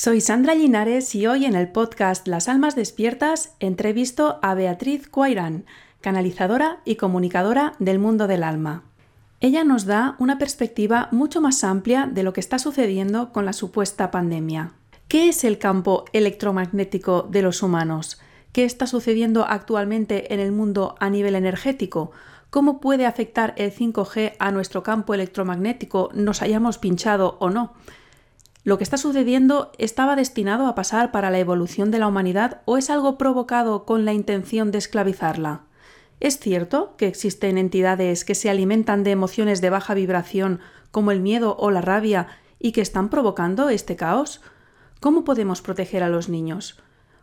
Soy Sandra Linares y hoy en el podcast Las Almas Despiertas entrevisto a Beatriz Cuairán, canalizadora y comunicadora del mundo del alma. Ella nos da una perspectiva mucho más amplia de lo que está sucediendo con la supuesta pandemia. ¿Qué es el campo electromagnético de los humanos? ¿Qué está sucediendo actualmente en el mundo a nivel energético? ¿Cómo puede afectar el 5G a nuestro campo electromagnético, nos hayamos pinchado o no? ¿Lo que está sucediendo estaba destinado a pasar para la evolución de la humanidad o es algo provocado con la intención de esclavizarla? ¿Es cierto que existen entidades que se alimentan de emociones de baja vibración como el miedo o la rabia y que están provocando este caos? ¿Cómo podemos proteger a los niños?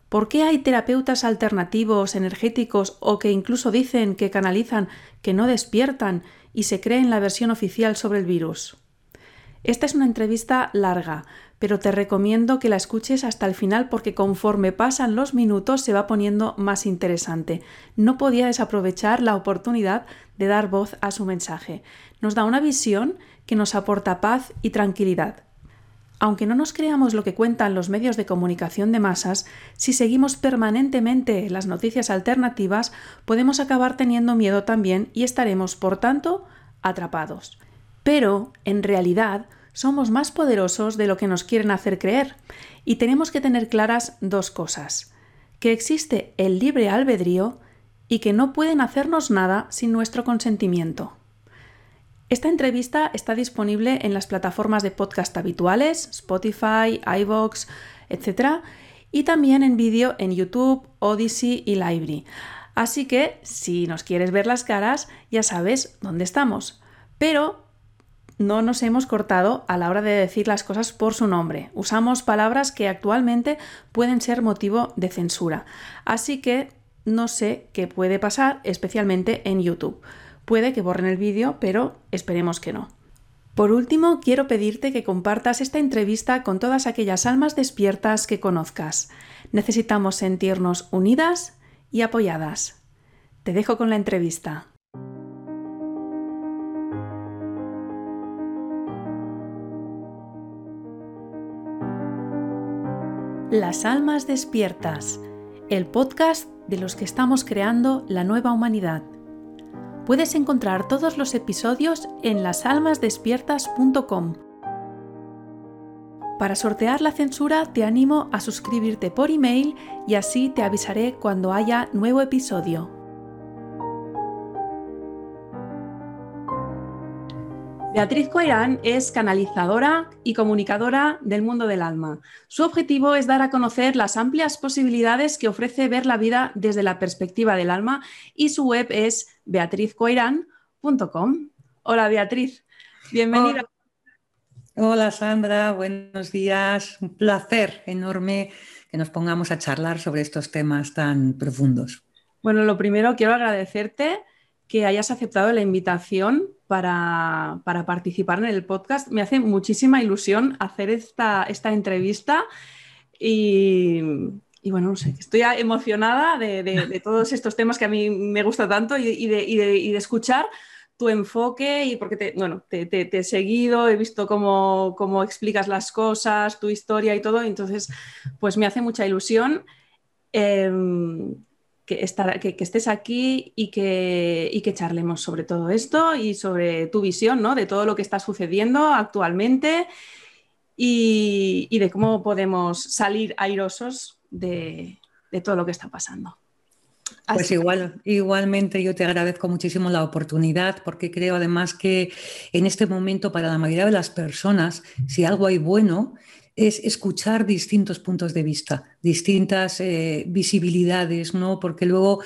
¿Por qué hay terapeutas alternativos, energéticos o que incluso dicen que canalizan, que no despiertan y se creen la versión oficial sobre el virus? Esta es una entrevista larga, pero te recomiendo que la escuches hasta el final porque conforme pasan los minutos se va poniendo más interesante. No podía desaprovechar la oportunidad de dar voz a su mensaje. Nos da una visión que nos aporta paz y tranquilidad. Aunque no nos creamos lo que cuentan los medios de comunicación de masas, si seguimos permanentemente las noticias alternativas, podemos acabar teniendo miedo también y estaremos, por tanto, atrapados. Pero, en realidad, somos más poderosos de lo que nos quieren hacer creer y tenemos que tener claras dos cosas, que existe el libre albedrío y que no pueden hacernos nada sin nuestro consentimiento. Esta entrevista está disponible en las plataformas de podcast habituales, Spotify, iVoox, etc. Y también en vídeo en YouTube, Odyssey y Library. Así que, si nos quieres ver las caras, ya sabes dónde estamos. Pero no nos hemos cortado a la hora de decir las cosas por su nombre. Usamos palabras que actualmente pueden ser motivo de censura. Así que no sé qué puede pasar, especialmente en YouTube. Puede que borren el vídeo, pero esperemos que no. Por último, quiero pedirte que compartas esta entrevista con todas aquellas almas despiertas que conozcas. Necesitamos sentirnos unidas y apoyadas. Te dejo con la entrevista. Las Almas Despiertas, el podcast de los que estamos creando la nueva humanidad. Puedes encontrar todos los episodios en lasalmasdespiertas.com. Para sortear la censura te animo a suscribirte por email y así te avisaré cuando haya nuevo episodio. Beatriz Coirán es canalizadora y comunicadora del mundo del alma. Su objetivo es dar a conocer las amplias posibilidades que ofrece ver la vida desde la perspectiva del alma y su web es beatrizcoirán.com. Hola Beatriz, bienvenida. Hola Sandra, buenos días. Un placer enorme que nos pongamos a charlar sobre estos temas tan profundos. Bueno, lo primero quiero agradecerte que hayas aceptado la invitación para, participar en el podcast. Me hace muchísima ilusión hacer esta, esta entrevista y, bueno, no sé, estoy emocionada de, todos estos temas que a mí me gusta tanto y, de, escuchar tu enfoque y porque te, bueno, te, he seguido, he visto cómo, cómo, explicas las cosas, tu historia y todo, entonces pues me hace mucha ilusión. Em, que, que, estés aquí y que, y que charlemos sobre todo esto y sobre tu visión ¿no? de todo lo que está sucediendo actualmente y, de cómo podemos salir airosos de, todo lo que está pasando. Pues igual, igualmente yo te agradezco muchísimo la oportunidad porque creo además que en este momento para la mayoría de las personas, si algo hay bueno, es escuchar distintos puntos de vista, distintas eh, visibilidades, ¿no? Porque luego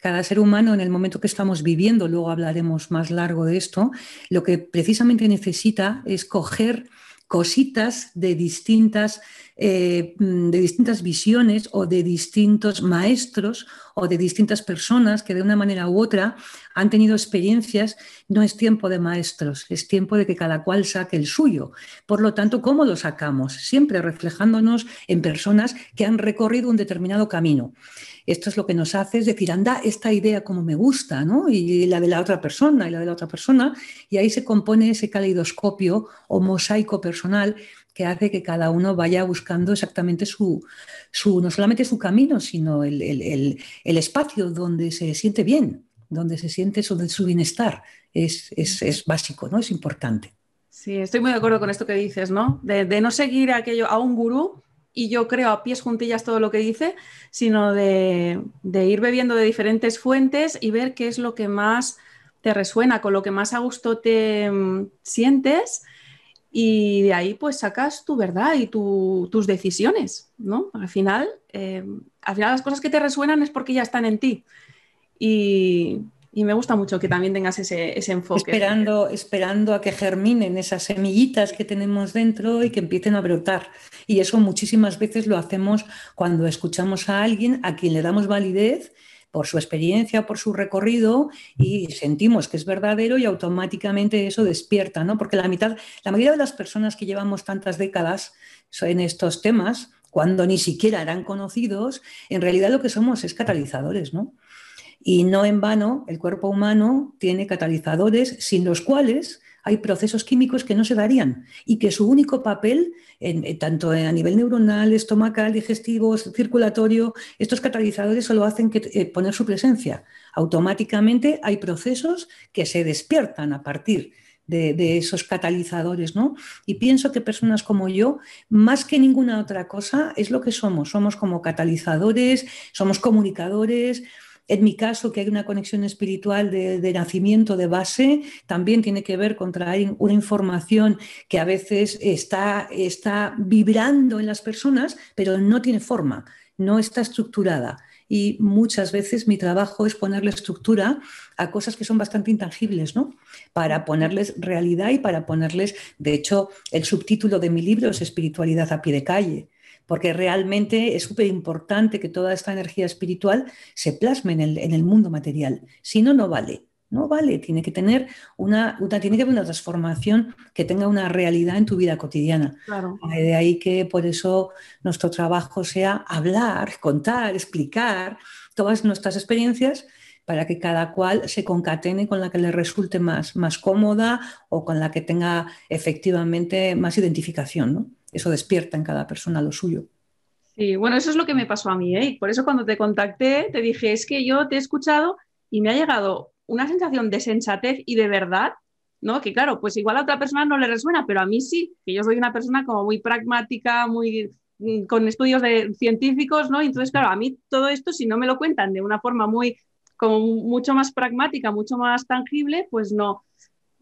cada ser humano en el momento que estamos viviendo, luego hablaremos más largo de esto, lo que precisamente necesita es coger cositas de distintas, eh, de distintas visiones o de distintos maestros o de distintas personas que de una manera u otra han tenido experiencias, no es tiempo de maestros, es tiempo de que cada cual saque el suyo. Por lo tanto, ¿cómo lo sacamos? Siempre reflejándonos en personas que han recorrido un determinado camino. Esto es lo que nos hace, es decir, anda esta idea como me gusta, ¿no? Y la de la otra persona y la de la otra persona, y ahí se compone ese caleidoscopio o mosaico personal que hace que cada uno vaya buscando exactamente su, su no solamente su camino, sino el, el, espacio donde se siente bien, donde se siente su, su bienestar. Es, es, es, básico, ¿no? Es importante. Sí, estoy muy de acuerdo con esto que dices, ¿no? De, de no seguir aquello a un gurú, y yo creo a pies juntillas todo lo que dice, sino de, de, ir bebiendo de diferentes fuentes y ver qué es lo que más te resuena, con lo que más a gusto te mm, sientes y de ahí pues sacas tu verdad y tus decisiones, ¿no? Al final, eh, al final las cosas que te resuenan es porque ya están en ti. Y, me gusta mucho que también tengas ese, enfoque. Esperando, esperando a que germinen esas semillitas que tenemos dentro y que empiecen a brotar. Y eso muchísimas veces lo hacemos cuando escuchamos a alguien a quien le damos validez por su experiencia, por su recorrido y sentimos que es verdadero y automáticamente eso despierta, ¿no? Porque la mitad, la mayoría de las personas que llevamos tantas décadas en estos temas, cuando ni siquiera eran conocidos, en realidad lo que somos es catalizadores, ¿no? Y no en vano, el cuerpo humano tiene catalizadores sin los cuales hay procesos químicos que no se darían y que su único papel, en, tanto a nivel neuronal, estomacal, digestivo, circulatorio, estos catalizadores solo hacen que eh, poner su presencia. Automáticamente hay procesos que se despiertan a partir de, de, esos catalizadores, ¿no? Y pienso que personas como yo, más que ninguna otra cosa, es lo que somos. Somos como catalizadores, somos comunicadores, en mi caso, que hay una conexión espiritual de, nacimiento, de base, también tiene que ver con traer una información que a veces está, está vibrando en las personas, pero no tiene forma, no está estructurada. Y muchas veces mi trabajo es ponerle estructura a cosas que son bastante intangibles, ¿no? Para ponerles realidad y para ponerles, de hecho, el subtítulo de mi libro es Espiritualidad a pie de calle porque realmente es súper importante que toda esta energía espiritual se plasme en el, mundo material. Si no, no vale. No vale, tiene que tener una, tiene que haber una transformación que tenga una realidad en tu vida cotidiana. De ahí que por eso nuestro trabajo sea hablar, contar, explicar todas nuestras experiencias para que cada cual se concatene con la que le resulte más, más cómoda o con la que tenga efectivamente más identificación. ¿no? Eso despierta en cada persona lo suyo. Sí, bueno, eso es lo que me pasó a mí, ¿eh? Por eso cuando te contacté te dije, es que yo te he escuchado y me ha llegado una sensación de sensatez y de verdad, ¿no? Que claro, pues igual a otra persona no le resuena, pero a mí sí, que yo soy una persona como muy pragmática, muy mm, con estudios de científicos, ¿no? Entonces, claro, a mí todo esto, si no me lo cuentan de una forma muy, como mucho más pragmática, mucho más tangible, pues no,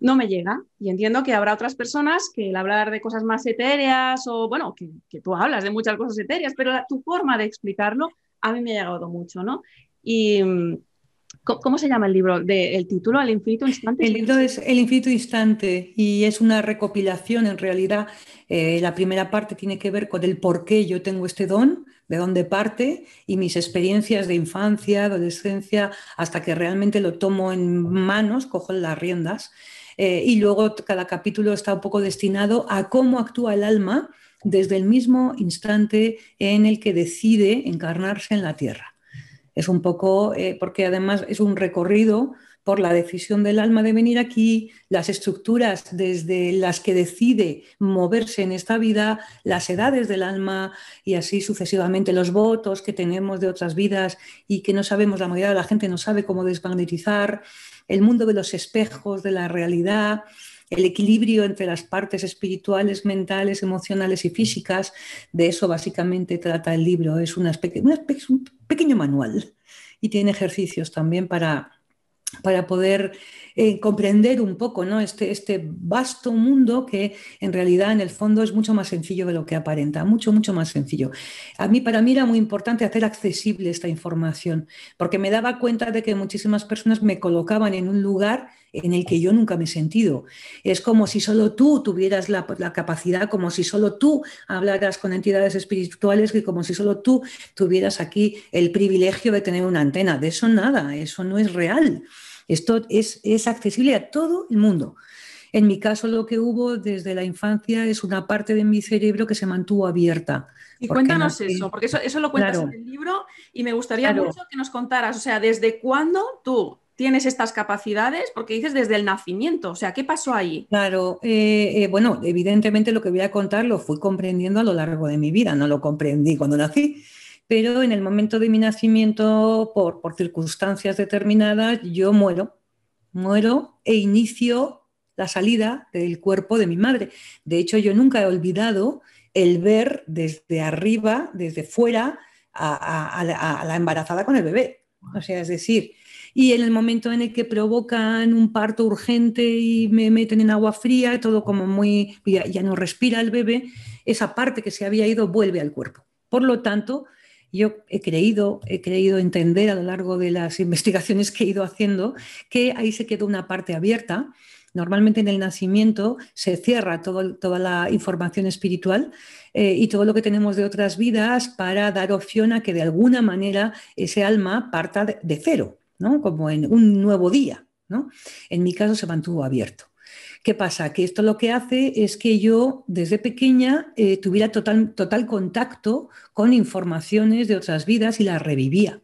no me llega. Y entiendo que habrá otras personas que el hablar de cosas más etéreas o, bueno, que, tú hablas de muchas cosas etéreas, pero tu forma de explicarlo a mí me ha llegado mucho, ¿no? Y mm, ¿cómo se llama el libro? De, ¿El título, El infinito instante? El libro es El infinito instante y es una recopilación, en realidad, eh, la primera parte tiene que ver con el por qué yo tengo este don, de dónde parte y mis experiencias de infancia, adolescencia, hasta que realmente lo tomo en manos, cojo las riendas. Eh, y luego cada capítulo está un poco destinado a cómo actúa el alma desde el mismo instante en el que decide encarnarse en la tierra. Es un poco, eh, porque además es un recorrido por la decisión del alma de venir aquí, las estructuras desde las que decide moverse en esta vida, las edades del alma y así sucesivamente, los votos que tenemos de otras vidas y que no sabemos, la mayoría de la gente no sabe cómo desmagnetizar, el mundo de los espejos, de la realidad, el equilibrio entre las partes espirituales, mentales, emocionales y físicas. De eso básicamente trata el libro. Es, un pequeño manual y tiene ejercicios también para, para poder eh, comprender un poco ¿no? este, este vasto mundo que en realidad en el fondo es mucho más sencillo de lo que aparenta, mucho, mucho más sencillo. A mí, para mí era muy importante hacer accesible esta información, porque me daba cuenta de que muchísimas personas me colocaban en un lugar en el que yo nunca me he sentido. Es como si solo tú tuvieras la, la, capacidad, como si solo tú hablaras con entidades espirituales y como si solo tú tuvieras aquí el privilegio de tener una antena. De eso nada, eso no es real. Esto es, es accesible a todo el mundo. En mi caso, lo que hubo desde la infancia es una parte de mi cerebro que se mantuvo abierta. Y cuéntanos eso, porque eso, eso, lo cuentas en el libro y me gustaría mucho que nos contaras, o sea, desde cuándo tú tienes estas capacidades? Porque dices desde el nacimiento, o sea, ¿qué pasó ahí? Claro, eh, eh, bueno, evidentemente lo que voy a contar lo fui comprendiendo a lo largo de mi vida, no lo comprendí cuando nací, pero en el momento de mi nacimiento, por, por circunstancias determinadas, yo muero, muero e inicio la salida del cuerpo de mi madre. De hecho, yo nunca he olvidado el ver desde arriba, desde fuera, a, la embarazada con el bebé. O sea, es decir, y en el momento en el que provocan un parto urgente y me meten en agua fría, todo como muy, ya, no respira el bebé, esa parte que se había ido vuelve al cuerpo. Por lo tanto, yo he creído, he creído entender a lo largo de las investigaciones que he ido haciendo que ahí se quedó una parte abierta Normalmente en el nacimiento se cierra toda la información espiritual eh, y todo lo que tenemos de otras vidas para dar opción a que de alguna manera ese alma parta de, cero, ¿no? como en un nuevo día. ¿no? En mi caso se mantuvo abierto. ¿Qué pasa? Que esto lo que hace es que yo desde pequeña eh, tuviera total, total contacto con informaciones de otras vidas y las revivía.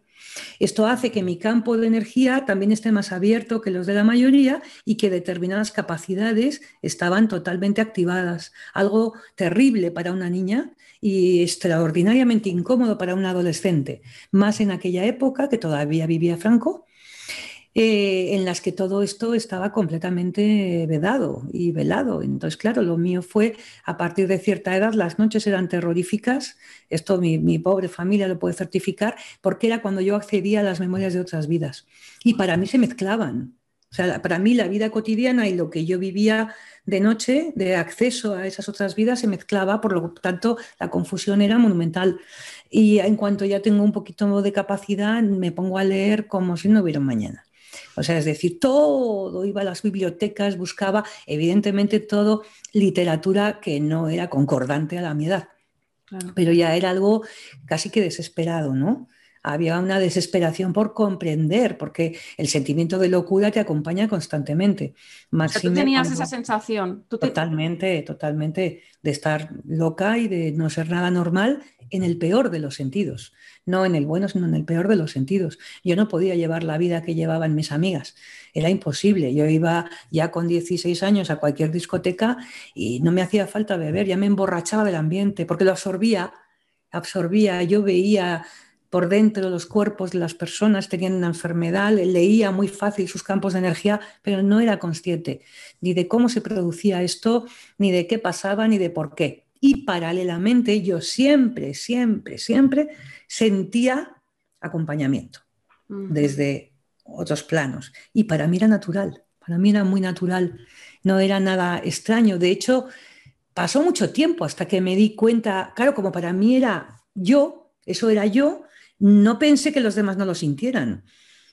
Esto hace que mi campo de energía también esté más abierto que los de la mayoría y que determinadas capacidades estaban totalmente activadas. Algo terrible para una niña y extraordinariamente incómodo para un adolescente, más en aquella época que todavía vivía Franco eh, en las que todo esto estaba completamente vedado y velado. Entonces, claro, lo mío fue a partir de cierta edad, las noches eran terroríficas, esto mi, mi pobre familia lo puede certificar, porque era cuando yo accedía a las memorias de otras vidas. Y para mí se mezclaban. O sea, para mí la vida cotidiana y lo que yo vivía de noche, de acceso a esas otras vidas, se mezclaba, por lo tanto la confusión era monumental. Y en cuanto ya tengo un poquito de capacidad, me pongo a leer como si no hubiera mañana. O sea, es decir, todo iba a las bibliotecas, buscaba, evidentemente, todo literatura que no era concordante a la mi edad. Pero ya era algo casi que desesperado, ¿no? Había una desesperación por comprender, porque el sentimiento de locura te acompaña constantemente. O sea, tú tenías esa sensación. Totalmente, totalmente, de estar loca y de no ser nada normal en el peor de los sentidos no en el bueno, sino en el peor de los sentidos. Yo no podía llevar la vida que llevaban mis amigas, era imposible. Yo iba ya con 16 años a cualquier discoteca y no me hacía falta beber, ya me emborrachaba del ambiente, porque lo absorbía, absorbía, yo veía por dentro los cuerpos de las personas tenían una enfermedad, leía muy fácil sus campos de energía, pero no era consciente ni de cómo se producía esto, ni de qué pasaba, ni de por qué. Y paralelamente yo siempre, siempre, siempre sentía acompañamiento desde otros planos. Y para mí era natural, para mí era muy natural, no era nada extraño. De hecho, pasó mucho tiempo hasta que me di cuenta, claro, como para mí era yo, eso era yo, no pensé que los demás no lo sintieran.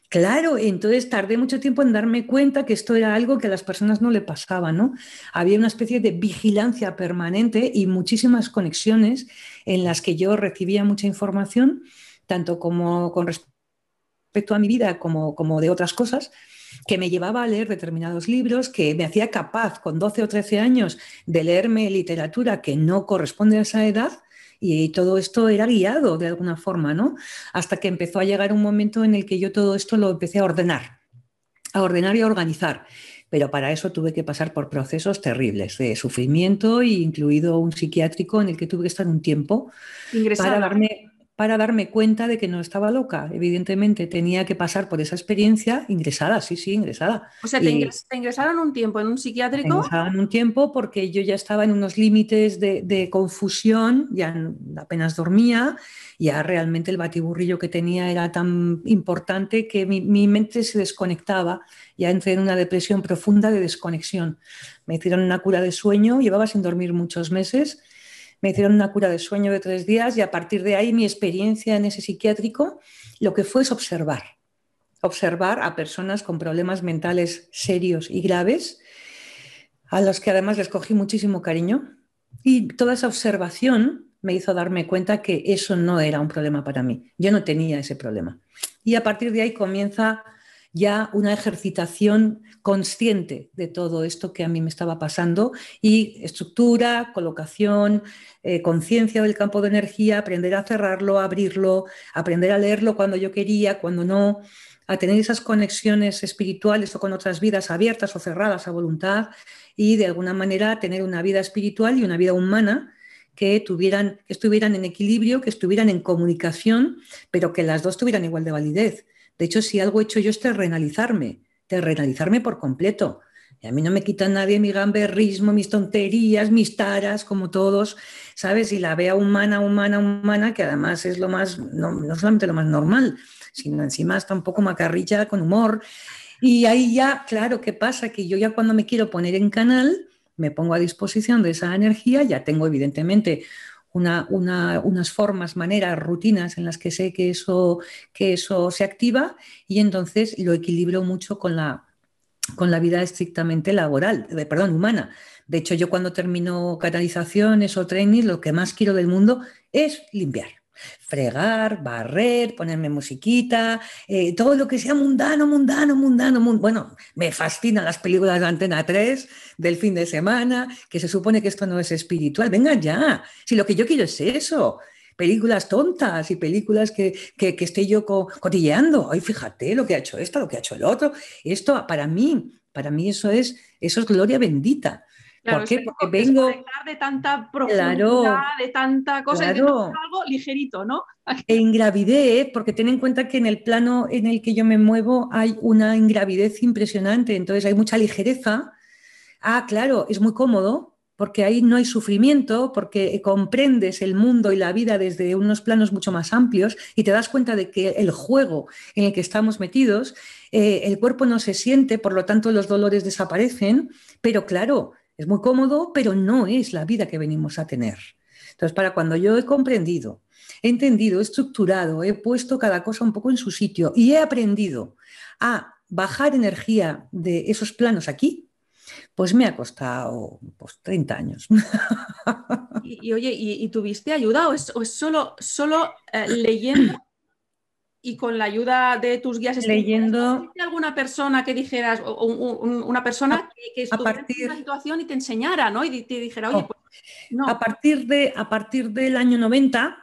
Claro, entonces tardé mucho tiempo en darme cuenta que esto era algo que a las personas no le pasaba, ¿no? Había una especie de vigilancia permanente y muchísimas conexiones en las que yo recibía mucha información, tanto como con respecto a mi vida como, como de otras cosas, que me llevaba a leer determinados libros, que me hacía capaz con 12 o 13 años de leerme literatura que no corresponde a esa edad y todo esto era guiado de alguna forma, ¿no? Hasta que empezó a llegar un momento en el que yo todo esto lo empecé a ordenar, a ordenar y a organizar. Pero para eso tuve que pasar por procesos terribles de sufrimiento, incluido un psiquiátrico en el que tuve que estar un tiempo para darme, para darme cuenta de que no estaba loca. Evidentemente tenía que pasar por esa experiencia ingresada, sí, sí, ingresada. O sea, te, ingresaron un tiempo en un psiquiátrico. Ingresaron un tiempo porque yo ya estaba en unos límites de, confusión, ya apenas dormía, ya realmente el batiburrillo que tenía era tan importante que mi, mi mente se desconectaba, ya entré en una depresión profunda de desconexión. Me hicieron una cura de sueño, llevaba sin dormir muchos meses me hicieron una cura de sueño de tres días y a partir de ahí mi experiencia en ese psiquiátrico lo que fue es observar, observar a personas con problemas mentales serios y graves, a los que además les cogí muchísimo cariño y toda esa observación me hizo darme cuenta que eso no era un problema para mí, yo no tenía ese problema. Y a partir de ahí comienza ya una ejercitación consciente de todo esto que a mí me estaba pasando y estructura, colocación, eh, conciencia del campo de energía, aprender a cerrarlo, abrirlo, aprender a leerlo cuando yo quería, cuando no, a tener esas conexiones espirituales o con otras vidas abiertas o cerradas a voluntad y de alguna manera tener una vida espiritual y una vida humana que, tuvieran, que estuvieran en equilibrio, que estuvieran en comunicación, pero que las dos tuvieran igual de validez. De hecho, si algo he hecho yo es terrenalizarme, terrenalizarme por completo. Y a mí no me quita nadie mi gamberrismo, mis tonterías, mis taras, como todos, ¿sabes? Y la vea humana, humana, humana, que además es lo más, no, no solamente lo más normal, sino encima está un poco macarrilla con humor. Y ahí ya, claro, ¿qué pasa? Que yo ya cuando me quiero poner en canal, me pongo a disposición de esa energía, ya tengo evidentemente unas formas, maneras, rutinas en las que sé que eso, que eso se activa y entonces lo equilibro mucho con la, con la vida estrictamente laboral, perdón, humana. De hecho, yo cuando termino canalizaciones o training, lo que más quiero del mundo es limpiar fregar, barrer, ponerme musiquita, eh, todo lo que sea mundano, mundano, mundano, bueno, me fascinan las películas de Antena 3 del fin de semana, que se supone que esto no es espiritual, venga ya, si lo que yo quiero es eso, películas tontas y películas que, que, esté yo cotilleando, ay, fíjate lo que ha hecho esto, lo que ha hecho el otro, esto para mí, para mí eso es, eso es gloria bendita. ¿Por qué? Porque vengo de tanta profundidad, de tanta cosa, de algo ligerito, ¿no? E ingravidez, porque ten en cuenta que en el plano en el que yo me muevo hay una ingravidez impresionante, entonces hay mucha ligereza. Ah, claro, es muy cómodo, porque ahí no hay sufrimiento, porque comprendes el mundo y la vida desde unos planos mucho más amplios y te das cuenta de que el juego en el que estamos metidos, eh, el cuerpo no se siente, por lo tanto los dolores desaparecen, pero claro, es muy cómodo, pero no es la vida que venimos a tener. Entonces, para cuando yo he comprendido, he entendido, he estructurado, he puesto cada cosa un poco en su sitio y he aprendido a bajar energía de esos planos aquí, pues me ha costado pues, 30 años. Y, oye, ¿y, tuviste ayuda o es, solo, solo eh, leyendo y con la ayuda de tus guías leyendo alguna persona que dijeras o, una persona que, estuviera en una situación y te enseñara ¿no? y te dijera oye pues, no. a partir de a partir del año 90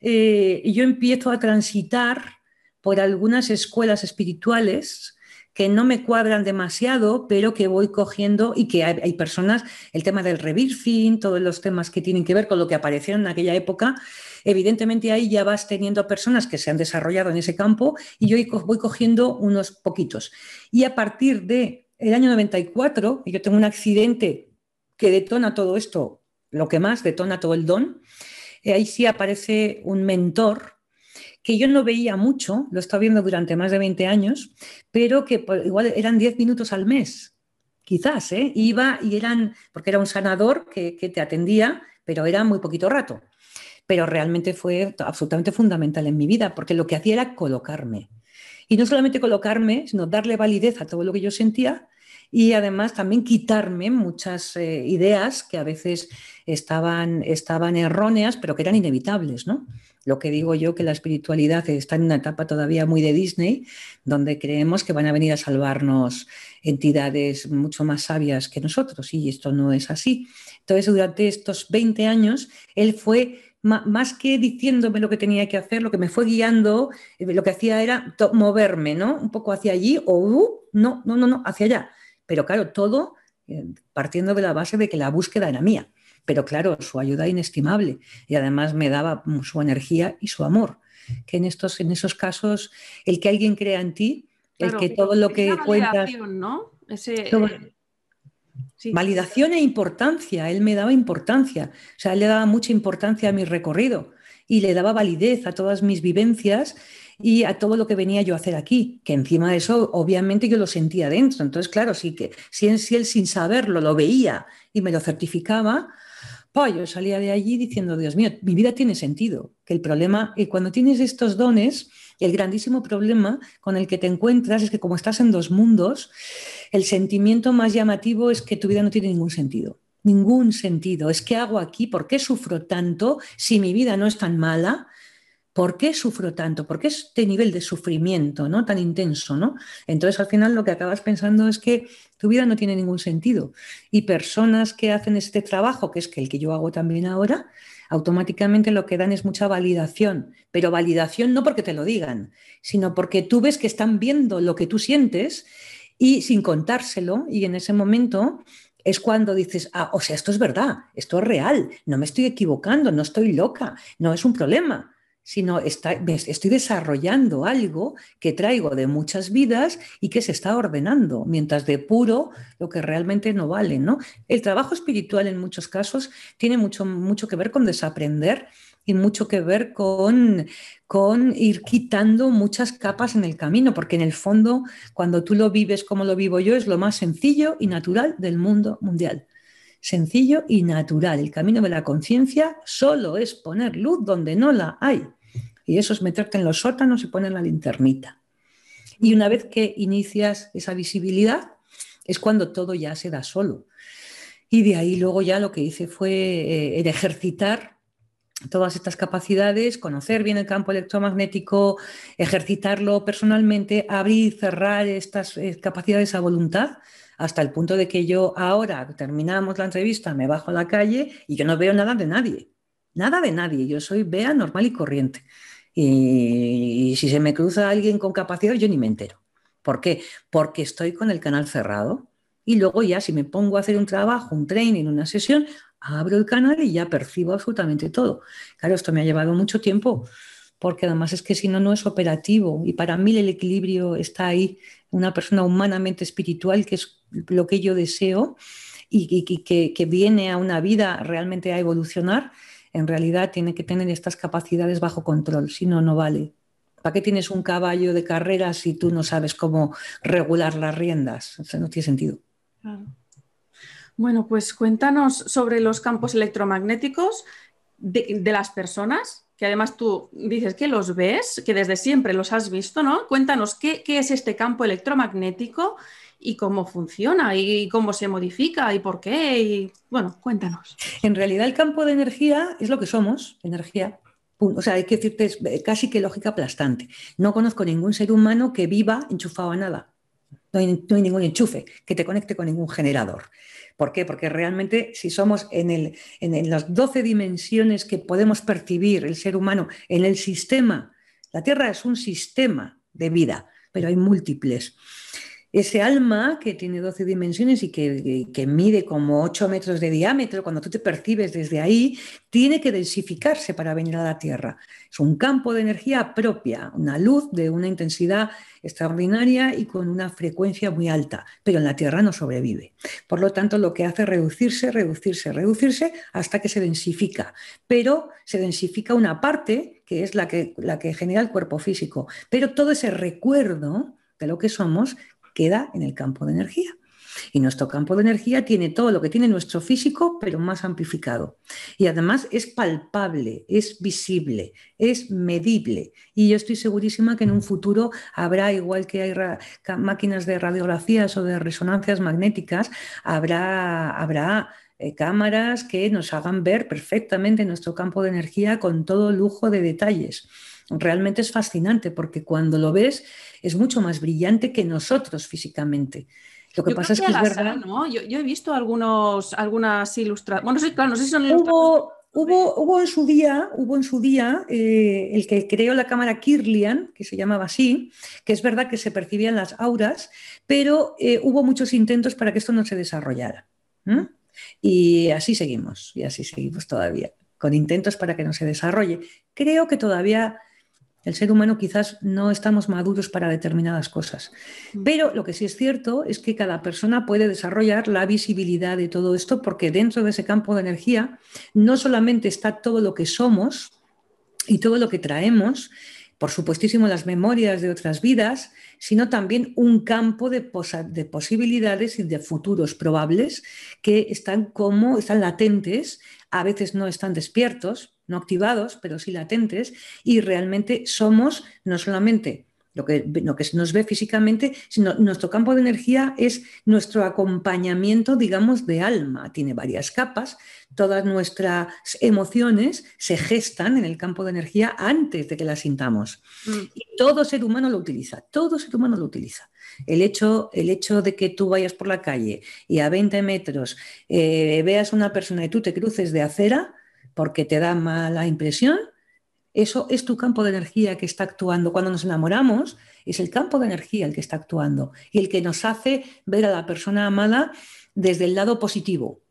eh, yo empiezo a transitar por algunas escuelas espirituales que no me cuadran demasiado, pero que voy cogiendo y que hay, personas, el tema del rebirthing, todos los temas que tienen que ver con lo que aparecieron en aquella época, evidentemente ahí ya vas teniendo personas que se han desarrollado en ese campo y yo voy cogiendo unos poquitos. Y a partir del el año 94, yo tengo un accidente que detona todo esto, lo que más detona todo el don, eh, ahí sí aparece un mentor que yo no veía mucho, lo he estado viendo durante más de 20 años, pero que igual eran 10 minutos al mes, quizás, ¿eh? Iba y eran, porque era un sanador que, que te atendía, pero era muy poquito rato. Pero realmente fue absolutamente fundamental en mi vida, porque lo que hacía era colocarme. Y no solamente colocarme, sino darle validez a todo lo que yo sentía y además también quitarme muchas eh, ideas que a veces estaban, estaban erróneas, pero que eran inevitables, ¿no? Lo que digo yo, que la espiritualidad está en una etapa todavía muy de Disney, donde creemos que van a venir a salvarnos entidades mucho más sabias que nosotros, y esto no es así. Entonces, durante estos 20 años, él fue más que diciéndome lo que tenía que hacer, lo que me fue guiando, eh, lo que hacía era moverme, ¿no? Un poco hacia allí o uh, no, no, no, no, hacia allá. Pero claro, todo eh, partiendo de la base de que la búsqueda era mía. Pero claro, su ayuda inestimable y además me daba su energía y su amor. Que en, estos, en esos casos, el que alguien crea en ti, el que todo lo que cuentas. ¿no? Validación e importancia. Él me daba importancia. O sea, él le daba mucha importancia a mi recorrido y le daba validez a todas mis vivencias y a todo lo que venía yo a hacer aquí, que encima de eso obviamente yo lo sentía dentro. Entonces, claro, sí que si, él sin saberlo lo veía y me lo certificaba, yo salía de allí diciendo, Dios mío, mi vida tiene sentido, que el problema, y cuando tienes estos dones, el grandísimo problema con el que te encuentras es que como estás en dos mundos, el sentimiento más llamativo es que tu vida no tiene ningún sentido. Ningún sentido. Es que hago aquí, ¿por qué sufro tanto si mi vida no es tan mala? ¿Por qué sufro tanto? ¿Por qué este nivel de sufrimiento ¿no? tan intenso? ¿no? Entonces al final lo que acabas pensando es que tu vida no tiene ningún sentido. Y personas que hacen este trabajo, que es el que yo hago también ahora, automáticamente lo que dan es mucha validación, pero validación no porque te lo digan, sino porque tú ves que están viendo lo que tú sientes y sin contárselo, y en ese momento es cuando dices, ah, o sea, esto es verdad, esto es real, no me estoy equivocando, no estoy loca, no es un problema sino estoy desarrollando algo que traigo de muchas vidas y que se está ordenando, mientras de puro lo que realmente no vale. ¿no? El trabajo espiritual en muchos casos tiene mucho, mucho que ver con desaprender y mucho que ver con, con ir quitando muchas capas en el camino, porque en el fondo, cuando tú lo vives como lo vivo yo, es lo más sencillo y natural del mundo mundial sencillo y natural. El camino de la conciencia solo es poner luz donde no la hay. Y eso es meterte en los sótanos y poner la linternita. Y una vez que inicias esa visibilidad, es cuando todo ya se da solo. Y de ahí luego ya lo que hice fue eh, ejercitar todas estas capacidades, conocer bien el campo electromagnético, ejercitarlo personalmente, abrir y cerrar estas eh, capacidades a voluntad hasta el punto de que yo ahora terminamos la entrevista, me bajo a la calle y yo no veo nada de nadie, nada de nadie, yo soy vea normal y corriente. Y, si se me cruza alguien con capacidad, yo ni me entero. ¿Por qué? Porque estoy con el canal cerrado. Y luego ya si me pongo a hacer un trabajo, un training, una sesión, abro el canal y ya percibo absolutamente todo. Claro, esto me ha llevado mucho tiempo, porque además es que si no, no es operativo. Y para mí el equilibrio está ahí, una persona humanamente espiritual, que es lo que yo deseo y, que, viene a una vida realmente a evolucionar, en realidad tiene que tener estas capacidades bajo control, si no, no vale. ¿Para qué tienes un caballo de carrera si tú no sabes cómo regular las riendas? No tiene sentido. Bueno, pues cuéntanos sobre los campos electromagnéticos de las personas que además tú dices que los ves, que desde siempre los has visto, ¿no? Cuéntanos qué, es este campo electromagnético y cómo funciona y cómo se modifica y por qué. Y bueno, cuéntanos. En realidad el campo de energía es lo que somos, energía. O sea, hay que decirte, es casi que lógica aplastante. No conozco ningún ser humano que viva enchufado a nada. no hay ningún enchufe que te conecte con ningún generador. ¿Por qué? Porque realmente si somos en, en, las 12 dimensiones que podemos percibir el ser humano en el sistema, la Tierra es un sistema de vida, pero hay múltiples ese alma que tiene 12 dimensiones y que, mide como 8 metros de diámetro, cuando tú te percibes desde ahí, tiene que densificarse para venir a la Tierra. Es un campo de energía propia, una luz de una intensidad extraordinaria y con una frecuencia muy alta, pero en la Tierra no sobrevive. Por lo tanto, lo que hace es reducirse, reducirse, reducirse hasta que se densifica. Pero se densifica una parte que es la que, la que genera el cuerpo físico. Pero todo ese recuerdo de lo que somos queda en el campo de energía. Y nuestro campo de energía tiene todo lo que tiene nuestro físico, pero más amplificado. Y además es palpable, es visible, es medible. Y yo estoy segurísima que en un futuro habrá, igual que hay máquinas de radiografías o de resonancias magnéticas, habrá, habrá eh, cámaras que nos hagan ver perfectamente nuestro campo de energía con todo lujo de detalles realmente es fascinante porque cuando lo ves es mucho más brillante que nosotros físicamente. Lo que pasa es que es verdad. Yo, he visto algunos, algunas ilustraciones. Bueno, sí, claro, no sé si son ilustraciones. Hubo, hubo, en su día, hubo en su día eh, el que creó la cámara Kirlian, que se llamaba así, que es verdad que se percibían las auras, pero eh, hubo muchos intentos para que esto no se desarrollara. Y así seguimos, y así seguimos todavía, con intentos para que no se desarrolle. Creo que todavía el ser humano quizás no estamos maduros para determinadas cosas. Mm. Pero lo que sí es cierto es que cada persona puede desarrollar la visibilidad de todo esto porque dentro de ese campo de energía no solamente está todo lo que somos y todo lo que traemos, por supuestísimo las memorias de otras vidas, sino también un campo de, de, posibilidades y de futuros probables que están como están latentes, a veces no están despiertos, no activados, pero sí latentes, y realmente somos no solamente lo que, lo que nos ve físicamente, sino nuestro campo de energía es nuestro acompañamiento, digamos, de alma. Tiene varias capas. Todas nuestras emociones se gestan en el campo de energía antes de que las sintamos. Mm. Y todo ser humano lo utiliza, todo ser humano lo utiliza. El hecho, el hecho de que tú vayas por la calle y a 20 metros eh, veas una persona y tú te cruces de acera porque te da mala impresión, eso es tu campo de energía que está actuando. Cuando nos enamoramos, es el campo de energía el que está actuando y el que nos hace ver a la persona amada desde el lado positivo,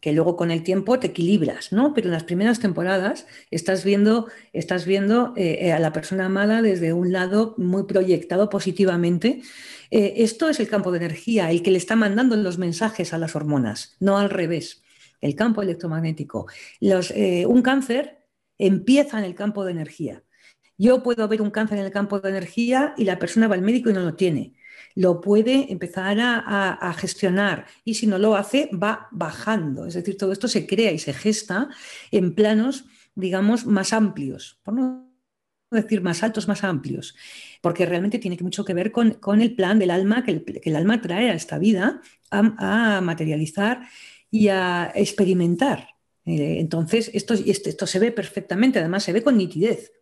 que luego con el tiempo te equilibras, ¿no? Pero en las primeras temporadas estás viendo, estás viendo eh, eh, a la persona amada desde un lado muy proyectado positivamente. Eh, esto es el campo de energía, el que le está mandando los mensajes a las hormonas, no al revés. El campo electromagnético. un cáncer empieza en el campo de energía. Yo puedo ver un cáncer en el campo de energía y la persona va al médico y no lo tiene. Lo puede empezar a, gestionar y si no lo hace va bajando. Es decir, todo esto se crea y se gesta en planos, digamos, más amplios, por no decir más altos, más amplios, porque realmente tiene mucho que ver con, el plan del alma que el, alma trae a esta vida a materializar y a experimentar. Eh, entonces, esto, esto se ve perfectamente, además se ve con nitidez,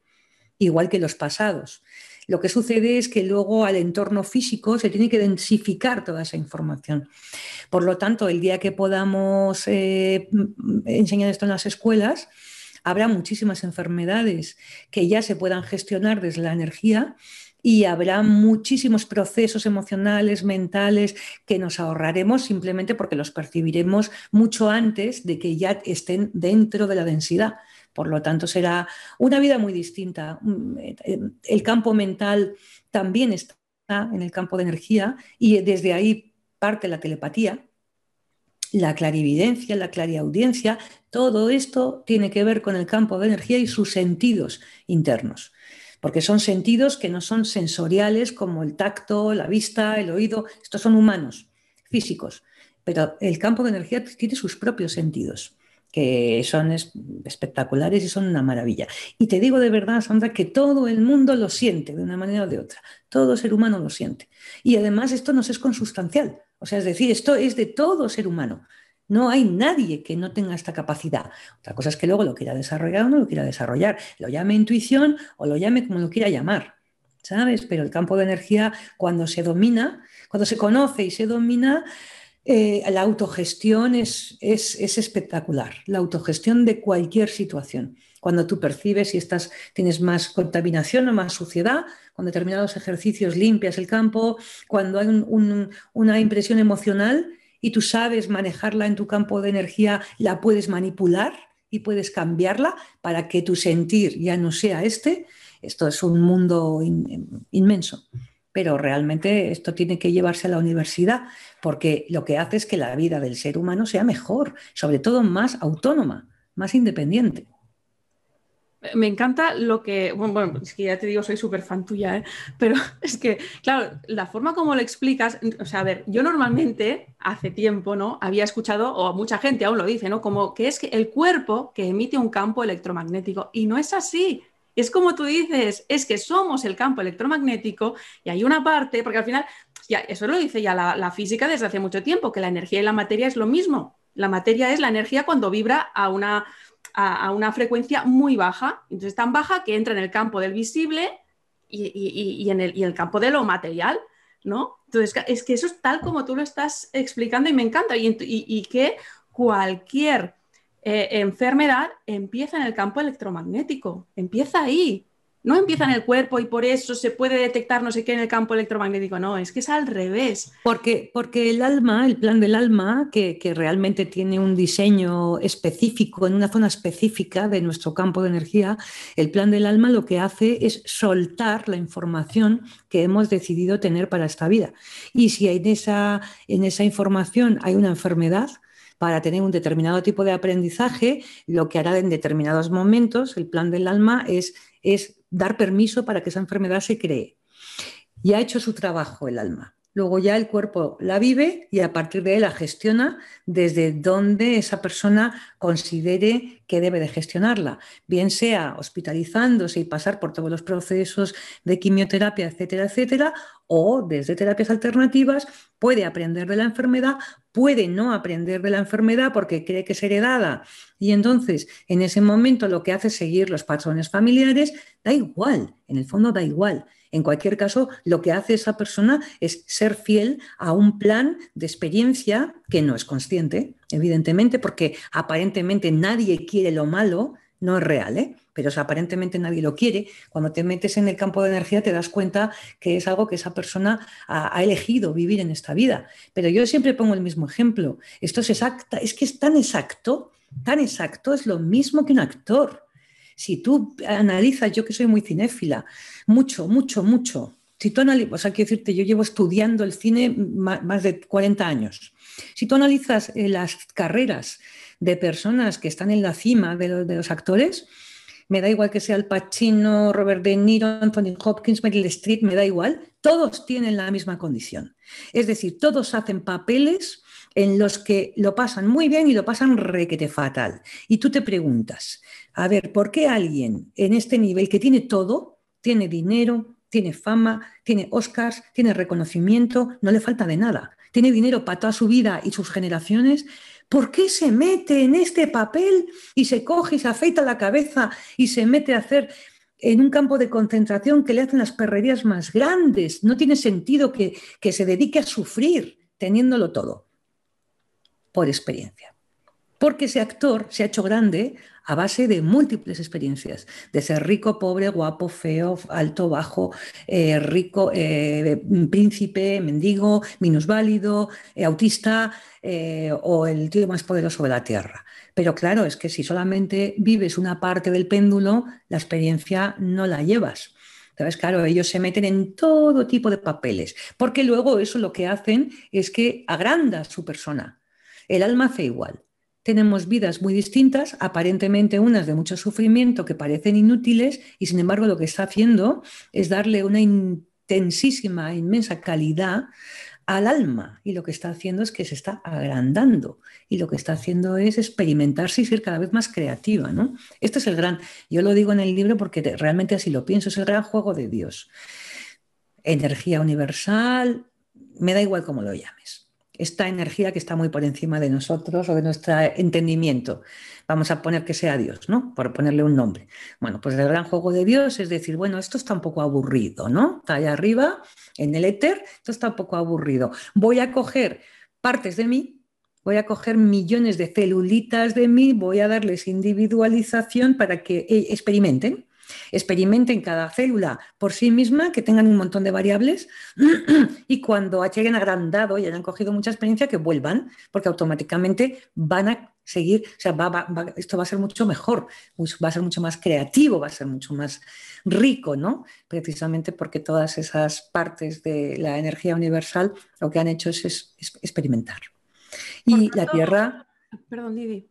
igual que los pasados. Lo que sucede es que luego al entorno físico se tiene que densificar toda esa información. Por lo tanto, el día que podamos eh, enseñar esto en las escuelas, habrá muchísimas enfermedades que ya se puedan gestionar desde la energía y habrá muchísimos procesos emocionales, mentales, que nos ahorraremos simplemente porque los percibiremos mucho antes de que ya estén dentro de la densidad. Por lo tanto, será una vida muy distinta. Mm, eh, el campo mental también está en el campo de energía y desde ahí parte la telepatía, la clarividencia, la clariaudiencia, todo esto tiene que ver con el campo de energía y sus sentidos internos porque son sentidos que no son sensoriales como el tacto, la vista, el oído, estos son humanos, físicos, pero el campo de energía tiene sus propios sentidos que son espectaculares y son una maravilla. Y te digo de verdad, Sandra, que todo el mundo lo siente de una manera o de otra. Todo ser humano lo siente. Y además esto no es consustancial. O sea, es decir, esto es de todo ser humano. No hay nadie que no tenga esta capacidad. Otra cosa es que luego lo quiera desarrollar o no lo quiera desarrollar. Lo llame intuición o lo llame como lo quiera llamar. ¿Sabes? Pero el campo de energía, cuando se domina, cuando se conoce y se domina, eh, la autogestión es, es, espectacular. La autogestión de cualquier situación. Cuando tú percibes si estás, tienes más contaminación o más suciedad, con determinados ejercicios limpias el campo, cuando hay una impresión emocional, y tú sabes manejarla en tu campo de energía, la puedes manipular y puedes cambiarla para que tu sentir ya no sea este. Esto es un mundo inmenso. Pero realmente esto tiene que llevarse a la universidad porque lo que hace es que la vida del ser humano sea mejor, sobre todo más autónoma, más independiente. Me encanta lo que, bueno, es que ya te digo, soy súper fan tuya, ¿eh? pero es que, claro, la forma como lo explicas, o sea, a ver, yo normalmente, hace tiempo, ¿no? Había escuchado, o mucha gente aún lo dice, ¿no? Como que es que el cuerpo que emite un campo electromagnético, y no es así. Es como tú dices, es que somos el campo electromagnético y hay una parte, porque al final, ya, eso lo dice ya la, física desde hace mucho tiempo, que la energía y la materia es lo mismo. La materia es la energía cuando vibra a una a, una frecuencia muy baja, entonces tan baja que entra en el campo del visible y, en, el, campo de lo material, ¿no? Entonces, es que eso es tal como tú lo estás explicando y me encanta, y, que cualquier eh, enfermedad empieza en el campo electromagnético, empieza ahí, no empieza en el cuerpo y por eso se puede detectar no sé qué en el campo electromagnético, no, es que es al revés. Porque, porque el alma, el plan del alma, que, realmente tiene un diseño específico en una zona específica de nuestro campo de energía, el plan del alma lo que hace es soltar la información que hemos decidido tener para esta vida. Y si esa, en esa información hay una enfermedad, para tener un determinado tipo de aprendizaje, lo que hará en determinados momentos el plan del alma es, es dar permiso para que esa enfermedad se cree. Y ha hecho su trabajo el alma. Luego ya el cuerpo la vive y a partir de ahí la gestiona desde donde esa persona considere que debe de gestionarla, bien sea hospitalizándose y pasar por todos los procesos de quimioterapia, etcétera, etcétera, o desde terapias alternativas puede aprender de la enfermedad, puede no aprender de la enfermedad porque cree que es heredada y entonces en ese momento lo que hace es seguir los patrones familiares, da igual, en el fondo da igual. En cualquier caso, lo que hace esa persona es ser fiel a un plan de experiencia que no es consciente, evidentemente, porque aparentemente nadie quiere lo malo, no es real, ¿eh? pero aparentemente nadie lo quiere. Cuando te metes en el campo de energía te das cuenta que es algo que esa persona ha, elegido vivir en esta vida. Pero yo siempre pongo el mismo ejemplo. Esto es exacta, es que es tan exacto, tan exacto, es lo mismo que un actor. Si tú analizas, yo que soy muy cinéfila, mucho, mucho, mucho. Si tú analizas, o sea, quiero decirte, yo llevo estudiando el cine más de 40 años. Si tú analizas eh, las carreras de personas que están en la cima de los actores, me da igual que sea el Pacino, Robert De Niro, Anthony Hopkins, Meryl Streep, me da igual, todos tienen la misma condición. Es decir, todos hacen papeles en los que lo pasan muy bien y lo pasan requete fatal. Y tú te preguntas, a ver, ¿por qué alguien en este nivel que tiene todo, tiene dinero, tiene fama, tiene Oscars, tiene reconocimiento, no le falta de nada, tiene dinero para toda su vida y sus generaciones, ¿Por qué se mete en este papel y se coge y se afeita la cabeza y se mete a hacer en un campo de concentración que le hacen las perrerías más grandes? No tiene sentido que, que se dedique a sufrir teniéndolo todo por experiencia. Porque ese actor se ha hecho grande a base de múltiples experiencias, de ser rico, pobre, guapo, feo, alto, bajo, eh, rico, eh, príncipe, mendigo, minusválido, eh, autista o el tío más poderoso de la Tierra. Pero claro, es que si solamente vives una parte del péndulo, la experiencia no la llevas. Claro, ellos se meten en todo tipo de papeles, porque luego eso lo que hacen es que agranda su persona. El alma hace igual tenemos vidas muy distintas, aparentemente unas de mucho sufrimiento que parecen inútiles y sin embargo lo que está haciendo es darle una intensísima, inmensa calidad al alma y lo que está haciendo es que se está agrandando y lo que está haciendo es experimentarse y ser cada vez más creativa. ¿no? Este es el gran, yo lo digo en el libro porque realmente así lo pienso, es el gran juego de Dios. Energía universal, me da igual cómo lo llames esta energía que está muy por encima de nosotros o de nuestro entendimiento. Vamos a poner que sea Dios, ¿no? Por ponerle un nombre. Bueno, pues el gran juego de Dios es decir, bueno, esto está un poco aburrido, ¿no? Está allá arriba, en el éter, esto está un poco aburrido. Voy a coger partes de mí, voy a coger millones de celulitas de mí, voy a darles individualización para que eh, experimenten Experimenten cada célula por sí misma, que tengan un montón de variables y cuando lleguen agrandado y hayan cogido mucha experiencia, que vuelvan, porque automáticamente van a seguir, o sea, esto va a ser mucho mejor, va a ser mucho más creativo, va a ser mucho más rico, ¿no? Precisamente porque todas esas partes de la energía universal lo que han hecho es, experimentar. Y la Tierra... Perdón, Didi.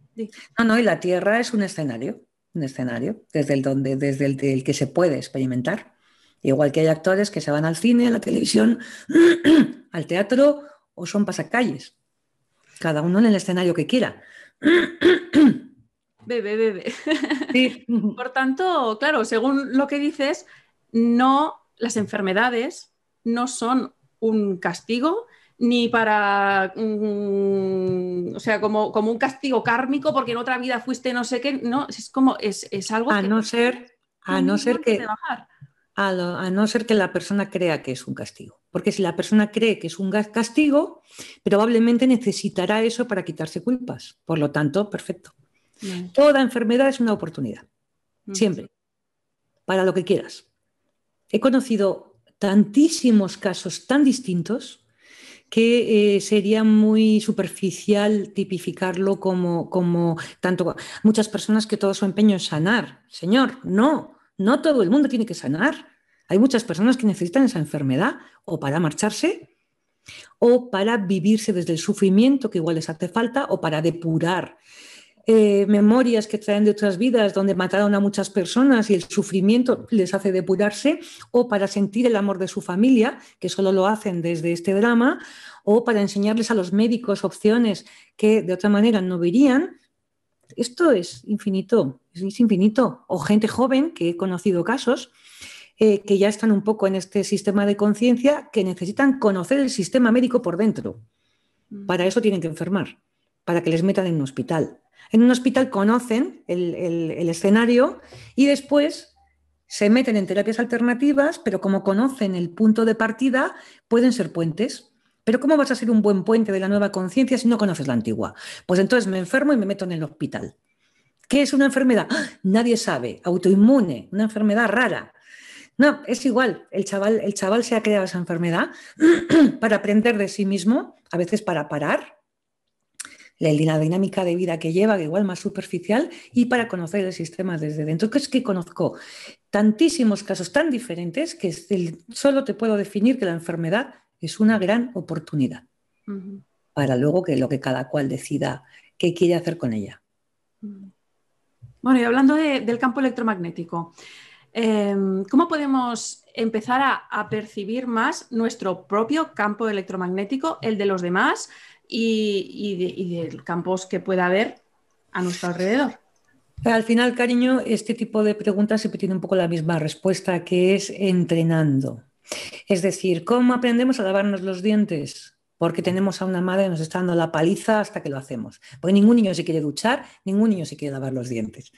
No, no, y la Tierra es un escenario un escenario desde el, donde, desde el, que se puede experimentar. Igual que hay actores que se van al cine, a la televisión, al teatro o son pasacalles. Cada uno en el escenario que quiera. Bebe, bebe. Por tanto, claro, según lo que dices, no, las enfermedades no son un castigo, ni para, mm, o sea, como, como, un castigo kármico porque en otra vida fuiste no sé qué, no, es como, es, es algo a no ser, a no ser que, a, a, no ser que la persona crea que es un castigo, porque si la persona cree que es un castigo, probablemente necesitará eso para quitarse culpas, por lo tanto, perfecto. Toda enfermedad es una oportunidad, siempre, para lo que quieras. He conocido tantísimos casos tan distintos, que eh, sería muy superficial tipificarlo como, como tanto muchas personas que todo su empeño es sanar. Señor, no, no todo el mundo tiene que sanar. Hay muchas personas que necesitan esa enfermedad o para marcharse o para vivirse desde el sufrimiento que igual les hace falta o para depurar eh, memorias que traen de otras vidas donde mataron a muchas personas y el sufrimiento les hace depurarse, o para sentir el amor de su familia, que solo lo hacen desde este drama, o para enseñarles a los médicos opciones que de otra manera no verían. Esto es infinito, es infinito. O gente joven, que he conocido casos, eh, que ya están un poco en este sistema de conciencia, que necesitan conocer el sistema médico por dentro. Mm. Para eso tienen que enfermar, para que les metan en un hospital. En un hospital conocen el, escenario y después se meten en terapias alternativas, pero como conocen el punto de partida, pueden ser puentes. Pero ¿cómo vas a ser un buen puente de la nueva conciencia si no conoces la antigua? Pues entonces me enfermo y me meto en el hospital. ¿Qué es una enfermedad? ¡Ah! Nadie sabe. Autoinmune, una enfermedad rara. No, es igual. El chaval, el chaval se ha creado esa enfermedad para aprender de sí mismo, a veces para parar, la, dinámica de vida que lleva, que igual más superficial, y para conocer el sistema desde dentro. Que es que conozco tantísimos casos tan diferentes que solo te puedo definir que la enfermedad es una gran oportunidad para luego que lo que cada cual decida qué quiere hacer con ella. Bueno, y hablando del campo electromagnético, em, ¿cómo podemos empezar a, a, percibir más nuestro propio campo electromagnético, el de los demás, y, de, campos que pueda haber a nuestro alrededor. Al final, cariño, este tipo de preguntas siempre tiene un poco la misma respuesta, que es entrenando. Es decir, ¿cómo aprendemos a lavarnos los dientes? Porque tenemos a una madre que nos está dando la paliza hasta que lo hacemos. Porque ningún niño se quiere duchar, ningún niño se quiere lavar los dientes.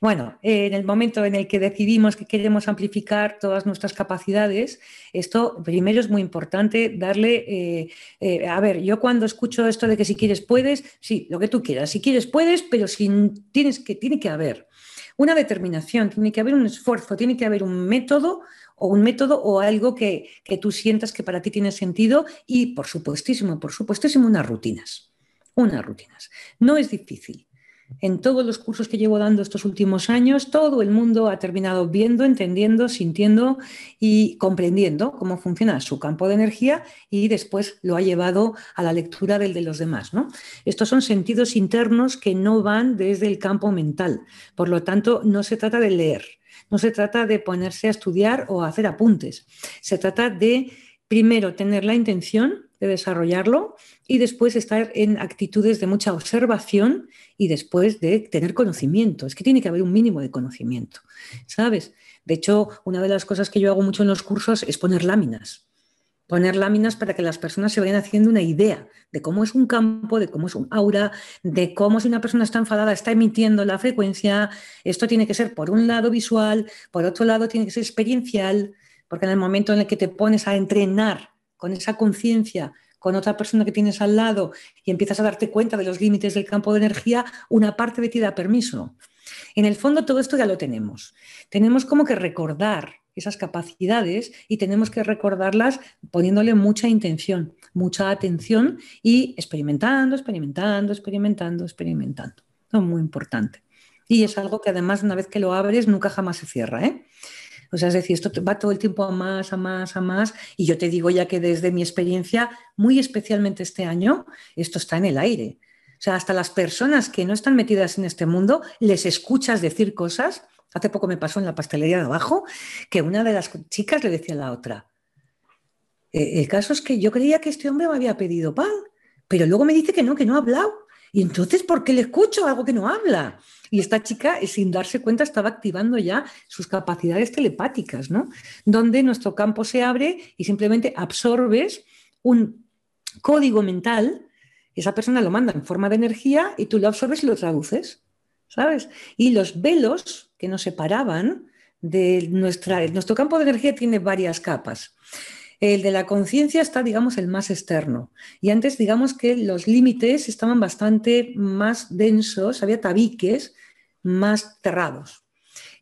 Bueno, en el momento en el que decidimos que queremos amplificar todas nuestras capacidades, esto primero es muy importante darle, eh, eh, a ver, yo cuando escucho esto de que si quieres puedes, sí, lo que tú quieras, si quieres puedes, pero si tienes que, tiene que haber una determinación, tiene que haber un esfuerzo, tiene que haber un método o un método o algo que, tú sientas que para ti tiene sentido y, por supuestísimo, por supuestísimo, unas rutinas. Unas rutinas. No es difícil. En todos los cursos que llevo dando estos últimos años, todo el mundo ha terminado viendo, entendiendo, sintiendo y comprendiendo cómo funciona su campo de energía y después lo ha llevado a la lectura del de los demás. ¿no? Estos son sentidos internos que no van desde el campo mental. Por lo tanto, no se trata de leer, no se trata de ponerse a estudiar o a hacer apuntes. Se trata de, primero, tener la intención de desarrollarlo y después estar en actitudes de mucha observación y después de tener conocimiento. Es que tiene que haber un mínimo de conocimiento, ¿sabes? De hecho, una de las cosas que yo hago mucho en los cursos es poner láminas poner láminas para que las personas se vayan haciendo una idea de cómo es un campo, de cómo es un aura, de cómo si una persona está enfadada está emitiendo la frecuencia. Esto tiene que ser por un lado visual, por otro lado tiene que ser experiencial, porque en el momento en el que te pones a entrenar con esa conciencia con otra persona que tienes al lado y empiezas a darte cuenta de los límites del campo de energía, una parte de ti da permiso. En el fondo todo esto ya lo tenemos. Tenemos como que recordar esas capacidades y tenemos que recordarlas poniéndole mucha intención, mucha atención y experimentando, experimentando, experimentando, experimentando. Es muy importante. Y es algo que además una vez que lo abres nunca jamás se cierra. ¿eh? O sea, es decir, esto va todo el tiempo a más, a más, a más. Y yo te digo ya que desde mi experiencia, muy especialmente este año, esto está en el aire. O sea, hasta las personas que no están metidas en este mundo, les escuchas decir cosas Hace poco me pasó en la pastelería de abajo que una de las chicas le decía a la otra, eh, el caso es que yo creía que este hombre me había pedido pan, pero luego me dice que no, que no ha hablado. Y entonces, ¿por qué le escucho algo que no habla? Y esta chica, eh, sin darse cuenta, estaba activando ya sus capacidades telepáticas, ¿no? Donde nuestro campo se abre y simplemente absorbes un código mental, esa persona lo manda en forma de energía y tú lo absorbes y lo traduces, ¿sabes? Y los velos que nos separaban de nuestra... Nuestro campo de energía tiene varias capas. El de la conciencia está, digamos, el más externo. Y antes, digamos que los límites estaban bastante más densos, había tabiques más cerrados.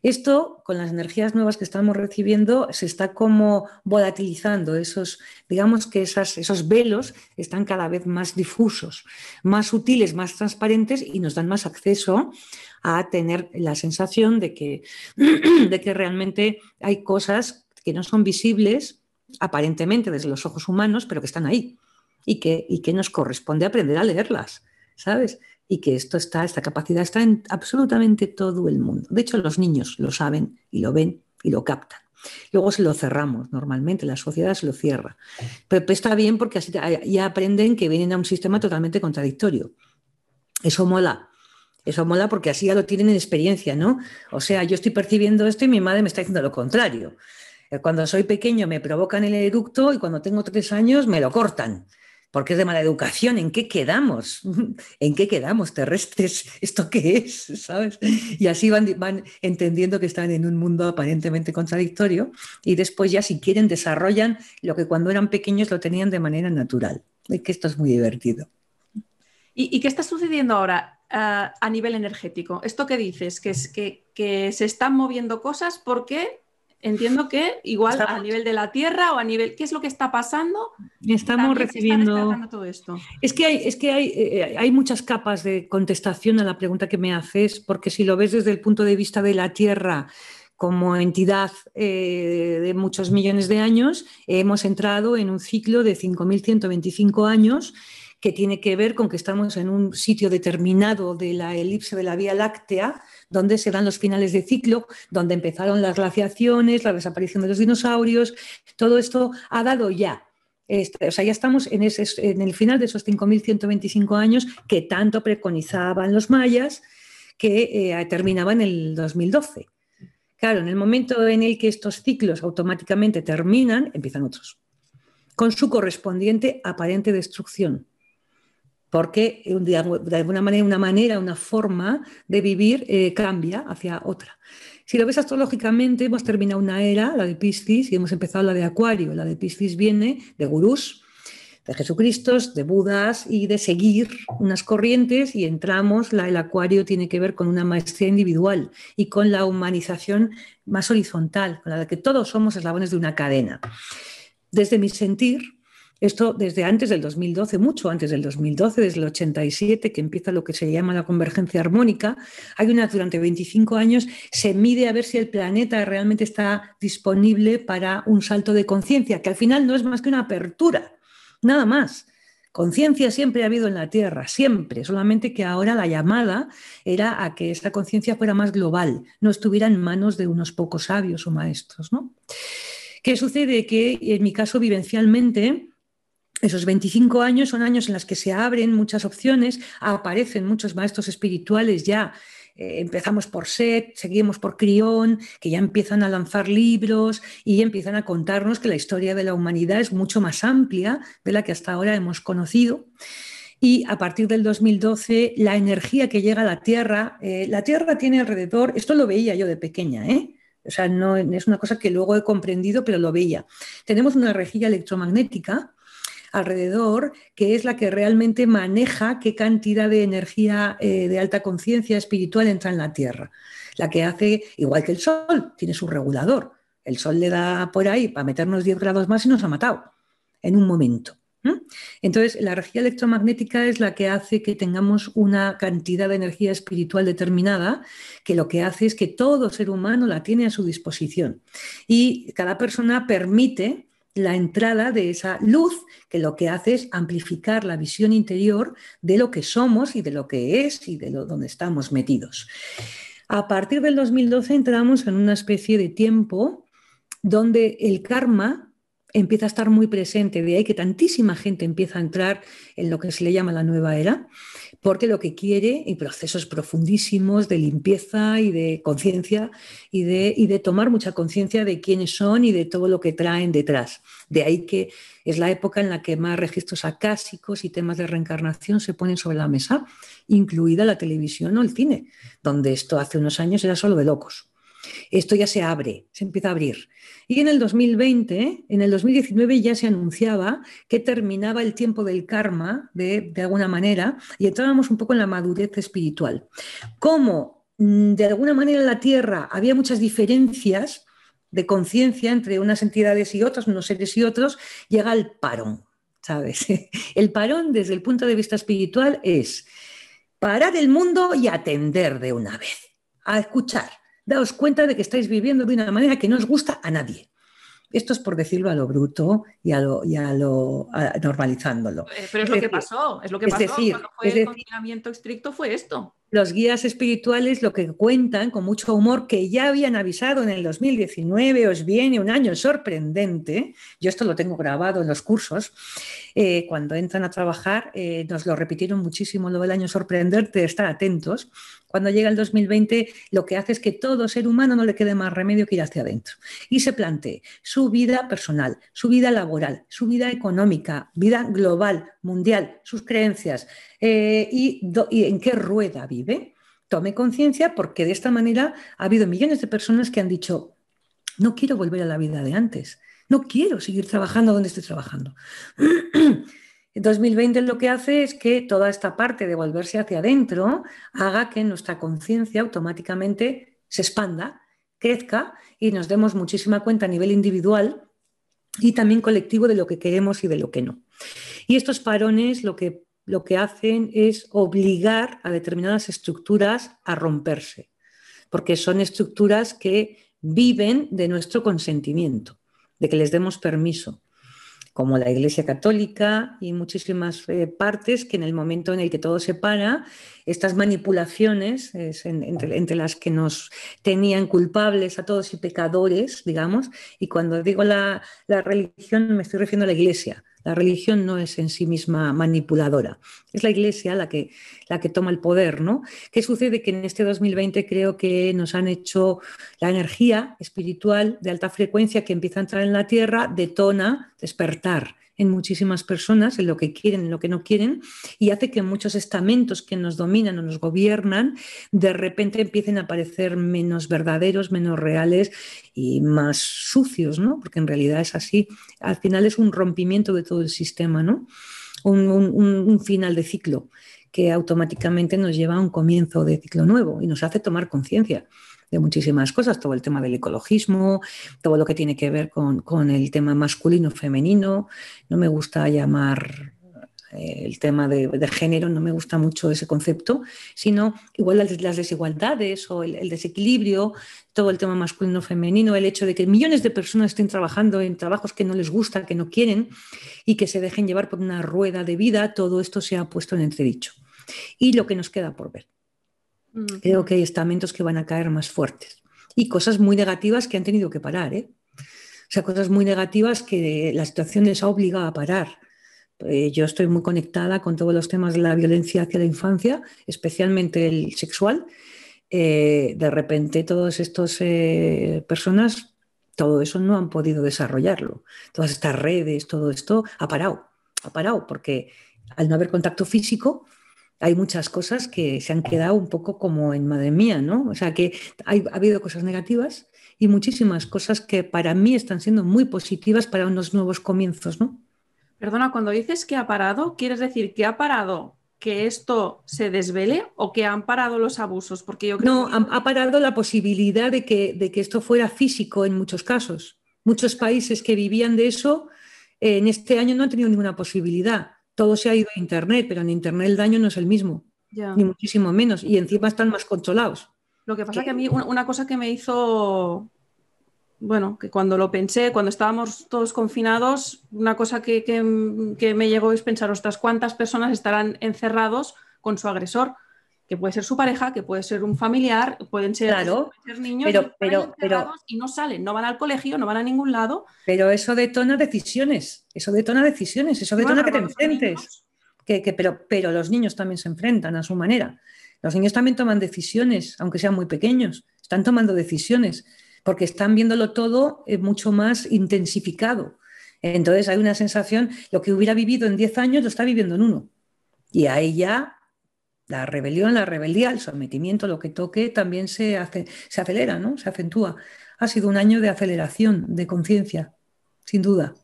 Esto, con las energías nuevas que estamos recibiendo, se está como volatilizando. Esos, digamos que esos velos están cada vez más difusos, más sutiles, más transparentes y nos dan más acceso a tener la sensación de que, de que realmente hay cosas que no son visibles aparentemente desde los ojos humanos, pero que están ahí y que, y que nos corresponde aprender a leerlas, ¿sabes? Y que esto está, esta capacidad está en absolutamente todo el mundo. De hecho, los niños lo saben y lo ven y lo captan. Luego se lo cerramos normalmente, la sociedad se lo cierra. Pero está bien porque así ya aprenden que vienen a un sistema totalmente contradictorio. Eso mola. Eso mola porque así ya lo tienen en experiencia, ¿no? O sea, yo estoy percibiendo esto y mi madre me está diciendo lo contrario. Eh, cuando soy pequeño me provocan el eructo y cuando tengo tres años me lo cortan porque es de mala educación. ¿En qué quedamos? ¿En qué quedamos terrestres? ¿Esto qué es? ¿Sabes? Y así van, van entendiendo que están en un mundo aparentemente contradictorio y después ya si quieren desarrollan lo que cuando eran pequeños lo tenían de manera natural. Que esto es muy divertido. ¿Y, qué está sucediendo ahora eh, a nivel energético? Esto que dices, que, es, que, que se están moviendo cosas porque Entiendo que igual a nivel de la Tierra o a nivel, ¿qué es lo que está pasando? Estamos recibiendo todo esto. Es que hay, es que hay, eh, hay muchas capas de contestación a la pregunta que me haces, porque si lo ves desde el punto de vista de la Tierra como entidad eh, de muchos millones de años, hemos entrado en un ciclo de 5.125 años que tiene que ver con que estamos en un sitio determinado de la elipse de la Vía Láctea, donde se dan los finales de ciclo, donde empezaron las glaciaciones, la desaparición de los dinosaurios, todo esto ha dado ya este, o sea, ya estamos en, el final de esos 5.125 años que tanto preconizaban los mayas, que eh, terminaban en el 2012. Claro, en el momento en el que estos ciclos automáticamente terminan, empiezan otros, con su correspondiente aparente destrucción porque de alguna manera una manera, una forma de vivir eh, cambia hacia otra. Si lo ves astrológicamente, hemos terminado una era, la de Piscis, y hemos empezado la de Acuario. La de Piscis viene de gurús, de Jesucristo, de Budas y de seguir unas corrientes y entramos, la, el Acuario tiene que ver con una maestría individual y con la humanización más horizontal, con la que todos somos eslabones de una cadena. Desde mi sentir, esto desde antes del 2012, mucho antes del 2012, desde el 87, que empieza lo que se llama la convergencia armónica. Hay una, durante 25 años se mide a ver si el planeta realmente está disponible para un salto de conciencia, que al final no es más que una apertura, nada más. Conciencia siempre ha habido en la Tierra, siempre, solamente que ahora la llamada era a que esa conciencia fuera más global, no estuviera en manos de unos pocos sabios o maestros. ¿no? ¿Qué sucede? Que en mi caso, vivencialmente, esos 25 años son años en los que se abren muchas opciones, aparecen muchos maestros espirituales ya. Eh, empezamos por Set, seguimos por Crión, que ya empiezan a lanzar libros y empiezan a contarnos que la historia de la humanidad es mucho más amplia de la que hasta ahora hemos conocido. Y a partir del 2012, la energía que llega a la Tierra, eh, la Tierra tiene alrededor, esto lo veía yo de pequeña, ¿eh? O sea, no es una cosa que luego he comprendido, pero lo veía. Tenemos una rejilla electromagnética alrededor, que es la que realmente maneja qué cantidad de energía eh, de alta conciencia espiritual entra en la Tierra. La que hace, igual que el Sol, tiene su regulador. El Sol le da por ahí para meternos 10 grados más y nos ha matado en un momento. Entonces, la energía electromagnética es la que hace que tengamos una cantidad de energía espiritual determinada, que lo que hace es que todo ser humano la tiene a su disposición. Y cada persona permite la entrada de esa luz que lo que hace es amplificar la visión interior de lo que somos y de lo que es y de lo, donde estamos metidos. A partir del 2012 entramos en una especie de tiempo donde el karma empieza a estar muy presente, de ahí que tantísima gente empieza a entrar en lo que se le llama la nueva era, porque lo que quiere, y procesos profundísimos de limpieza y de conciencia y de, y de tomar mucha conciencia de quiénes son y de todo lo que traen detrás. De ahí que es la época en la que más registros acásicos y temas de reencarnación se ponen sobre la mesa, incluida la televisión o el cine, donde esto hace unos años era solo de locos. Esto ya se abre, se empieza a abrir. Y en el 2020, en el 2019 ya se anunciaba que terminaba el tiempo del karma de, alguna manera y entrábamos un poco en la madurez espiritual. Como mm, de alguna manera en la Tierra había muchas diferencias de conciencia entre unas entidades y otras, unos seres y otros, llega el parón. ¿Sabes? El parón desde el punto de vista espiritual es parar el mundo y atender de una vez, a escuchar daos cuenta de que estáis viviendo de una manera que no os gusta a nadie. Esto es por decirlo a lo bruto y a lo, y a lo normalizándolo. Eh, pero es, lo que pasó, es lo que pasó. Decir, Cuando fue el confinamiento estricto fue esto. Los guías espirituales lo que cuentan con mucho humor, que ya habían avisado en el 2019, os viene un año sorprendente, yo esto lo tengo grabado en los cursos, eh, cuando entran a trabajar eh, nos lo repitieron muchísimo lo del año sorprendente, estar atentos, cuando llega el 2020, lo que hace es que todo ser humano no le quede más remedio que ir hacia adentro y se plantee su vida personal, su vida laboral, su vida económica, vida global, mundial, sus creencias eh, y, y en qué rueda vive. Tome conciencia porque de esta manera ha habido millones de personas que han dicho, no quiero volver a la vida de antes, no quiero seguir trabajando donde estoy trabajando. 2020 lo que hace es que toda esta parte de volverse hacia adentro haga que nuestra conciencia automáticamente se expanda, crezca y nos demos muchísima cuenta a nivel individual y también colectivo de lo que queremos y de lo que no. Y estos parones lo que, lo que hacen es obligar a determinadas estructuras a romperse, porque son estructuras que viven de nuestro consentimiento, de que les demos permiso como la Iglesia Católica y muchísimas eh, partes que en el momento en el que todo se para, estas manipulaciones entre, las que nos tenían culpables a todos y pecadores, digamos, y cuando digo la, la religión me estoy refiriendo a la Iglesia, la religión no es en sí misma manipuladora, es la Iglesia la que, la que toma el poder, ¿no? ¿Qué sucede? Que en este 2020 creo que nos han hecho la energía espiritual de alta frecuencia que empieza a entrar en la Tierra, detona despertar en muchísimas personas, en lo que quieren, en lo que no quieren, y hace que muchos estamentos que nos dominan o nos gobiernan, de repente empiecen a parecer menos verdaderos, menos reales y más sucios, ¿no? Porque en realidad es así. Al final es un rompimiento de todo el sistema, ¿no? un final de ciclo que automáticamente nos lleva a un comienzo de ciclo nuevo y nos hace tomar conciencia de muchísimas cosas, todo el tema del ecologismo, todo lo que tiene que ver con, el tema masculino-femenino. No me gusta llamar eh, el tema de, género, no me gusta mucho ese concepto, sino igual las, desigualdades o el, desequilibrio, todo el tema masculino-femenino, el hecho de que millones de personas estén trabajando en trabajos que no les gusta, que no quieren y que se dejen llevar por una rueda de vida, todo esto se ha puesto en entredicho. Y lo que nos queda por ver. Creo que hay estamentos que van a caer más fuertes. Y cosas muy negativas que han tenido que parar. ¿eh? O sea, cosas muy negativas que la situación les ha obligado a parar. Eh, yo estoy muy conectada con todos los temas de la violencia hacia la infancia, especialmente el sexual. Eh, de repente, todas estas personas, todo eso no han podido desarrollarlo. Todas estas redes, todo esto ha parado. Ha parado porque al no haber contacto físico, hay muchas cosas que se han quedado un poco como en madre mía, ¿no? O sea que ha habido cosas negativas y muchísimas cosas que para mí están siendo muy positivas para unos nuevos comienzos, ¿no? Perdona, cuando dices que ha parado, ¿quieres decir que ha parado que esto se desvele o que han parado los abusos? Porque yo creo no, ha, parado la posibilidad de que, de que esto fuera físico en muchos casos. Muchos países que vivían de eso en este año no han tenido ninguna posibilidad todo se ha ido a Internet, pero en Internet el daño no es el mismo, ni muchísimo menos, y encima están más controlados. Lo que pasa es que a mí una, cosa que me hizo, bueno, que cuando lo pensé, cuando estábamos todos confinados, una cosa que, que me llegó es pensar, ostras, ¿cuántas personas estarán encerrados con su agresor? Que puede ser su pareja, que puede ser un familiar, pueden ser, niños pero, pero, y no salen, no van al colegio, no van a ningún lado. Pero eso detona decisiones, eso detona decisiones, eso detona que te enfrentes. Que, pero, pero los niños también se enfrentan a su manera. Los niños también toman decisiones, aunque sean muy pequeños, están tomando decisiones porque están viéndolo todo eh, mucho más intensificado. Entonces hay una sensación, lo que hubiera vivido en 10 años lo está viviendo en uno. Y ahí ya la rebelión, la rebeldía, el sometimiento, lo que toque, también se, hace, se acelera, ¿no? Se acentúa. Ha sido un año de aceleración, de conciencia, sin duda.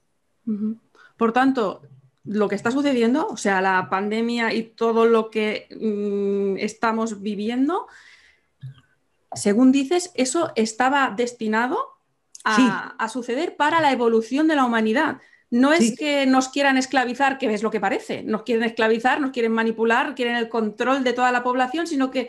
Por tanto, lo que está sucediendo, o sea, la pandemia y todo lo que mm, estamos viviendo, según dices, eso estaba destinado a suceder para la evolución de la humanidad. No es que nos quieran esclavizar, que es lo que parece, nos quieren esclavizar, nos quieren manipular, quieren el control de toda la población, sino que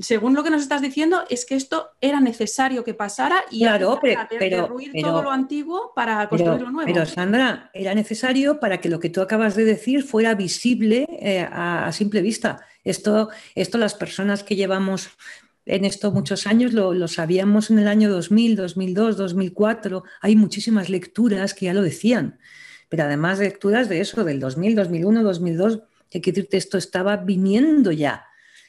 según lo que nos estás diciendo, es que esto era necesario que pasara y claro, pero, derruir todo lo antiguo para construir lo nuevo. Pero Sandra, era necesario para que lo que tú acabas de decir fuera visible eh, a, simple vista. Esto, esto las personas que llevamos en esto muchos años lo, lo, sabíamos en el año 2000, 2002, 2004. Hay muchísimas lecturas que ya lo decían, pero además de lecturas de eso, del 2000, 2001, 2002, hay que decirte, esto estaba viniendo ya.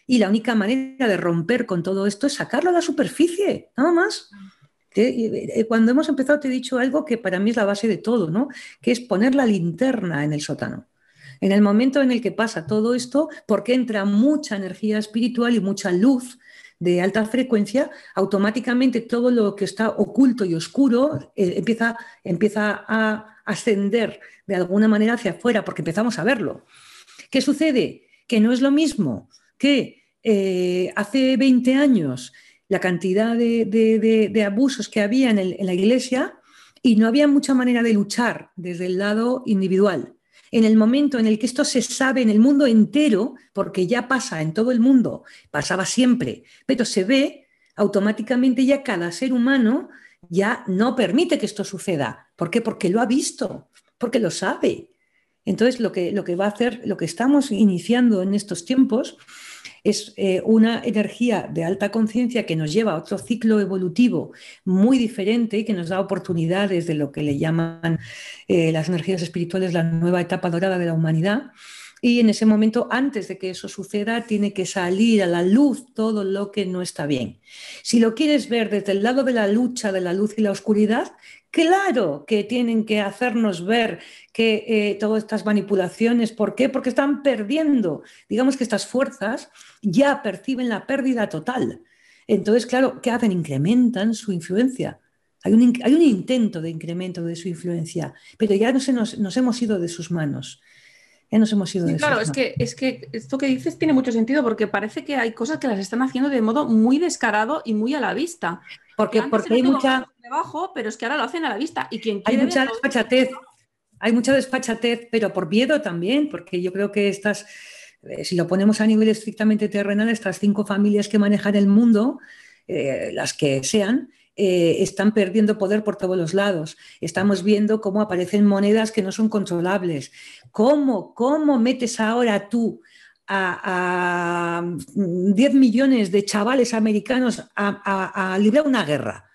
Y la única manera de romper con todo esto es sacarlo a la superficie, nada más. Eh, cuando hemos empezado te he dicho algo que para mí es la base de todo, ¿no? Que es poner la linterna en el sótano. En el momento en el que pasa todo esto, porque entra mucha energía espiritual y mucha luz de alta frecuencia, automáticamente todo lo que está oculto y oscuro eh, empieza, empieza a ascender de alguna manera hacia afuera, porque empezamos a verlo. ¿Qué sucede? Que no es lo mismo que eh, hace 20 años la cantidad de, abusos que había en, en la iglesia y no había mucha manera de luchar desde el lado individual. En el momento en el que esto se sabe en el mundo entero, porque ya pasa en todo el mundo, pasaba siempre, pero se ve, automáticamente ya cada ser humano ya no permite que esto suceda. ¿Por qué? Porque lo ha visto, porque lo sabe. Entonces, lo que, lo que va a hacer, lo que estamos iniciando en estos tiempos es eh, una energía de alta conciencia que nos lleva a otro ciclo evolutivo muy diferente y que nos da oportunidades de lo que le llaman eh, las energías espirituales la nueva etapa dorada de la humanidad. Y en ese momento, antes de que eso suceda, tiene que salir a la luz todo lo que no está bien. Si lo quieres ver desde el lado de la lucha de la luz y la oscuridad, Claro que tienen que hacernos ver que eh, todas estas manipulaciones, ¿por qué? Porque están perdiendo. Digamos que estas fuerzas ya perciben la pérdida total. Entonces, claro, ¿qué hacen? Incrementan su influencia. Hay un, hay un intento de incremento de su influencia, pero ya no se nos, nos hemos ido de sus manos. Ya nos hemos ido de Claro, es que, es que esto que dices tiene mucho sentido porque parece que hay cosas que las están haciendo de modo muy descarado y muy a la vista. Porque, porque hay mucha. Debajo, pero es que ahora lo hacen a la vista. Y quien hay mucha desfachatez. Hay mucha desfachatez, pero por miedo también, porque yo creo que estas, eh, si lo ponemos a nivel estrictamente terrenal, estas cinco familias que manejan el mundo, eh, las que sean, eh, están perdiendo poder por todos los lados. Estamos viendo cómo aparecen monedas que no son controlables. ¿Cómo, cómo metes ahora tú a, 10 millones de chavales americanos a, librar una guerra.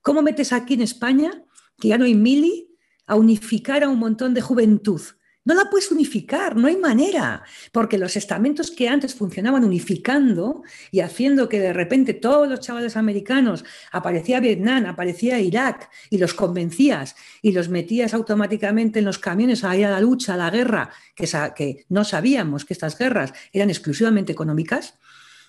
¿Cómo metes aquí en España, que ya no hay mili, a unificar a un montón de juventud? No la puedes unificar, no hay manera, porque los estamentos que antes funcionaban unificando y haciendo que de repente todos los chavales americanos aparecía Vietnam, aparecía Irak y los convencías y los metías automáticamente en los camiones a ir a la lucha, a la guerra, que, que no sabíamos que estas guerras eran exclusivamente económicas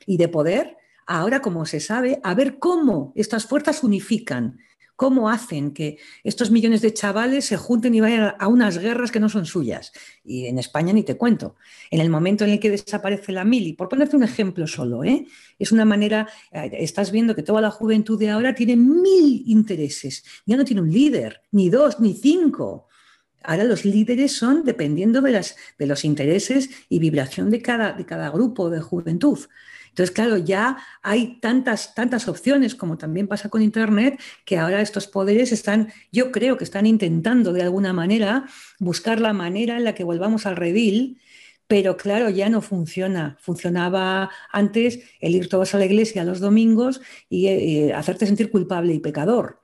y de poder, ahora como se sabe, a ver cómo estas fuerzas unifican cómo hacen que estos millones de chavales se junten y vayan a unas guerras que no son suyas. Y en España ni te cuento. En el momento en el que desaparece la mili, por ponerte un ejemplo solo, ¿eh? es una manera, eh, estás viendo que toda la juventud de ahora tiene mil intereses. Ya no tiene un líder, ni dos, ni cinco. Ahora los líderes son dependiendo de, de los intereses y vibración de cada, de cada grupo de juventud. Entonces, claro, ya hay tantas, tantas opciones, como también pasa con Internet, que ahora estos poderes están, yo creo que están intentando de alguna manera buscar la manera en la que volvamos al redil, pero claro, ya no funciona. Funcionaba antes el ir todos a la iglesia los domingos y, eh, hacerte sentir culpable y pecador.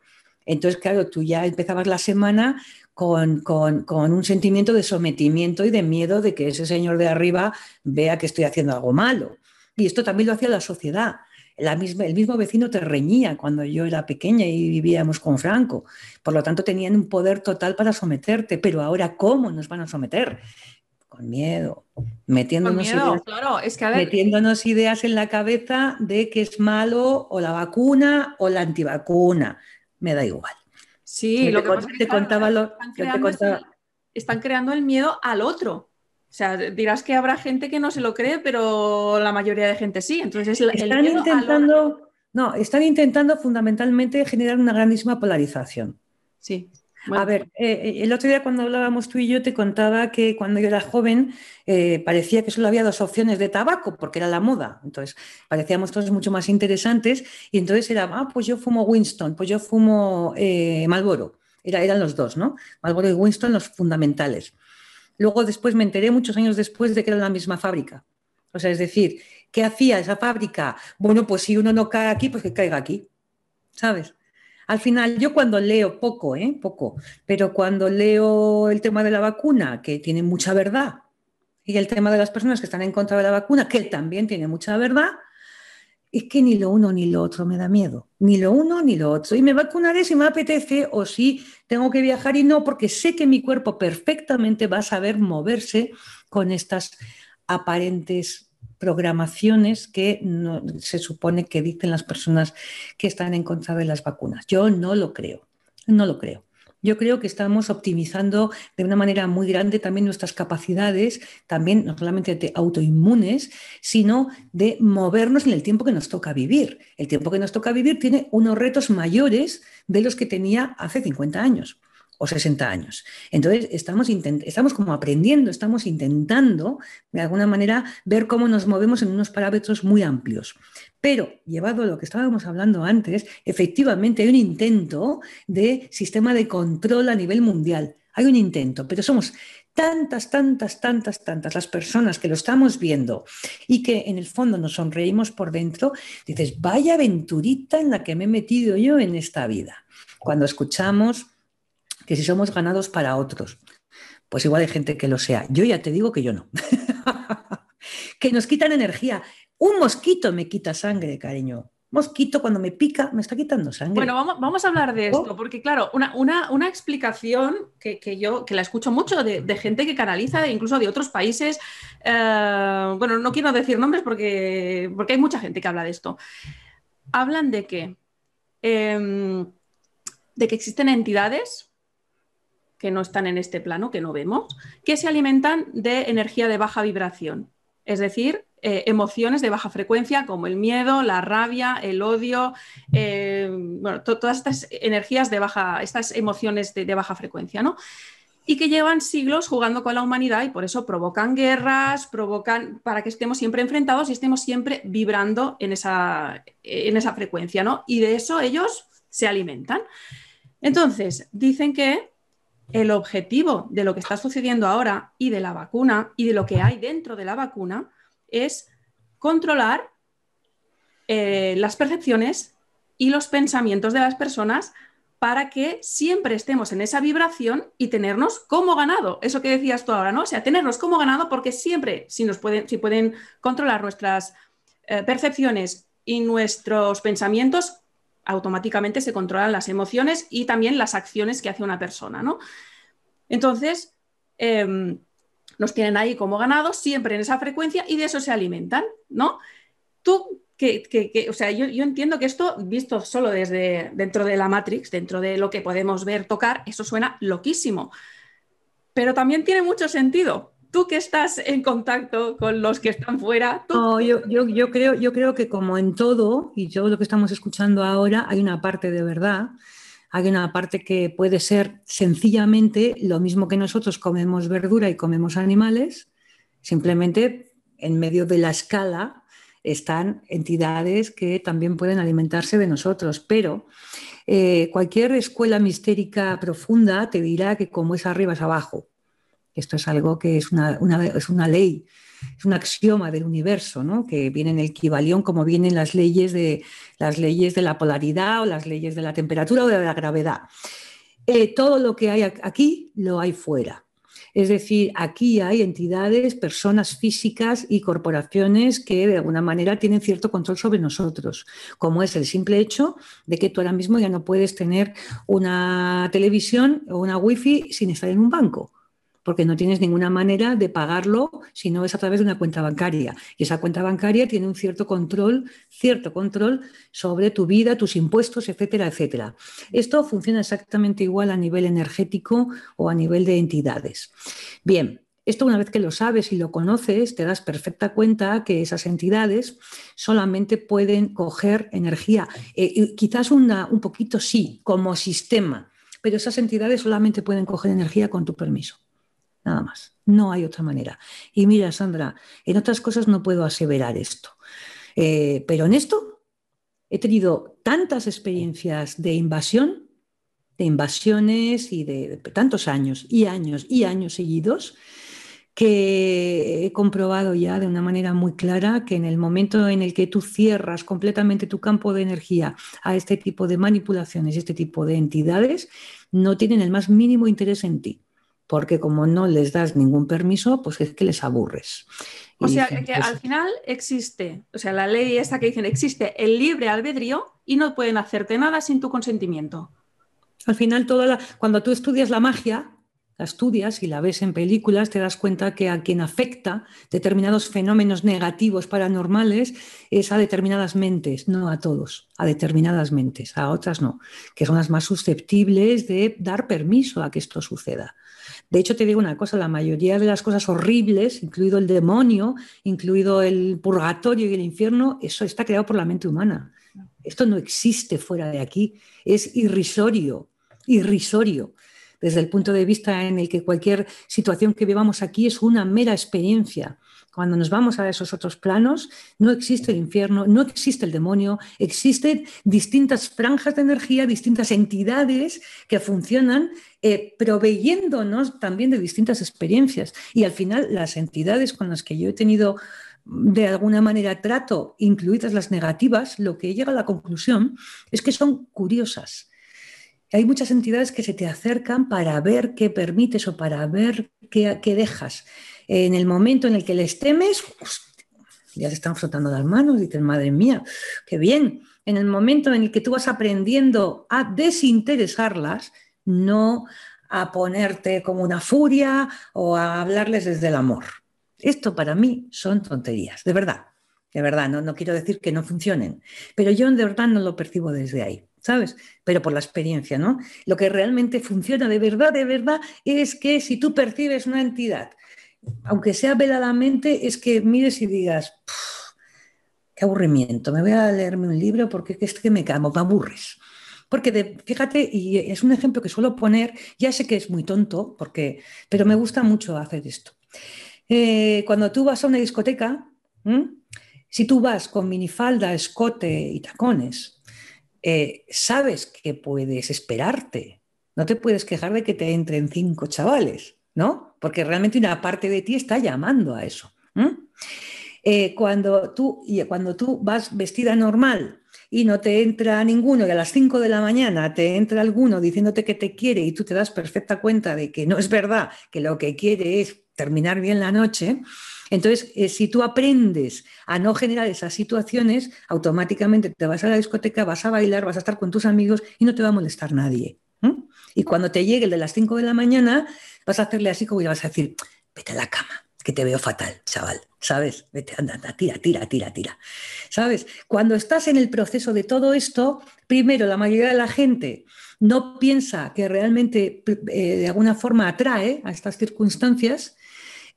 Entonces, claro, tú ya empezabas la semana con, con, un sentimiento de sometimiento y de miedo de que ese señor de arriba vea que estoy haciendo algo malo. Y esto también lo hacía la sociedad. La misma, el mismo vecino te reñía cuando yo era pequeña y vivíamos con Franco. Por lo tanto, tenían un poder total para someterte. Pero ahora, ¿cómo nos van a someter? Con miedo, metiéndonos, ideas, claro, es que metiéndonos ideas en la cabeza de que es malo o la vacuna o la antivacuna. Me da igual. Sí, lo que, te, contaba lo, están creando el miedo al otro. O sea, dirás que habrá gente que no se lo cree, pero la mayoría de gente sí. Entonces, están intentando, no, están intentando fundamentalmente generar una grandísima polarización. Sí. A ver, eh, el otro día cuando hablábamos tú y yo te contaba que cuando yo era joven eh, parecía que solo había dos opciones de tabaco porque era la moda. Entonces parecíamos todos mucho más interesantes y entonces era, ah, pues yo fumo Winston, pues yo fumo eh, Marlboro. Era, eran los dos, ¿no? Marlboro y Winston los fundamentales. Luego después me enteré muchos años después de que era la misma fábrica. O sea, es decir, ¿qué hacía esa fábrica? Bueno, pues si uno no cae aquí, pues que caiga aquí. ¿Sabes? Al final, yo cuando leo poco, ¿eh? poco, pero cuando leo el tema de la vacuna, que tiene mucha verdad, y el tema de las personas que están en contra de la vacuna, que también tiene mucha verdad, es que ni lo uno ni lo otro me da miedo. Ni lo uno ni lo otro. Y me vacunaré si me apetece o si tengo que viajar y no, porque sé que mi cuerpo perfectamente va a saber moverse con estas aparentes programaciones que se supone que dicen las personas que están en contra de las vacunas. Yo no lo creo, no lo creo. Yo creo que estamos optimizando de una manera muy grande también nuestras capacidades, también no solamente de autoinmunes, sino de movernos en el tiempo que nos toca vivir. El tiempo que nos toca vivir tiene unos retos mayores de los que tenía hace 50 años o 60 años. Entonces, estamos, estamos como aprendiendo, estamos intentando, de alguna manera, ver cómo nos movemos en unos parámetros muy amplios. Pero, llevado a lo que estábamos hablando antes, efectivamente hay un intento de sistema de control a nivel mundial. Hay un intento, pero somos tantas, tantas, tantas, tantas las personas que lo estamos viendo y que en el fondo nos sonreímos por dentro, dices, vaya aventurita en la que me he metido yo en esta vida. Cuando escuchamos que si somos ganados para otros. Pues igual hay gente que lo sea. Yo ya te digo que yo no. que nos quitan energía. Un mosquito me quita sangre, cariño. Mosquito cuando me pica me está quitando sangre. Bueno, vamos, a hablar de esto, porque claro, una, explicación que, yo que la escucho mucho de, gente que canaliza, incluso de otros países, eh, bueno, no quiero decir nombres porque, porque hay mucha gente que habla de esto. Hablan de que, em, de que existen entidades que no están en este plano, que no vemos, que se alimentan de energía de baja vibración, es decir, eh, emociones de baja frecuencia como el miedo, la rabia, el odio, eh, bueno, todas estas energías de baja, estas emociones de, baja frecuencia, ¿no? y que llevan siglos jugando con la humanidad y por eso provocan guerras, provocan para que estemos siempre enfrentados y estemos siempre vibrando en esa, en esa frecuencia, ¿no? Y de eso ellos se alimentan. Entonces, dicen que el objetivo de lo que está sucediendo ahora y de la vacuna y de lo que hay dentro de la vacuna es controlar eh, las percepciones y los pensamientos de las personas para que siempre estemos en esa vibración y tenernos como ganado. Eso que decías tú ahora, ¿no? O sea, tenernos como ganado porque siempre, si, nos pueden, si pueden controlar nuestras eh, percepciones y nuestros pensamientos, automáticamente se controlan las emociones y también las acciones que hace una persona, ¿no? Entonces, em, nos tienen ahí como ganados, siempre en esa frecuencia y de eso se alimentan, ¿no? Tú, que, o sea, yo, yo, entiendo que esto, visto solo desde dentro de la Matrix, dentro de lo que podemos ver, tocar, eso suena loquísimo, pero también tiene mucho sentido, tú que estás en contacto con los que están fuera. yo, creo, yo creo que como en todo, y todo lo que estamos escuchando ahora, hay una parte de verdad, hay una parte que puede ser sencillamente lo mismo que nosotros comemos verdura y comemos animales, simplemente en medio de la escala están entidades que también pueden alimentarse de nosotros, pero eh, cualquier escuela mistérica profunda te dirá que como es arriba es abajo. Esto es algo que es una, es una ley, es un axioma del universo, ¿no? que viene en el equivalión como vienen las leyes, de, las leyes de la polaridad o las leyes de la temperatura o de la gravedad. Eh, todo lo que hay aquí lo hay fuera. Es decir, aquí hay entidades, personas físicas y corporaciones que de alguna manera tienen cierto control sobre nosotros, como es el simple hecho de que tú ahora mismo ya no puedes tener una televisión o una wifi sin estar en un banco porque no tienes ninguna manera de pagarlo si no es a través de una cuenta bancaria. Y esa cuenta bancaria tiene un cierto control, cierto control sobre tu vida, tus impuestos, etcétera, etcétera. Esto funciona exactamente igual a nivel energético o a nivel de entidades. Bien, esto una vez que lo sabes y lo conoces, te das perfecta cuenta que esas entidades solamente pueden coger energía, eh, quizás una, un poquito sí, como sistema, pero esas entidades solamente pueden coger energía con tu permiso. Nada más. No hay otra manera. Y mira, Sandra, en otras cosas no puedo aseverar esto. Eh, pero en esto he tenido tantas experiencias de invasión, de invasiones y de tantos años y años y años seguidos, que he comprobado ya de una manera muy clara que en el momento en el que tú cierras completamente tu campo de energía a este tipo de manipulaciones, este tipo de entidades, no tienen el más mínimo interés en ti, porque como no les das ningún permiso, pues es que les aburres. O sea, que pues al final existe, o sea, la ley esta que dicen, existe el libre albedrío y no pueden hacerte nada sin tu consentimiento. Al final, toda la, cuando tú estudias la magia, la estudias y la ves en películas, te das cuenta que a quien afecta determinados fenómenos negativos paranormales es a determinadas mentes, no a todos, a determinadas mentes, a otras no, que son las más susceptibles de dar permiso a que esto suceda. De hecho, te digo una cosa, la mayoría de las cosas horribles, incluido el demonio, incluido el purgatorio y el infierno, eso está creado por la mente humana. Esto no existe fuera de aquí, es irrisorio, irrisorio desde el punto de vista en el que cualquier situación que vivamos aquí es una mera experiencia. Cuando nos vamos a esos otros planos, no existe el infierno, no existe el demonio, existen distintas franjas de energía, distintas entidades que funcionan eh, proveyéndonos también de distintas experiencias. Y al final, las entidades con las que yo he tenido de alguna manera trato, incluidas las negativas, lo que llega a la conclusión es que son curiosas hay muchas entidades que se te acercan para ver qué permites o para ver qué, dejas. En el momento en el que les temes, ya se están frotando las manos, dicen, madre mía, qué bien. En el momento en el que tú vas aprendiendo a desinteresarlas, no a ponerte como una furia o a hablarles desde el amor. Esto para mí son tonterías, de verdad, de verdad, no, no quiero decir que no funcionen, pero yo de verdad no lo percibo desde ahí. ¿sabes? Pero por la experiencia, ¿no? Lo que realmente funciona de verdad, de verdad, es que si tú percibes una entidad, aunque sea veladamente, es que mires y digas, qué aburrimiento, me voy a leerme un libro porque es que me camo, me aburres. Porque fíjate, y es un ejemplo que suelo poner, ya sé que es muy tonto, porque, pero me gusta mucho hacer esto. Eh, cuando tú vas a una discoteca, si tú vas con minifalda, escote y tacones, eh, sabes que puedes esperarte. No te puedes quejar de que te entren cinco chavales, ¿no? Porque realmente una parte de ti está llamando a eso. Eh, cuando, tú, cuando tú vas vestida normal y no te entra ninguno y a las 5 de la mañana te entra alguno diciéndote que te quiere y tú te das perfecta cuenta de que no es verdad, que lo que quiere es terminar bien la noche, entonces, eh, si tú aprendes a no generar esas situaciones, automáticamente te vas a la discoteca, vas a bailar, vas a estar con tus amigos y no te va a molestar nadie. Y cuando te llegue el de las 5 de la mañana, vas a hacerle así como y vas a decir, vete a la cama, que te veo fatal, chaval, ¿sabes? Vete, anda, anda, tira, tira, tira, tira. ¿Sabes? Cuando estás en el proceso de todo esto, primero, la mayoría de la gente no piensa que realmente eh, de alguna forma atrae a estas circunstancias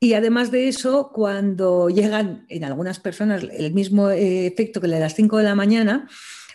y además de eso, cuando llegan en algunas personas el mismo eh, efecto que el de las 5 de la mañana,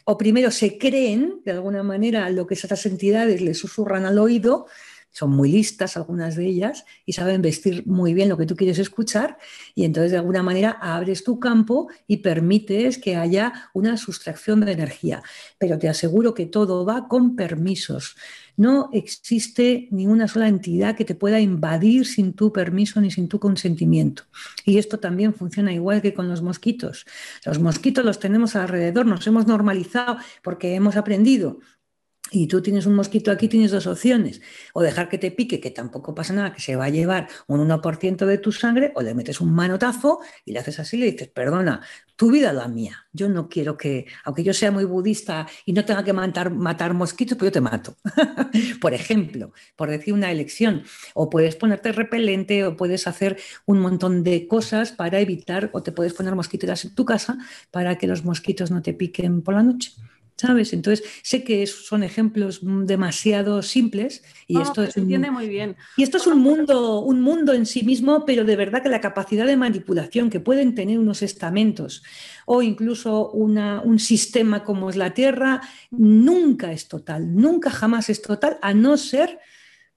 o primero se creen de alguna manera lo que esas entidades les susurran al oído, son muy listas algunas de ellas y saben vestir muy bien lo que tú quieres escuchar y entonces de alguna manera abres tu campo y permites que haya una sustracción de energía. Pero te aseguro que todo va con permisos. No existe ninguna sola entidad que te pueda invadir sin tu permiso ni sin tu consentimiento. Y esto también funciona igual que con los mosquitos. Los mosquitos los tenemos alrededor, nos hemos normalizado porque hemos aprendido y tú tienes un mosquito aquí, tienes dos opciones. O dejar que te pique, que tampoco pasa nada, que se va a llevar un 1% de tu sangre, o le metes un manotazo y le haces así le dices, perdona, tu vida la mía. Yo no quiero que, aunque yo sea muy budista y no tenga que matar, matar mosquitos, pues yo te mato. por ejemplo, por decir una elección. O puedes ponerte repelente o puedes hacer un montón de cosas para evitar, o te puedes poner mosquiteras en tu casa para que los mosquitos no te piquen por la noche. ¿Sabes? Entonces, sé que son ejemplos demasiado simples y esto se entiende muy bien. Y esto es un mundo, un mundo en sí mismo, pero de verdad que la capacidad de manipulación que pueden tener unos estamentos o incluso un sistema como es la Tierra, nunca es total, nunca jamás es total, a no ser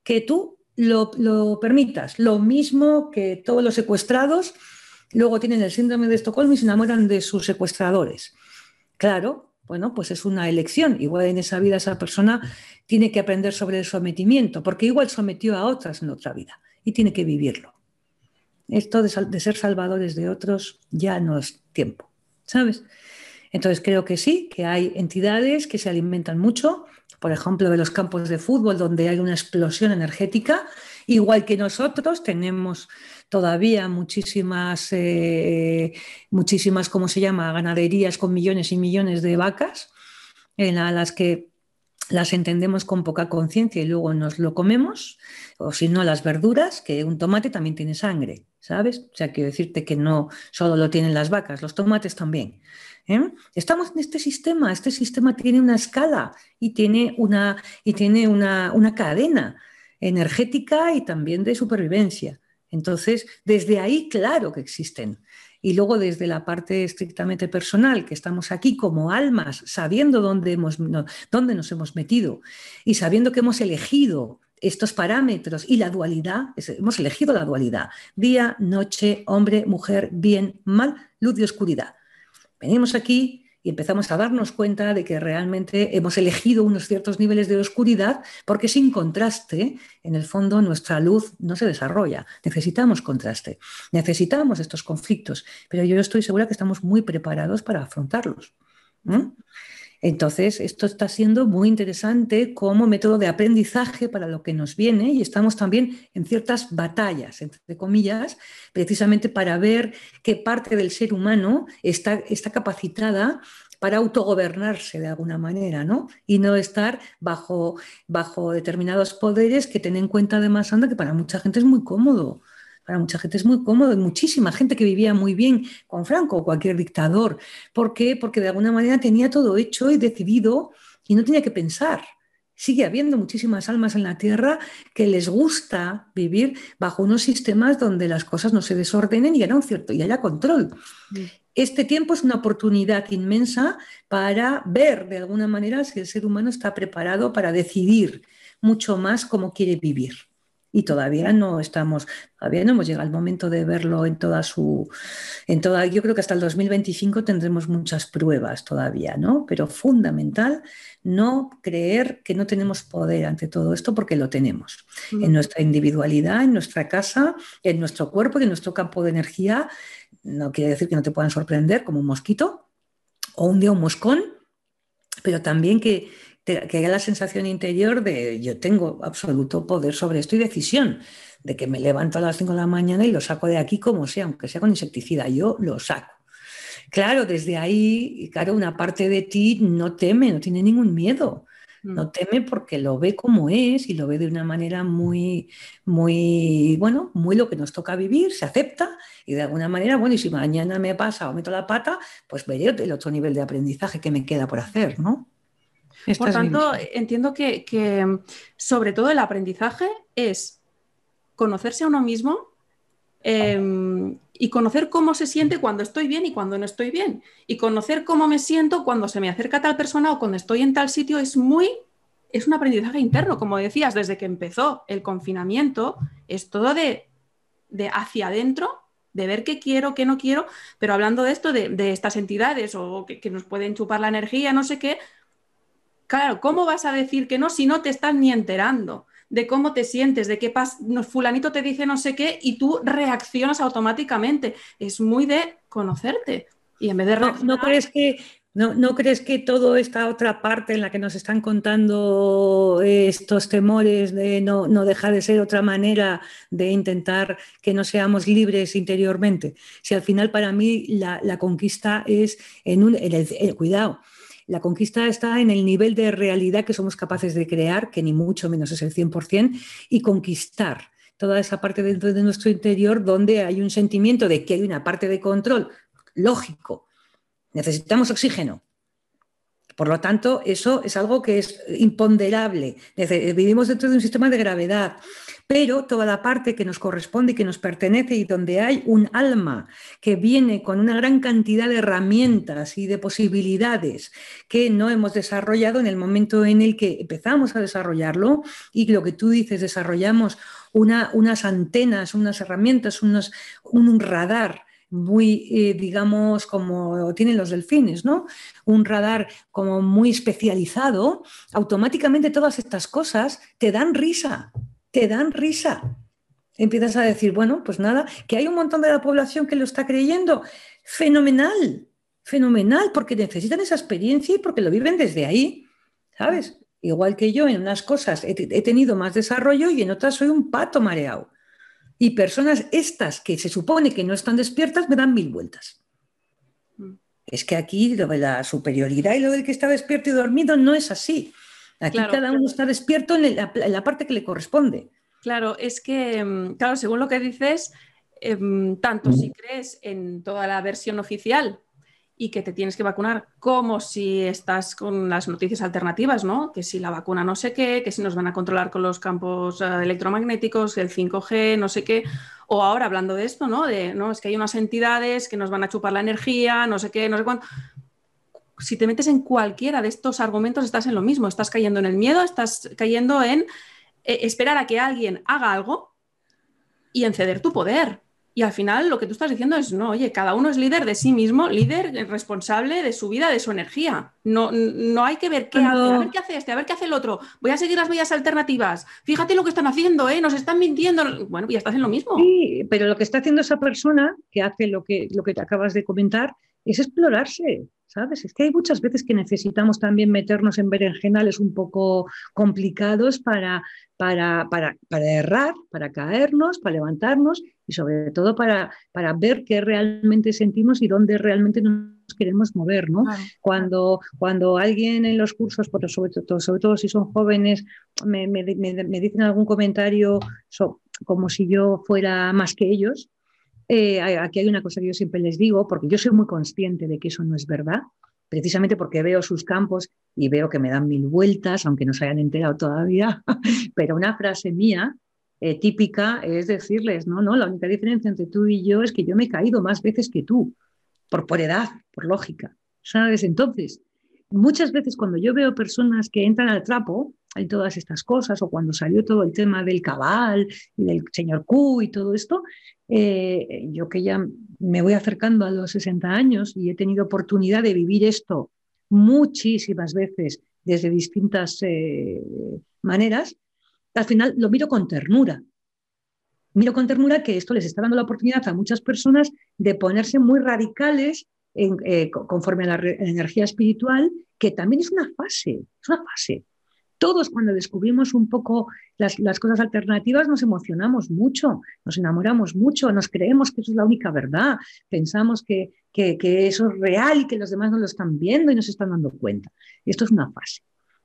que tú lo, lo permitas. Lo mismo que todos los secuestrados luego tienen el síndrome de Estocolmo y se enamoran de sus secuestradores. Claro, bueno, pues es una elección. Igual en esa vida esa persona tiene que aprender sobre el sometimiento, porque igual sometió a otras en otra vida y tiene que vivirlo. Esto de, ser salvadores de otros ya no es tiempo, ¿sabes? Entonces creo que sí, que hay entidades que se alimentan mucho, por ejemplo, de los campos de fútbol donde hay una explosión energética, igual que nosotros tenemos todavía muchísimas, eh, muchísimas, ¿cómo se llama?, ganaderías con millones y millones de vacas, en las que las entendemos con poca conciencia y luego nos lo comemos, o si no, las verduras, que un tomate también tiene sangre, ¿sabes? O sea, quiero decirte que no solo lo tienen las vacas, los tomates también. ¿eh? Estamos en este sistema, este sistema tiene una escala y tiene una, y tiene una, una cadena energética y también de supervivencia. Entonces, desde ahí, claro que existen. Y luego desde la parte estrictamente personal, que estamos aquí como almas, sabiendo dónde, hemos, dónde nos hemos metido y sabiendo que hemos elegido estos parámetros y la dualidad, hemos elegido la dualidad, día, noche, hombre, mujer, bien, mal, luz y oscuridad. Venimos aquí y empezamos a darnos cuenta de que realmente hemos elegido unos ciertos niveles de oscuridad porque sin contraste, en el fondo, nuestra luz no se desarrolla. Necesitamos contraste, necesitamos estos conflictos, pero yo estoy segura que estamos muy preparados para afrontarlos. Entonces, esto está siendo muy interesante como método de aprendizaje para lo que nos viene y estamos también en ciertas batallas, entre comillas, precisamente para ver qué parte del ser humano está, está capacitada para autogobernarse de alguna manera, ¿no? Y no estar bajo, bajo determinados poderes que ten en cuenta además, anda, que para mucha gente es muy cómodo. Para mucha gente es muy cómodo, hay muchísima gente que vivía muy bien con Franco o cualquier dictador. ¿Por qué? Porque de alguna manera tenía todo hecho y decidido y no tenía que pensar. Sigue habiendo muchísimas almas en la Tierra que les gusta vivir bajo unos sistemas donde las cosas no se desordenen y haya un cierto y haya control. Mm. Este tiempo es una oportunidad inmensa para ver de alguna manera si el ser humano está preparado para decidir mucho más cómo quiere vivir y todavía no estamos, todavía no hemos llegado al momento de verlo en toda su, en toda, yo creo que hasta el 2025 tendremos muchas pruebas todavía, ¿no? Pero fundamental no creer que no tenemos poder ante todo esto porque lo tenemos. En nuestra individualidad, en nuestra casa, en nuestro cuerpo en nuestro campo de energía, no quiere decir que no te puedan sorprender como un mosquito o un día un moscón, pero también que que haya la sensación interior de yo tengo absoluto poder sobre esto y decisión, de que me levanto a las 5 de la mañana y lo saco de aquí como sea, aunque sea con insecticida, yo lo saco. Claro, desde ahí, claro, una parte de ti no teme, no tiene ningún miedo. No mm. teme porque lo ve como es y lo ve de una manera muy, muy, bueno, muy lo que nos toca vivir, se acepta y de alguna manera, bueno, y si mañana me pasa o meto la pata, pues veré el otro nivel de aprendizaje que me queda por hacer, ¿no? Por tanto, entiendo que, sobre todo el aprendizaje es conocerse a uno mismo em, y conocer cómo se siente cuando estoy bien y cuando no estoy bien. Y conocer cómo me siento cuando se me acerca tal persona o cuando estoy en tal sitio es muy, es un aprendizaje interno, como decías, desde que empezó el confinamiento, es todo de, hacia adentro de ver qué quiero, qué no quiero, pero hablando de esto, de, estas entidades o que, que, nos pueden chupar la energía, no sé qué, Claro, ¿cómo vas a decir que no si no te estás ni enterando de cómo te sientes, de qué pasa? fulanito te dice no sé qué y tú reaccionas automáticamente? Es muy de conocerte. Y en vez de no, crees que ¿No, crees que toda esta otra parte en la que nos están contando estos temores de no, dejar de ser otra manera de intentar que no seamos libres interiormente? Si al final para mí la, conquista es en un... cuidado, la conquista está en el nivel de realidad que somos capaces de crear, que ni mucho menos es el 100%, y conquistar toda esa parte dentro de nuestro interior donde hay un sentimiento de que hay una parte de control lógico. Necesitamos oxígeno. Por lo tanto, eso es algo que es imponderable. Vivimos dentro de un sistema de gravedad pero toda la parte que nos corresponde y que nos pertenece y donde hay un alma que viene con una gran cantidad de herramientas y de posibilidades que no hemos desarrollado en el momento en el que empezamos a desarrollarlo y lo que tú dices, desarrollamos unas antenas, unas herramientas, un radar muy, eh, digamos, como tienen los delfines, ¿no? Un radar como muy especializado, automáticamente todas estas cosas te dan risa, te dan risa. Empiezas a decir, bueno, pues nada, que hay un montón de la población que lo está creyendo. Fenomenal, fenomenal, porque necesitan esa experiencia y porque lo viven desde ahí, ¿sabes? Igual que yo en unas cosas he, tenido más desarrollo y en otras soy un pato mareado. Y personas estas que se supone que no están despiertas me dan mil vueltas. Mm. Es que aquí lo de la superioridad y lo del que está despierto y dormido no es así. Aquí cada uno está despierto en la, parte que le corresponde. Claro, es que, mm, claro, según lo que dices, em, tanto si crees en toda la versión oficial y que te tienes que vacunar, como si estás con las noticias alternativas, ¿no? Que si la vacuna no sé qué, que si nos van a controlar con los campos eh, electromagnéticos, el 5G, no sé qué. O ahora hablando de esto, ¿no? De, no, es que hay unas entidades que nos van a chupar la energía, no sé qué, no sé cuánto si te metes en cualquiera de estos argumentos, estás en lo mismo, estás cayendo en el miedo, estás cayendo en eh, esperar a que alguien haga algo y en ceder tu poder. Y al final lo que tú estás diciendo es, no, oye, cada uno es líder de sí mismo, líder responsable de su vida, de su energía. No, no hay que ver qué hace, a ver qué hace este, a ver qué hace el otro. Voy a seguir las vías alternativas. Fíjate lo que están haciendo, ¿eh? nos están mintiendo. Bueno, ya estás en lo mismo. Sí, pero lo que está haciendo esa persona que hace lo que, lo que te acabas de comentar es explorarse. ¿sabes? Es que hay muchas veces que necesitamos también meternos en berenjenales un poco complicados para, para, para, para errar, para caernos, para levantarnos y sobre todo para, para ver qué realmente sentimos y dónde realmente nos queremos mover, ¿no? Cuando, cuando alguien en los cursos, sobre todo, sobre todo si son jóvenes, me, me, me, dicen algún comentario como si yo fuera más que ellos, eh, aquí hay una cosa que yo siempre les digo, porque yo soy muy consciente de que eso no es verdad, precisamente porque veo sus campos y veo que me dan mil vueltas, aunque no se hayan enterado todavía, pero una frase mía eh, típica es decirles, no, no, la única diferencia entre tú y yo es que yo me he caído más veces que tú, por, por edad, por lógica, ¿sabes? Entonces, muchas veces cuando yo veo personas que entran al trapo, hay todas estas cosas, o cuando salió todo el tema del cabal y del señor Q y todo esto, eh, yo que ya me voy acercando a los 60 años y he tenido oportunidad de vivir esto muchísimas veces desde distintas eh, maneras, al final lo miro con ternura. Miro con ternura que esto les está dando la oportunidad a muchas personas de ponerse muy radicales eh, conforme a la energía espiritual, que también es una fase, es una fase todos cuando descubrimos un poco las, cosas alternativas nos emocionamos mucho, nos enamoramos mucho, nos creemos que eso es la única verdad, pensamos que, eso es real y que los demás no lo están viendo y no se están dando cuenta. Esto es una fase.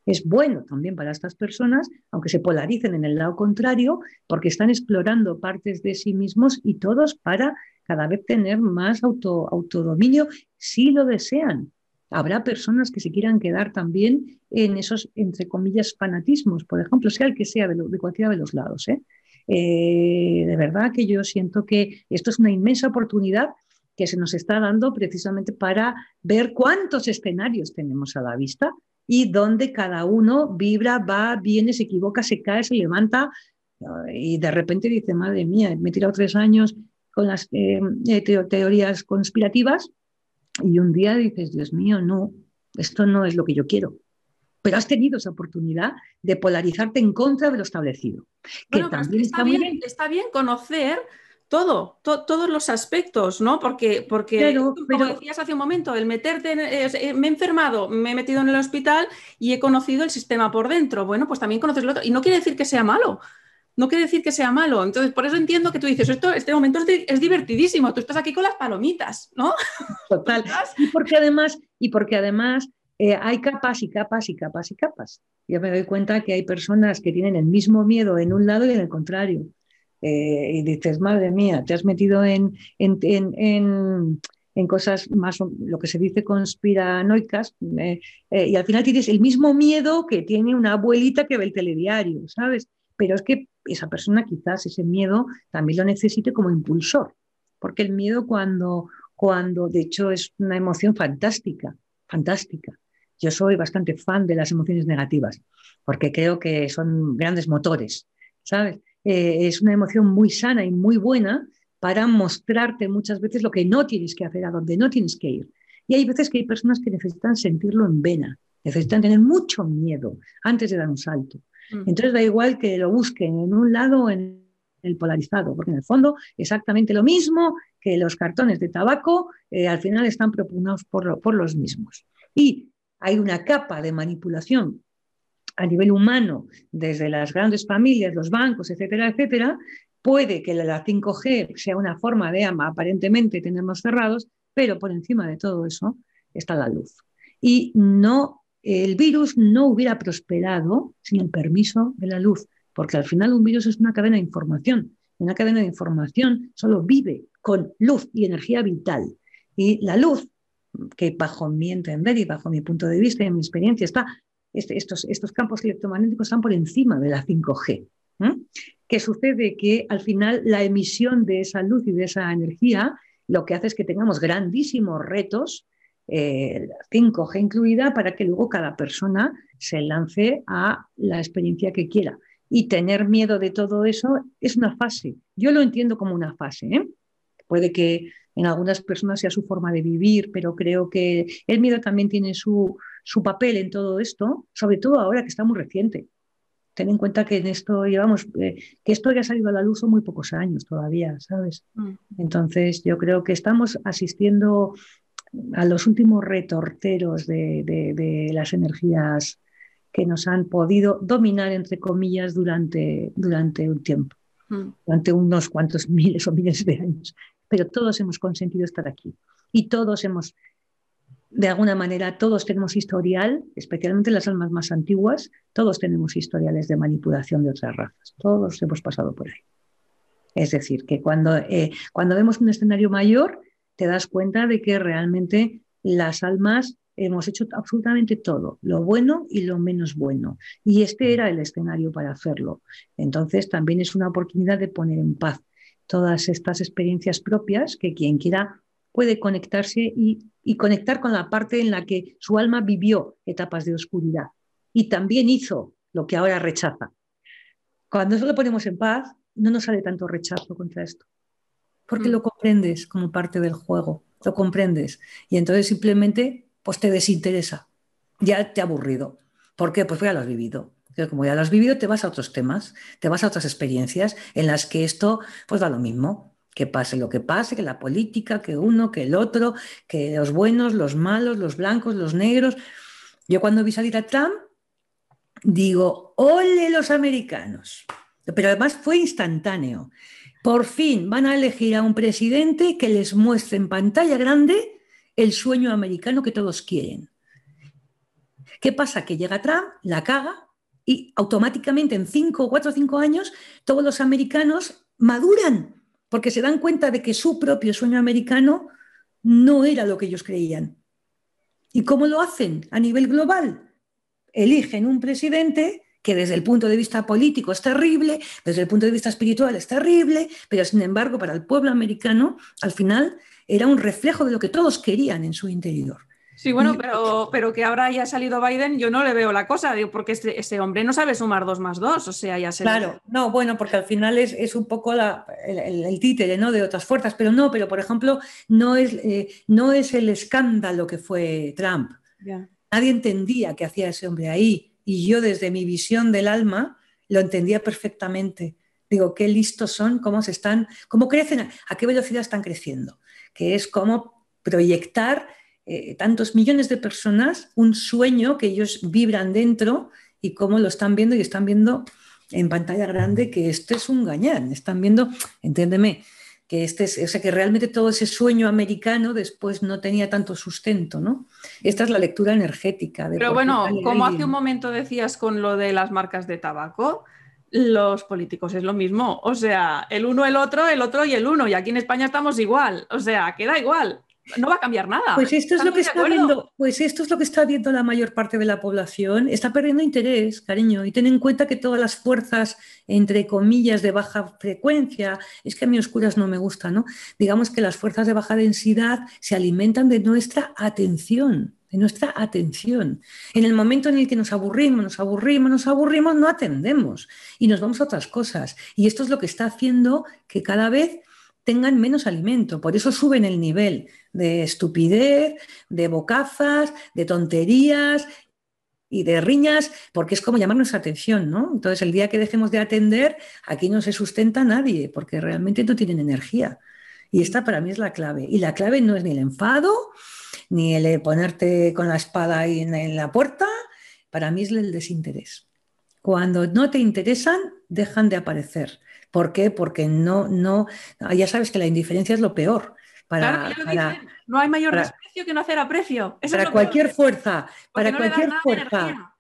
Es bueno también para estas personas, aunque se polaricen en el lado contrario, porque están explorando partes de sí mismos y todos para cada vez tener más auto, autodominio si lo desean habrá personas que se quieran quedar también en esos, entre comillas, fanatismos, por ejemplo, sea el que sea de, cualquiera de los lados. ¿eh? Eh, de verdad que yo siento que esto es una inmensa oportunidad que se nos está dando precisamente para ver cuántos escenarios tenemos a la vista y dónde cada uno vibra, va, viene, se equivoca, se cae, se levanta y de repente dice, madre mía, me he tirado tres años con las eh, teorías conspirativas y un día dices, Dios mío, no, esto no es lo que yo quiero. Pero has tenido esa oportunidad de polarizarte en contra de lo establecido. Que también está, bien, está bien conocer todo, todos los aspectos, ¿no? Porque, porque como decías hace un momento, el meterte, eh, me he enfermado, me he metido en el hospital y he conocido el sistema por dentro. Bueno, pues también conoces lo otro. Y no quiere decir que sea malo, no quiere decir que sea malo. Entonces, por eso entiendo que tú dices, esto, este momento es, divertidísimo, tú estás aquí con las palomitas, ¿no? Total. y porque además, y porque además eh, hay capas y capas y capas y capas. Yo me doy cuenta que hay personas que tienen el mismo miedo en un lado y en el contrario. Eh, y dices, madre mía, te has metido en, en, en cosas más, lo que se dice conspiranoicas, eh, eh, y al final tienes el mismo miedo que tiene una abuelita que ve el telediario, ¿sabes? Pero es que esa persona quizás ese miedo también lo necesite como impulsor, porque el miedo cuando, cuando de hecho es una emoción fantástica, fantástica. Yo soy bastante fan de las emociones negativas, porque creo que son grandes motores, ¿sabes? Eh, es una emoción muy sana y muy buena para mostrarte muchas veces lo que no tienes que hacer, a dónde no tienes que ir. Y hay veces que hay personas que necesitan sentirlo en vena, necesitan tener mucho miedo antes de dar un salto. Mm. Entonces da igual que lo busquen en un lado o en el polarizado, porque en el fondo exactamente lo mismo que los cartones de tabaco eh, al final están propugnados por, los mismos. Y hay una capa de manipulación a nivel humano, desde las grandes familias, los bancos, etcétera, etcétera, puede que la 5G sea una forma de aparentemente tenernos cerrados, pero por encima de todo eso está la luz. Y no, el virus no hubiera prosperado sin el permiso de la luz, porque al final un virus es una cadena de información. Una cadena de información solo vive con luz y energía vital. Y la luz, que bajo mi entender y bajo mi punto de vista y mi experiencia está este, estos, estos campos electromagnéticos están por encima de la 5G. ¿Qué sucede? Que al final la emisión de esa luz y de esa energía lo que hace es que tengamos grandísimos retos, eh, 5G incluida, para que luego cada persona se lance a la experiencia que quiera. Y tener miedo de todo eso es una fase. Yo lo entiendo como una fase. ¿eh? Puede que en algunas personas sea su forma de vivir, pero creo que el miedo también tiene su, su papel en todo esto, sobre todo ahora que está muy reciente. Ten en cuenta que en esto llevamos, eh, que esto ya ha salido a la luz son muy pocos años todavía, ¿sabes? Mm. Entonces yo creo que estamos asistiendo a los últimos retorteros de, las energías que nos han podido dominar, entre comillas, durante, durante un tiempo, mm. durante unos cuantos miles o miles de años. Pero todos hemos consentido estar aquí y todos hemos de alguna manera todos tenemos historial, especialmente las almas más antiguas, todos tenemos historiales de manipulación de otras razas, todos hemos pasado por ahí. Es decir, que cuando, eh, cuando vemos un escenario mayor, te das cuenta de que realmente las almas hemos hecho absolutamente todo, lo bueno y lo menos bueno. Y este era el escenario para hacerlo. Entonces, también es una oportunidad de poner en paz todas estas experiencias propias que quien quiera puede conectarse y, conectar con la parte en la que su alma vivió etapas de oscuridad y también hizo lo que ahora rechaza. Cuando eso lo ponemos en paz, no nos sale tanto rechazo contra esto, porque mm. lo comprendes como parte del juego, lo comprendes y entonces simplemente pues te desinteresa, ya te ha aburrido. ¿Por qué? Pues ya lo has vivido. Como ya lo has vivido, te vas a otros temas, te vas a otras experiencias en las que esto pues da lo mismo que pase lo que pase, que la política, que uno, que el otro, que los buenos, los malos, los blancos, los negros. Yo cuando vi salir a Trump, digo, ole los americanos. Pero además fue instantáneo. Por fin van a elegir a un presidente que les muestre en pantalla grande el sueño americano que todos quieren. ¿Qué pasa? Que llega Trump, la caga y automáticamente en cinco, cuatro o cinco años todos los americanos maduran porque se dan cuenta de que su propio sueño americano no era lo que ellos creían. ¿Y cómo lo hacen a nivel global? Eligen un presidente que desde el punto de vista político es terrible, desde el punto de vista espiritual es terrible, pero sin embargo para el pueblo americano al final era un reflejo de lo que todos querían en su interior. Sí, bueno, pero, pero que ahora haya salido Biden, yo no le veo la cosa, digo, porque este, este hombre no sabe sumar dos más dos, o sea, ya se Claro, no, bueno, porque al final es, un poco el, títere ¿no? de otras fuerzas, pero no, pero por ejemplo, no es, eh, no es el escándalo que fue Trump. Nadie entendía qué hacía ese hombre ahí, y yo desde mi visión del alma lo entendía perfectamente. Digo, qué listos son, cómo se están, cómo crecen, a qué velocidad están creciendo, que es cómo proyectar eh, tantos millones de personas un sueño que ellos vibran dentro y cómo lo están viendo y están viendo en pantalla grande que esto es un gañán, están viendo, entiéndeme, que este es, o sea, que realmente todo ese sueño americano después no tenía tanto sustento, ¿no? Esta es la lectura energética. Pero bueno, como hace un momento decías con lo de las marcas de tabaco, los políticos es lo mismo, o sea, el uno, el otro, el otro y el uno, y aquí en España estamos igual, o sea, queda igual. No va a cambiar nada. Pues esto es lo que está viendo, pues esto es lo que está viendo la mayor parte de la población. Está perdiendo interés, cariño, y ten en cuenta que todas las fuerzas, entre comillas, de baja frecuencia, es que a mí oscuras no me gusta, ¿no? Digamos que las fuerzas de baja densidad se alimentan de nuestra atención de nuestra atención. En el momento en el que nos aburrimos, nos aburrimos, nos aburrimos, no atendemos y nos vamos a otras cosas. Y esto es lo que está haciendo que cada vez tengan menos alimento. Por eso suben el nivel de estupidez, de bocazas, de tonterías y de riñas, porque es como llamar nuestra atención, ¿no? Entonces, el día que dejemos de atender, aquí no se sustenta nadie, porque realmente no tienen energía. Y esta para mí es la clave. Y la clave no es ni el enfado, ni el ponerte con la espada en, la puerta, para mí es el desinterés. Cuando no te interesan, dejan de aparecer. ¿Por qué? Porque no, no, ya sabes que la indiferencia es lo peor. Para, no hay mayor desprecio que no hacer aprecio. para, cualquier fuerza, para cualquier fuerza,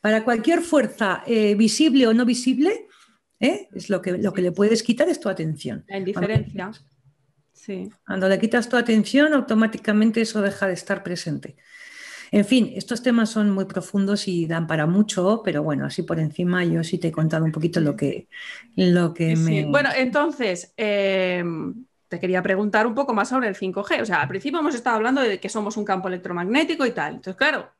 para, cualquier, fuerza, visible o no visible, ¿eh? es lo que, lo que le puedes quitar es tu atención. La indiferencia. Cuando le quitas tu atención, automáticamente eso deja de estar presente. En fin, estos temas son muy profundos y dan para mucho, pero bueno, así por encima yo sí te he contado un poquito lo que, lo que me... Bueno, entonces, em, te quería preguntar un poco más sobre el 5G. O sea, al principio hemos estado hablando de que somos un campo electromagnético y tal. Entonces, claro,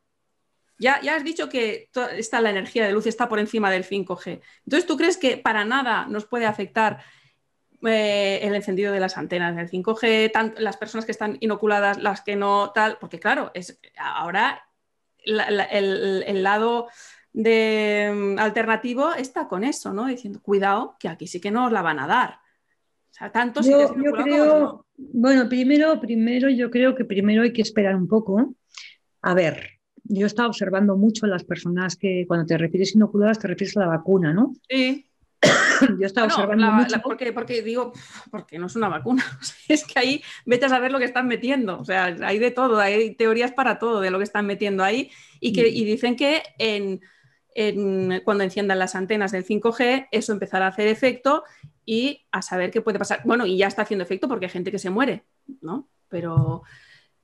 ya, ya has dicho que está, la energía de luz está por encima del 5G. Entonces, ¿tú crees que para nada nos puede afectar eh, el encendido de las antenas del 5G, las personas que están inoculadas, las que no, tal, porque claro, es ahora el, lado de, mm, alternativo está con eso, ¿no? Diciendo, cuidado, que aquí sí que nos la van a dar. O sea, tanto si yo, creo, Bueno, primero, primero, yo creo que primero hay que esperar un poco. A ver, yo he estado observando mucho a las personas que cuando te refieres inoculadas te refieres a la vacuna, ¿no? Sí. Yo estaba observando mucho. porque, porque, digo, porque no es una vacuna. es que ahí vete a saber lo que están metiendo. O sea, hay de todo, hay teorías para todo de lo que están metiendo ahí. Y, que, y dicen que en, cuando enciendan las antenas del 5G, eso empezará a hacer efecto y a saber qué puede pasar. Bueno, y ya está haciendo efecto porque hay gente que se muere, ¿no? Pero,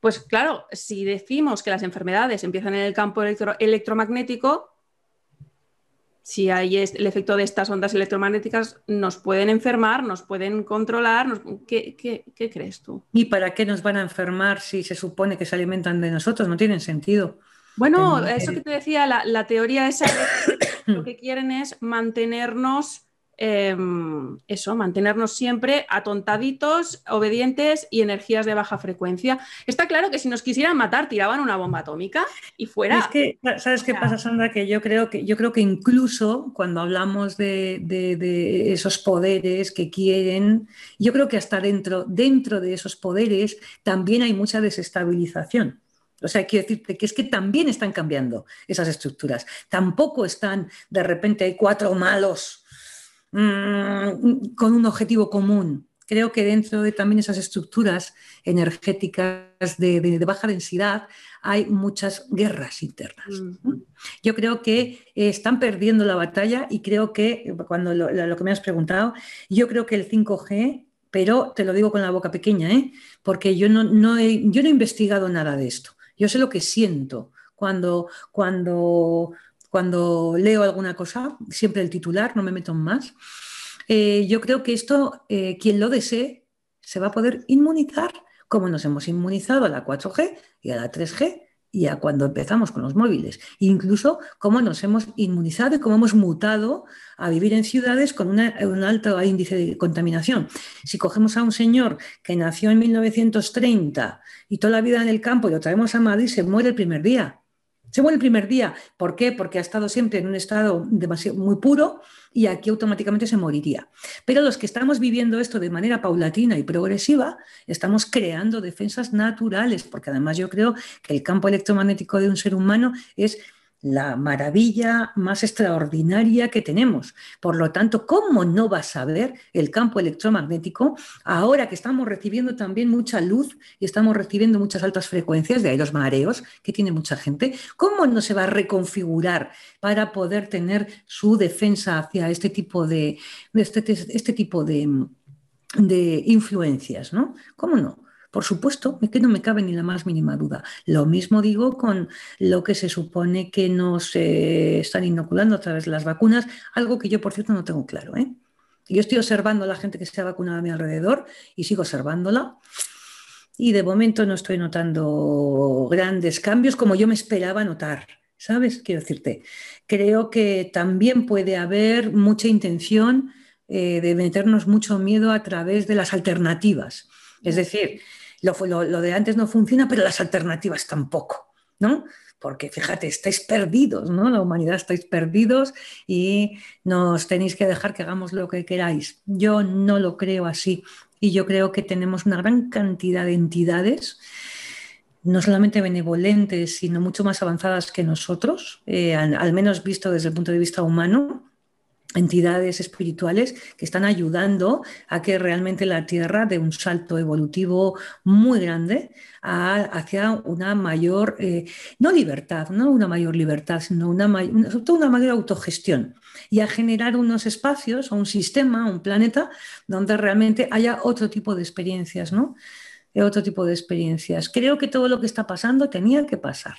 pues claro, si decimos que las enfermedades empiezan en el campo electromagnético, si hay el efecto de estas ondas electromagnéticas, nos pueden enfermar, nos pueden controlar. ¿Qué, crees tú? ¿Y para qué nos van a enfermar si se supone que se alimentan de nosotros? No tienen sentido. Bueno, eso que te decía, la, la teoría esa, lo que quieren es mantenernos Em, eso, mantenernos siempre atontaditos, obedientes y energías de baja frecuencia. Está claro que si nos quisieran matar, tiraban una bomba atómica y fuera. Es que, ¿sabes qué pasa, Sandra? Que yo creo que, yo creo que incluso cuando hablamos de, esos poderes que quieren, yo creo que hasta dentro, dentro de esos poderes también hay mucha desestabilización. O sea, quiero decirte que es que también están cambiando esas estructuras. Tampoco están, de repente hay cuatro malos Mm, con un objetivo común. Creo que dentro de también esas estructuras energéticas de, baja densidad hay muchas guerras internas. Yo creo que están perdiendo la batalla y creo que, cuando lo, que me has preguntado, yo creo que el 5G, pero te lo digo con la boca pequeña, ¿eh? porque yo no, no he, yo no he investigado nada de esto. Yo sé lo que siento cuando, cuando cuando leo alguna cosa, siempre el titular, no me meto en más. Eh, yo creo que esto, eh, quien lo desee, se va a poder inmunizar como nos hemos inmunizado a la 4G y a la 3G y a cuando empezamos con los móviles. Incluso cómo nos hemos inmunizado y cómo hemos mutado a vivir en ciudades con un alto índice de contaminación. Si cogemos a un señor que nació en 1930 y toda la vida en el campo y lo traemos a Madrid, se muere el primer día. Se muere el primer día. ¿Por qué? Porque ha estado siempre en un estado demasiado, muy puro y aquí automáticamente se moriría. Pero los que estamos viviendo esto de manera paulatina y progresiva, estamos creando defensas naturales, porque además yo creo que el campo electromagnético de un ser humano es la maravilla más extraordinaria que tenemos. Por lo tanto, ¿cómo no vas a ver el campo electromagnético ahora que estamos recibiendo también mucha luz y estamos recibiendo muchas altas frecuencias, de ahí los mareos que tiene mucha gente? ¿Cómo no se va a reconfigurar para poder tener su defensa hacia este tipo de, este, este tipo de, de influencias? ¿no? ¿Cómo no? Por supuesto, es que no me cabe ni la más mínima duda. Lo mismo digo con lo que se supone que nos están inoculando a través de las vacunas, algo que yo, por cierto, no tengo claro. ¿eh? Yo estoy observando a la gente que se ha vacunado a mi alrededor y sigo observándola. Y de momento no estoy notando grandes cambios como yo me esperaba notar. ¿Sabes? Quiero decirte, creo que también puede haber mucha intención eh, de meternos mucho miedo a través de las alternativas. Es decir, lo, de antes no funciona, pero las alternativas tampoco, ¿no? Porque fíjate, estáis perdidos, ¿no? La humanidad estáis perdidos y nos tenéis que dejar que hagamos lo que queráis. Yo no lo creo así y yo creo que tenemos una gran cantidad de entidades no solamente benevolentes, sino mucho más avanzadas que nosotros, eh, al, menos visto desde el punto de vista humano, entidades espirituales que están ayudando a que realmente la Tierra dé un salto evolutivo muy grande hacia una mayor, eh, no libertad, no una mayor libertad, sino una, una mayor autogestión y a generar unos espacios o un sistema, un planeta donde realmente haya otro tipo de experiencias, ¿no? otro tipo de experiencias. Creo que todo lo que está pasando tenía que pasar.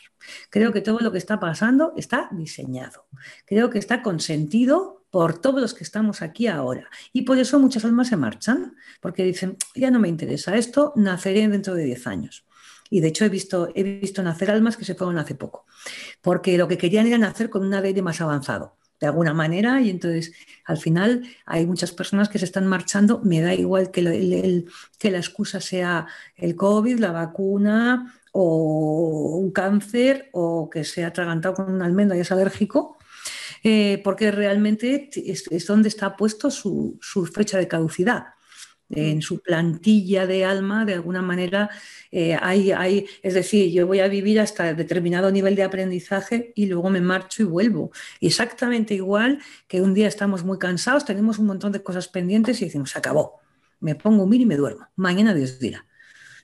Creo que todo lo que está pasando está diseñado. Creo que está consentido por todos los que estamos aquí ahora. Y por eso muchas almas se marchan, porque dicen, ya no me interesa esto, naceré dentro de 10 años. Y de hecho he visto, he visto nacer almas que se fueron hace poco, porque lo que querían era nacer con un ADN más avanzado de alguna manera y entonces al final hay muchas personas que se están marchando, me da igual que, que la excusa sea el COVID, la vacuna o un cáncer o que se ha atragantado con una almendra y es alérgico, eh, porque realmente es, donde está puesto su, fecha de caducidad en su plantilla de alma, de alguna manera, eh, hay, es decir, yo voy a vivir hasta determinado nivel de aprendizaje y luego me marcho y vuelvo. Exactamente igual que un día estamos muy cansados, tenemos un montón de cosas pendientes y decimos, se acabó, me pongo un mir y me duermo, mañana Dios dirá.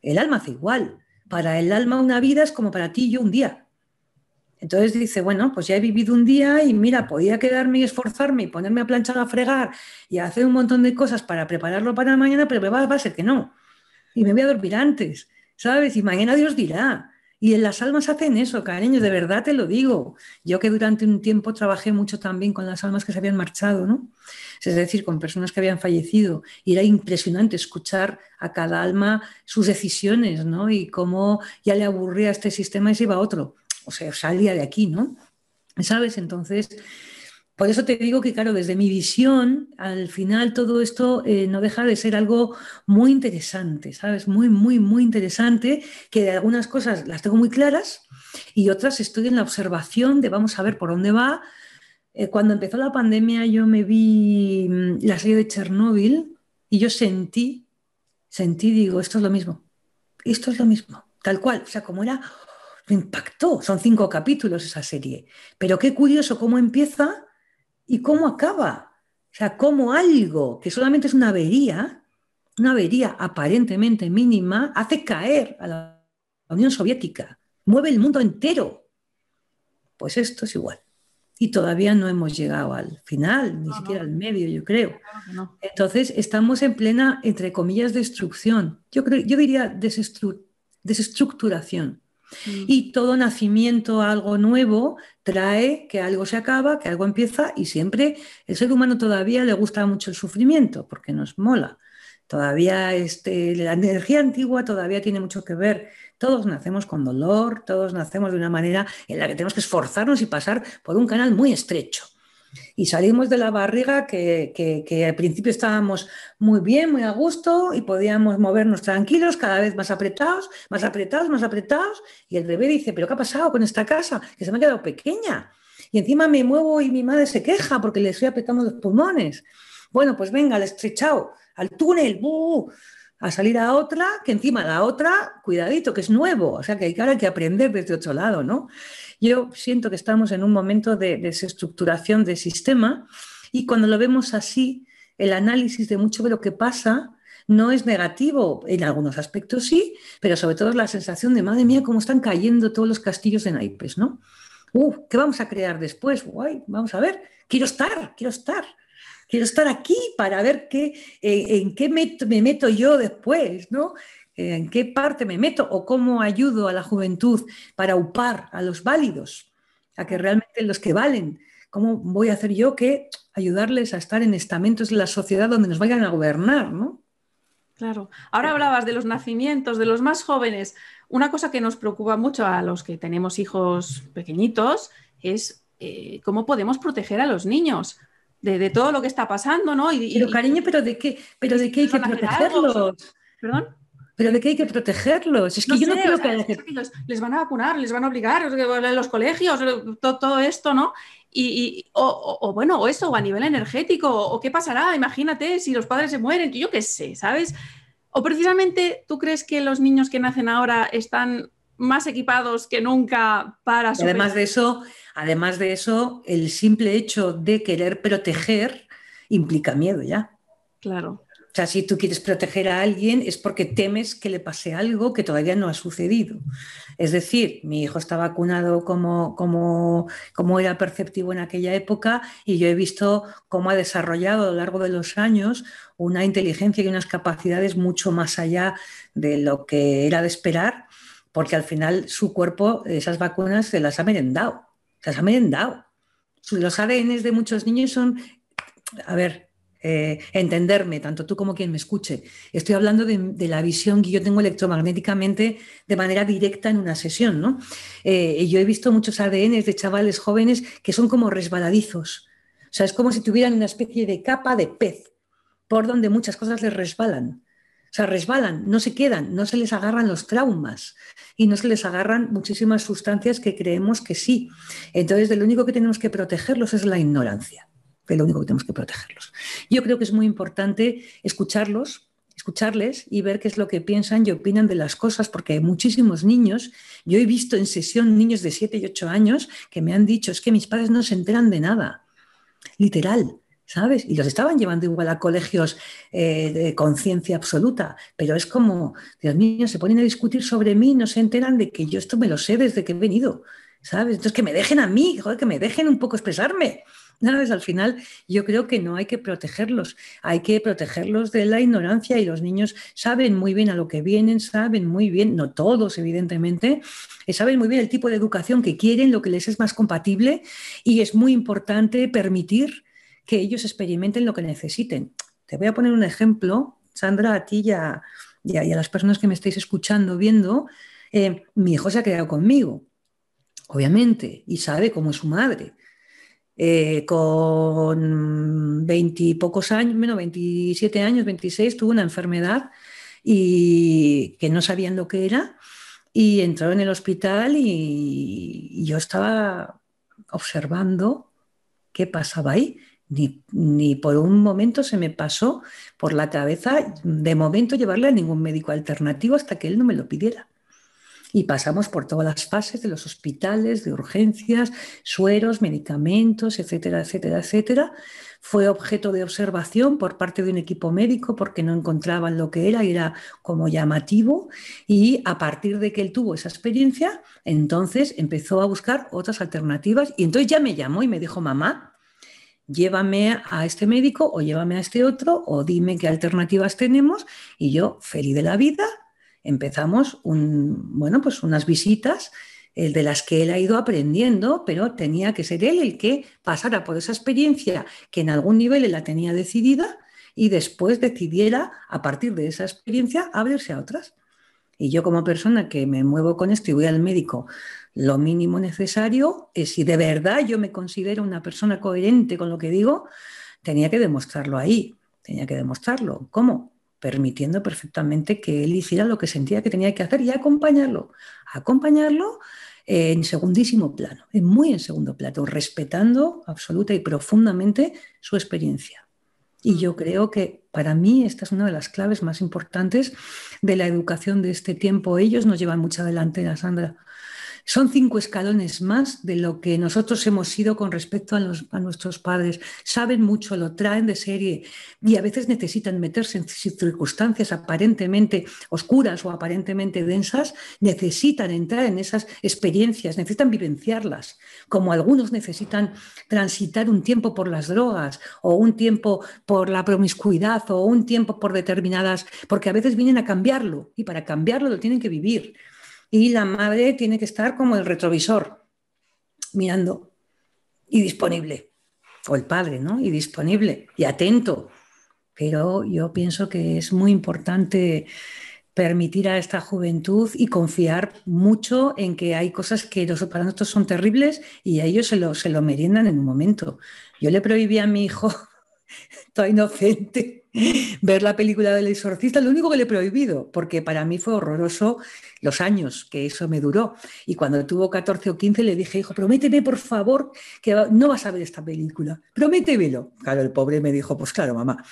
El alma hace igual. Para el alma una vida es como para ti y yo un día. Entonces dice, bueno, pues ya he vivido un día y mira, podía quedarme y esforzarme y ponerme a planchar a fregar y hacer un montón de cosas para prepararlo para mañana, pero va a ser que no. Y me voy a dormir antes, ¿sabes? Y mañana Dios dirá. Y en las almas hacen eso, cariño, de verdad te lo digo. Yo que durante un tiempo trabajé mucho también con las almas que se habían marchado, ¿no? Es decir, con personas que habían fallecido. Y era impresionante escuchar a cada alma sus decisiones, ¿no? Y cómo ya le aburría este sistema y se iba a otro o sea, salía de aquí, ¿no? ¿Sabes? Entonces, por eso te digo que, claro, desde mi visión, al final todo esto eh, no deja de ser algo muy interesante, ¿sabes? Muy, muy, muy interesante, que de algunas cosas las tengo muy claras y otras estoy en la observación de vamos a ver por dónde va. Eh, cuando empezó la pandemia yo me vi mm, la serie de Chernóbil y yo sentí, sentí, digo, esto es lo mismo, esto es lo mismo, tal cual, o sea, como era me impactó. Son cinco capítulos esa serie. Pero qué curioso cómo empieza y cómo acaba. O sea, cómo algo que solamente es una avería, una avería aparentemente mínima, hace caer a la Unión Soviética, mueve el mundo entero. Pues esto es igual. Y todavía no hemos llegado al final, ni siquiera al medio, yo creo. Entonces, estamos en plena, entre comillas, destrucción. Yo, creo, yo diría desestructuración. Mm. Y todo nacimiento, algo nuevo, trae que algo se acaba, que algo empieza y siempre el ser humano todavía le gusta mucho el sufrimiento porque nos mola. Todavía este, la energía antigua todavía tiene mucho que ver. Todos nacemos con dolor, todos nacemos de una manera en la que tenemos que esforzarnos y pasar por un canal muy estrecho y salimos de la barriga que, al principio estábamos muy bien, muy a gusto y podíamos movernos tranquilos, cada vez más apretados, más apretados, más apretados. Y el bebé dice, pero ¿qué ha pasado con esta casa? Que se me ha quedado pequeña. Y encima me muevo y mi madre se queja porque le estoy apretando los pulmones. Bueno, pues venga, al estrechado, al túnel, a salir a otra, que encima la otra, cuidadito, que es nuevo, o sea que hay que, que aprender desde otro lado, ¿no? Yo siento que estamos en un momento de desestructuración del sistema y cuando lo vemos así, el análisis de mucho de lo que pasa no es negativo, en algunos aspectos sí, pero sobre todo es la sensación de, madre mía, cómo están cayendo todos los castillos de naipes, ¿no? Uh, ¿qué vamos a crear después? Guay, vamos a ver, quiero estar, quiero estar. Quiero estar aquí para ver qué, eh, en qué me meto yo después, ¿no? Eh, ¿En qué parte me meto? ¿O cómo ayudo a la juventud para upar a los válidos? A que realmente los que valen. ¿Cómo voy a hacer yo que ayudarles a estar en estamentos de la sociedad donde nos vayan a gobernar? ¿no? Claro. Ahora hablabas de los nacimientos, de los más jóvenes. Una cosa que nos preocupa mucho a los que tenemos hijos pequeñitos es eh, cómo podemos proteger a los niños de, todo lo que está pasando, ¿no? Y, pero cariño, pero de qué, pero de qué hay que protegerlos. ¿Perdón? Pero de qué hay que protegerlos. Es que yo no creo que, les van a vacunar, les van a obligar los colegios, todo, esto, ¿no? Y, o, bueno, o eso, o a nivel energético, o qué pasará, imagínate si los padres se mueren, yo qué sé, ¿sabes? O precisamente tú crees que los niños que nacen ahora están más equipados que nunca para Además de eso, además de eso, el simple hecho de querer proteger implica miedo ya. Claro. O sea, si tú quieres proteger a alguien es porque temes que le pase algo que todavía no ha sucedido. Es decir, mi hijo está vacunado como, como, como era perceptivo en aquella época y yo he visto cómo ha desarrollado a lo largo de los años una inteligencia y unas capacidades mucho más allá de lo que era de esperar, porque al final su cuerpo, esas vacunas, se las ha merendado. Las ha merendado. Los ADN de muchos niños son, a ver, eh, entenderme, tanto tú como quien me escuche. Estoy hablando de, la visión que yo tengo electromagnéticamente de manera directa en una sesión. ¿no? Eh, yo he visto muchos ADN de chavales jóvenes que son como resbaladizos. O sea, es como si tuvieran una especie de capa de pez por donde muchas cosas les resbalan. Sea, resbalan, no se quedan, no se les agarran los traumas y no se les agarran muchísimas sustancias que creemos que sí. Entonces, de lo único que tenemos que protegerlos es la ignorancia es lo único que tenemos que protegerlos. Yo creo que es muy importante escucharlos, escucharles y ver qué es lo que piensan y opinan de las cosas, porque hay muchísimos niños, yo he visto en sesión niños de 7 y 8 años que me han dicho, es que mis padres no se enteran de nada, literal. ¿Sabes? Y los estaban llevando igual a colegios eh, de conciencia absoluta, pero es como, Dios mío, se ponen a discutir sobre mí, no se enteran de que yo esto me lo sé desde que he venido, ¿sabes? Entonces que me dejen a mí, joder, que me dejen un poco expresarme, al final yo creo que no hay que protegerlos, hay que protegerlos de la ignorancia y los niños saben muy bien a lo que vienen, saben muy bien, no todos evidentemente, eh, saben muy bien el tipo de educación que quieren, lo que les es más compatible y es muy importante permitir que ellos experimenten lo que necesiten. Te voy a poner un ejemplo, Sandra, a ti y a, las personas que me estáis escuchando, viendo. Eh, mi hijo se ha quedado conmigo, obviamente, y sabe cómo es su madre. Eh, con veintipocos años, menos 27 años, 26, tuvo una enfermedad y que no sabían lo que era y entró en el hospital y, yo estaba observando qué pasaba ahí. Ni, ni, por un momento se me pasó por la cabeza de momento llevarle a ningún médico alternativo hasta que él no me lo pidiera y pasamos por todas las fases de los hospitales, de urgencias, sueros, medicamentos, etcétera, etcétera, etcétera. Fue objeto de observación por parte de un equipo médico porque no encontraban lo que era y era como llamativo y a partir de que él tuvo esa experiencia, entonces empezó a buscar otras alternativas y entonces ya me llamó y me dijo, mamá, llévame a este médico o llévame a este otro o dime qué alternativas tenemos y yo, feliz de la vida, empezamos un, bueno, pues unas visitas el de las que él ha ido aprendiendo, pero tenía que ser él el que pasara por esa experiencia que en algún nivel él la tenía decidida y después decidiera, a partir de esa experiencia, abrirse a otras. Y yo como persona que me muevo con esto y voy al médico, lo mínimo necesario es si de verdad yo me considero una persona coherente con lo que digo, tenía que demostrarlo ahí, tenía que demostrarlo. ¿Cómo? permitiendo perfectamente que él hiciera lo que sentía que tenía que hacer y acompañarlo, acompañarlo en segundísimo plano, muy en segundo plano, respetando absoluta y profundamente su experiencia. Y yo creo que para mí esta es una de las claves más importantes de la educación de este tiempo. Ellos nos llevan mucha delantera, Sandra. Son cinco escalones más de lo que nosotros hemos sido con respecto a, nuestros padres. Saben mucho, lo traen de serie y a veces necesitan meterse en circunstancias aparentemente oscuras o aparentemente densas, necesitan entrar en esas experiencias, necesitan vivenciarlas, como algunos necesitan transitar un tiempo por las drogas o un tiempo por la promiscuidad o un tiempo por determinadas, porque a veces vienen a cambiarlo y para cambiarlo lo tienen que vivir y la madre tiene que estar como el retrovisor, mirando y disponible, o el padre, ¿no? Y disponible y atento. Pero yo pienso que es muy importante permitir a esta juventud y confiar mucho en que hay cosas que para nosotros son terribles y a ellos se lo, se lo meriendan en un momento. Yo le prohibí a mi hijo, todo inocente, ver la película del exorcista, lo único que le he prohibido, porque para mí fue horroroso los años que eso me duró. Y cuando tuvo 14 o 15 le dije, hijo, prométeme por favor que no vas a ver esta película, prométemelo. Claro, el pobre me dijo, pues claro, mamá.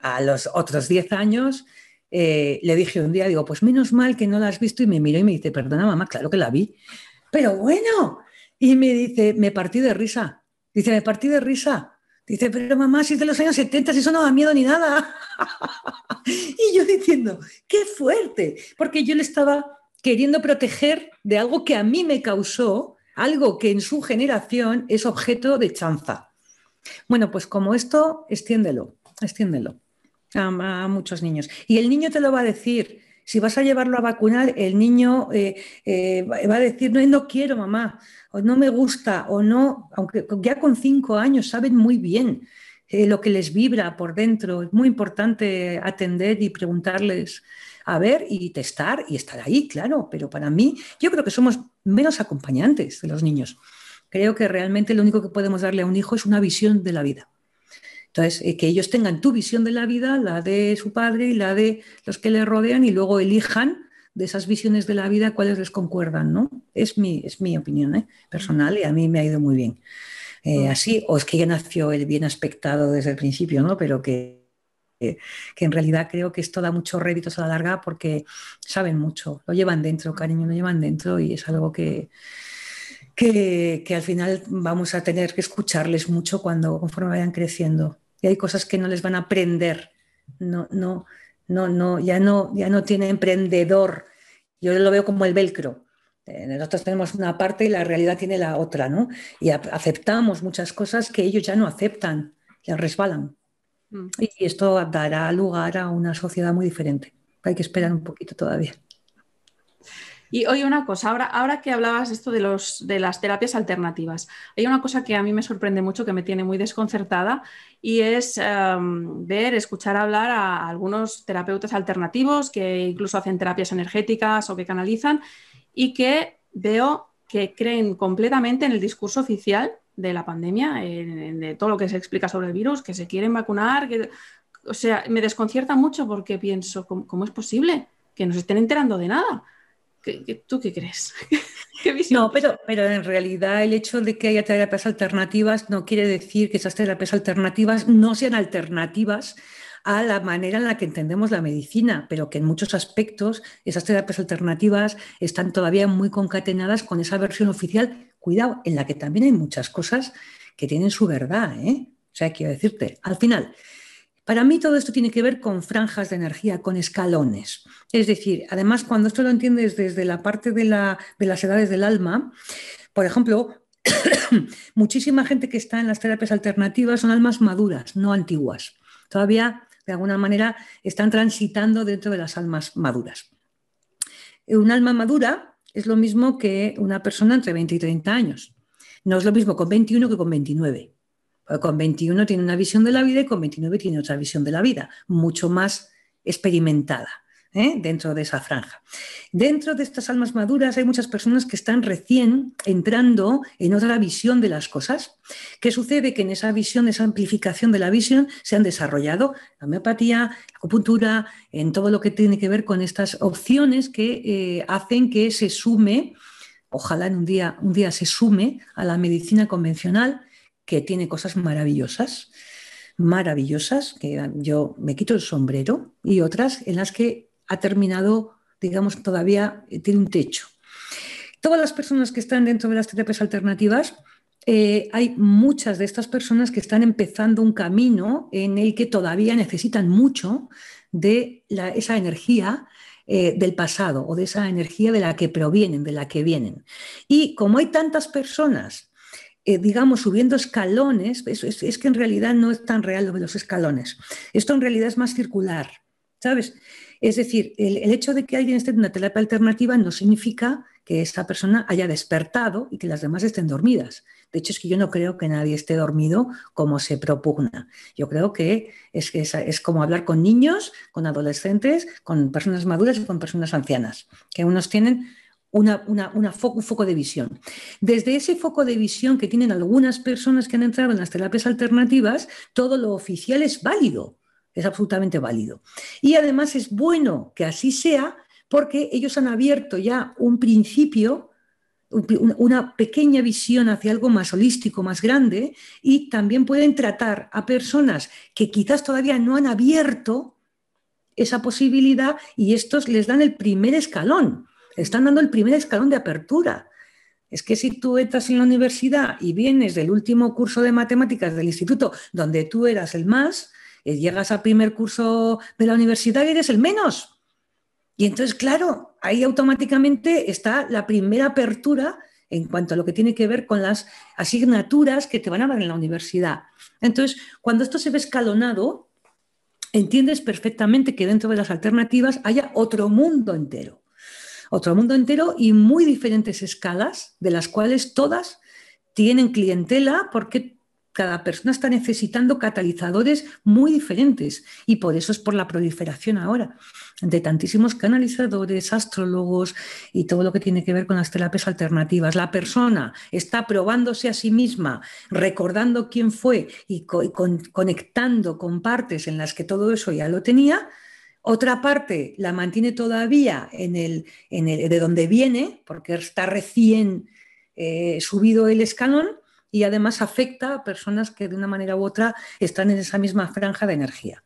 A los otros 10 años eh, le dije un día, digo, pues menos mal que no la has visto y me miró y me dice, perdona mamá, claro que la vi. Pero bueno, y me dice, me partí de risa. Dice, me partí de risa Dice, pero mamá, si es de los años 70, si eso no da miedo ni nada. y yo diciendo, qué fuerte, porque yo le estaba queriendo proteger de algo que a mí me causó, algo que en su generación es objeto de chanza. Bueno, pues como esto, extiéndelo, extiéndelo a, muchos niños. Y el niño te lo va a decir. Si vas a llevarlo a vacunar, el niño eh, eh, va a decir, no, no quiero, mamá o no me gusta o no, aunque ya con cinco años saben muy bien eh, lo que les vibra por dentro. Es muy importante atender y preguntarles a ver y testar y estar ahí, claro, pero para mí yo creo que somos menos acompañantes de los niños. Creo que realmente lo único que podemos darle a un hijo es una visión de la vida. Entonces, eh, que ellos tengan tu visión de la vida, la de su padre y la de los que le rodean y luego elijan de esas visiones de la vida, cuáles les concuerdan, ¿no? Es mi, es mi opinión ¿eh? personal y a mí me ha ido muy bien. Eh, así, o es que ya nació el bien aspectado desde el principio, ¿no? Pero que, que, en realidad creo que esto da muchos réditos a la larga porque saben mucho, lo llevan dentro, cariño, lo llevan dentro y es algo que, que, que, al final vamos a tener que escucharles mucho cuando conforme vayan creciendo. Y hay cosas que no les van a aprender, no, no, no, no, ya no, ya no tiene emprendedor. Yo lo veo como el velcro. Eh, nosotros tenemos una parte y la realidad tiene la otra, ¿no? Y aceptamos muchas cosas que ellos ya no aceptan, ya resbalan. Mm. Y esto dará lugar a una sociedad muy diferente. Hay que esperar un poquito todavía. Y oye, una cosa, ahora, ahora que hablabas esto de, los, de las terapias alternativas, hay una cosa que a mí me sorprende mucho, que me tiene muy desconcertada, y es em, ver, escuchar hablar a algunos terapeutas alternativos que incluso hacen terapias energéticas o que canalizan, y que veo que creen completamente en el discurso oficial de la pandemia, de todo lo que se explica sobre el virus, que se quieren vacunar, que, o sea, me desconcierta mucho porque pienso, ¿cómo, es posible que nos estén enterando de nada? Tú qué crees? No, pero, pero en realidad el hecho de que haya terapias alternativas no quiere decir que esas terapias alternativas no sean alternativas a la manera en la que entendemos la medicina, pero que en muchos aspectos esas terapias alternativas están todavía muy concatenadas con esa versión oficial, cuidado, en la que también hay muchas cosas que tienen su verdad. ¿eh? O sea, quiero decirte, al final, para mí todo esto tiene que ver con franjas de energía, con escalones. Es decir, además cuando esto lo entiendes desde la parte de, las edades del alma, por ejemplo, muchísima gente que está en las terapias alternativas son almas maduras, no antiguas. Todavía, de alguna manera, están transitando dentro de las almas maduras. Un alma madura es lo mismo que una persona entre 20 y 30 años. No es lo mismo con 21 que con 29. Con 21 tiene una visión de la vida y con 29 tiene otra visión de la vida, mucho más experimentada. ¿eh? dentro de esa franja. Dentro de estas almas maduras hay muchas personas que están recién entrando en otra visión de las cosas. ¿Qué sucede? Que en esa visión, esa amplificación de la visión, se han desarrollado la homeopatía, la acupuntura, en todo lo que tiene que ver con estas opciones que eh, hacen que se sume, ojalá en un día, un día se sume a la medicina convencional que tiene cosas maravillosas, maravillosas, que yo me quito el sombrero, y otras en las que ha terminado, digamos, todavía tiene un techo. todas las personas que están dentro de las terapias alternativas, eh, hay muchas de estas personas que están empezando un camino en el que todavía necesitan mucho de esa energía eh, del pasado o de esa energía de la que provienen, de la que vienen. Y como hay tantas personas, eh, digamos, subiendo escalones, es, que en realidad no es tan real lo de los escalones. Esto en realidad es más circular, ¿sabes? Es decir, el, el hecho de que alguien esté en una terapia alternativa no significa que esa persona haya despertado y que las demás estén dormidas. De hecho, es que yo no creo que nadie esté dormido como se propugna. Yo creo que es, es, es como hablar con niños, con adolescentes, con personas maduras y con personas ancianas, que unos tienen una, un foco de visión. Desde ese foco de visión que tienen algunas personas que han entrado en las terapias alternativas, todo lo oficial es válido, es absolutamente válido. Y además es bueno que así sea porque ellos han abierto ya un principio, una pequeña visión hacia algo más holístico, más grande, y también pueden tratar a personas que quizás todavía no han abierto esa posibilidad y estos les dan el primer escalón, están dando el primer escalón de apertura. Es que si tú entras en la universidad y vienes del último curso de matemáticas del instituto donde tú eras el más, eh, llegas al primer curso de la universidad y eres el menos. Y entonces, claro, ahí automáticamente está la primera apertura en cuanto a lo que tiene que ver con las asignaturas que te van a dar en la universidad. Entonces, cuando esto se ve escalonado, entiendes perfectamente que dentro de las alternativas haya otro mundo entero. Otro mundo entero y muy diferentes escalas, de las cuales todas tienen clientela porque cada persona está necesitando catalizadores muy diferentes y por eso es por la proliferación ahora de tantísimos canalizadores, astrólogos y todo lo que tiene que ver con las terapias alternativas. La persona está probándose a sí misma, recordando quién fue y, conectando con partes en las que todo eso ya lo tenía. Otra parte la mantiene todavía en el, de donde viene, porque está recién eh, subido el escalón y además afecta a personas que de una manera u otra están en esa misma franja de energía.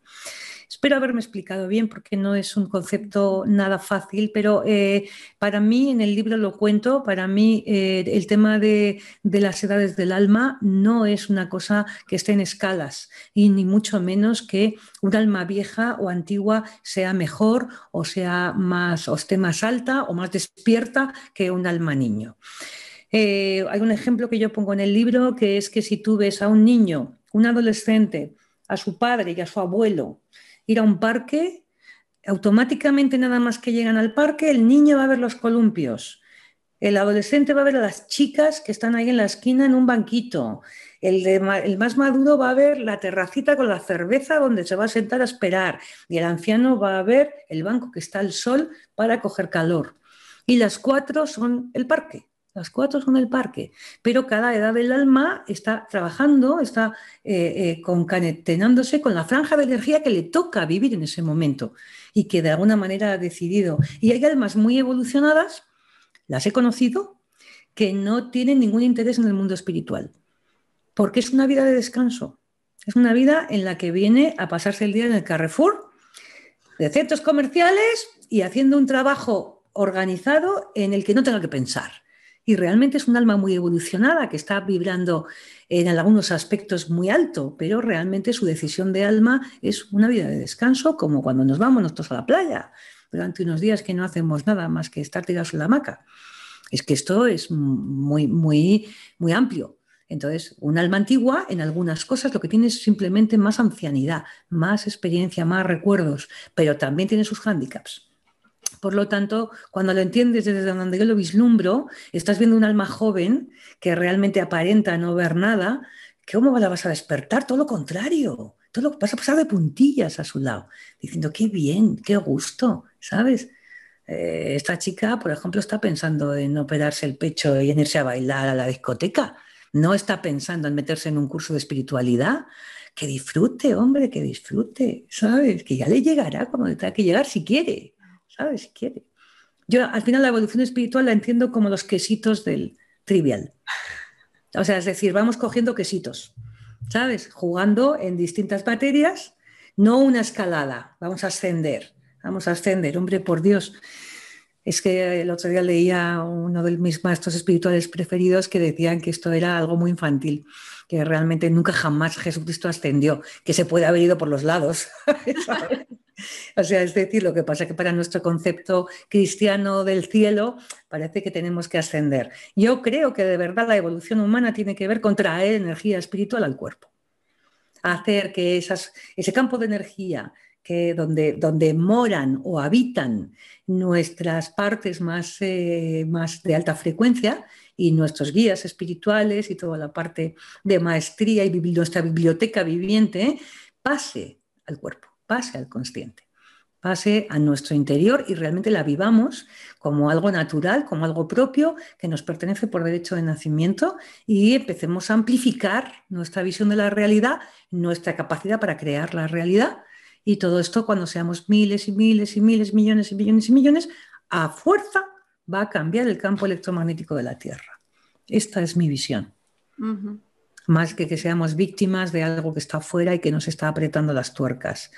Espero haberme explicado bien porque no es un concepto nada fácil, pero eh, para mí, en el libro lo cuento, para mí eh, el tema de, las edades del alma no es una cosa que esté en escalas y ni mucho menos que un alma vieja o antigua sea mejor o sea más o esté más alta o más despierta que un alma niño. Eh, hay un ejemplo que yo pongo en el libro, que es que si tú ves a un niño, un adolescente, a su padre y a su abuelo ir a un parque, automáticamente nada más que llegan al parque, el niño va a ver los columpios. El adolescente va a ver a las chicas que están ahí en la esquina en un banquito. El, el, más maduro va a ver la terracita con la cerveza donde se va a sentar a esperar. Y el anciano va a ver el banco que está al sol para coger calor. Y las cuatro son el parque. Las cuatro son el parque, pero cada edad del alma está trabajando, está eh, eh, concatenándose con la franja de energía que le toca vivir en ese momento y que de alguna manera ha decidido. Y hay almas muy evolucionadas, las he conocido, que no tienen ningún interés en el mundo espiritual, porque es una vida de descanso. Es una vida en la que viene a pasarse el día en el Carrefour, de centros comerciales y haciendo un trabajo organizado en el que no tenga que pensar y realmente es un alma muy evolucionada que está vibrando en algunos aspectos muy alto, pero realmente su decisión de alma es una vida de descanso, como cuando nos vamos nosotros a la playa durante unos días que no hacemos nada más que estar tirados en la hamaca. Es que esto es muy, muy, muy amplio. Entonces, un alma antigua en algunas cosas lo que tiene es simplemente más ancianidad, más experiencia, más recuerdos, pero también tiene sus hándicaps. Por lo tanto, cuando lo entiendes desde donde yo lo vislumbro, estás viendo un alma joven que realmente aparenta no ver nada, ¿cómo la vas a despertar? Todo lo contrario, todo lo vas a pasar de puntillas a su lado, diciendo, qué bien, qué gusto, ¿sabes? Eh, esta chica, por ejemplo, está pensando en operarse el pecho y en irse a bailar a la discoteca. No está pensando en meterse en un curso de espiritualidad. Que disfrute, hombre, que disfrute, ¿sabes? Que ya le llegará cuando tenga que llegar si quiere. ¿Sabes? Quiere. Yo al final la evolución espiritual la entiendo como los quesitos del trivial. O sea, es decir, vamos cogiendo quesitos, ¿sabes? Jugando en distintas materias, no una escalada, vamos a ascender, vamos a ascender, hombre, por Dios. Es que el otro día leía uno de mis maestros espirituales preferidos que decían que esto era algo muy infantil, que realmente nunca jamás Jesucristo ascendió, que se puede haber ido por los lados. o sea, es decir, lo que pasa es que para nuestro concepto cristiano del cielo parece que tenemos que ascender. Yo creo que de verdad la evolución humana tiene que ver con traer energía espiritual al cuerpo. Hacer que ese campo de energía donde, donde moran o habitan nuestras partes más, eh, más de alta frecuencia y nuestros guías espirituales y toda la parte de maestría y nuestra biblioteca viviente, pase al cuerpo, pase al consciente, pase a nuestro interior y realmente la vivamos como algo natural, como algo propio que nos pertenece por derecho de nacimiento y empecemos a amplificar nuestra visión de la realidad, nuestra capacidad para crear la realidad y todo esto, cuando seamos miles y miles y miles, millones y millones y millones, a fuerza va a cambiar el campo electromagnético de la Tierra. Esta es mi visión. Más que que seamos víctimas de algo que está afuera y que nos está apretando las tuercas.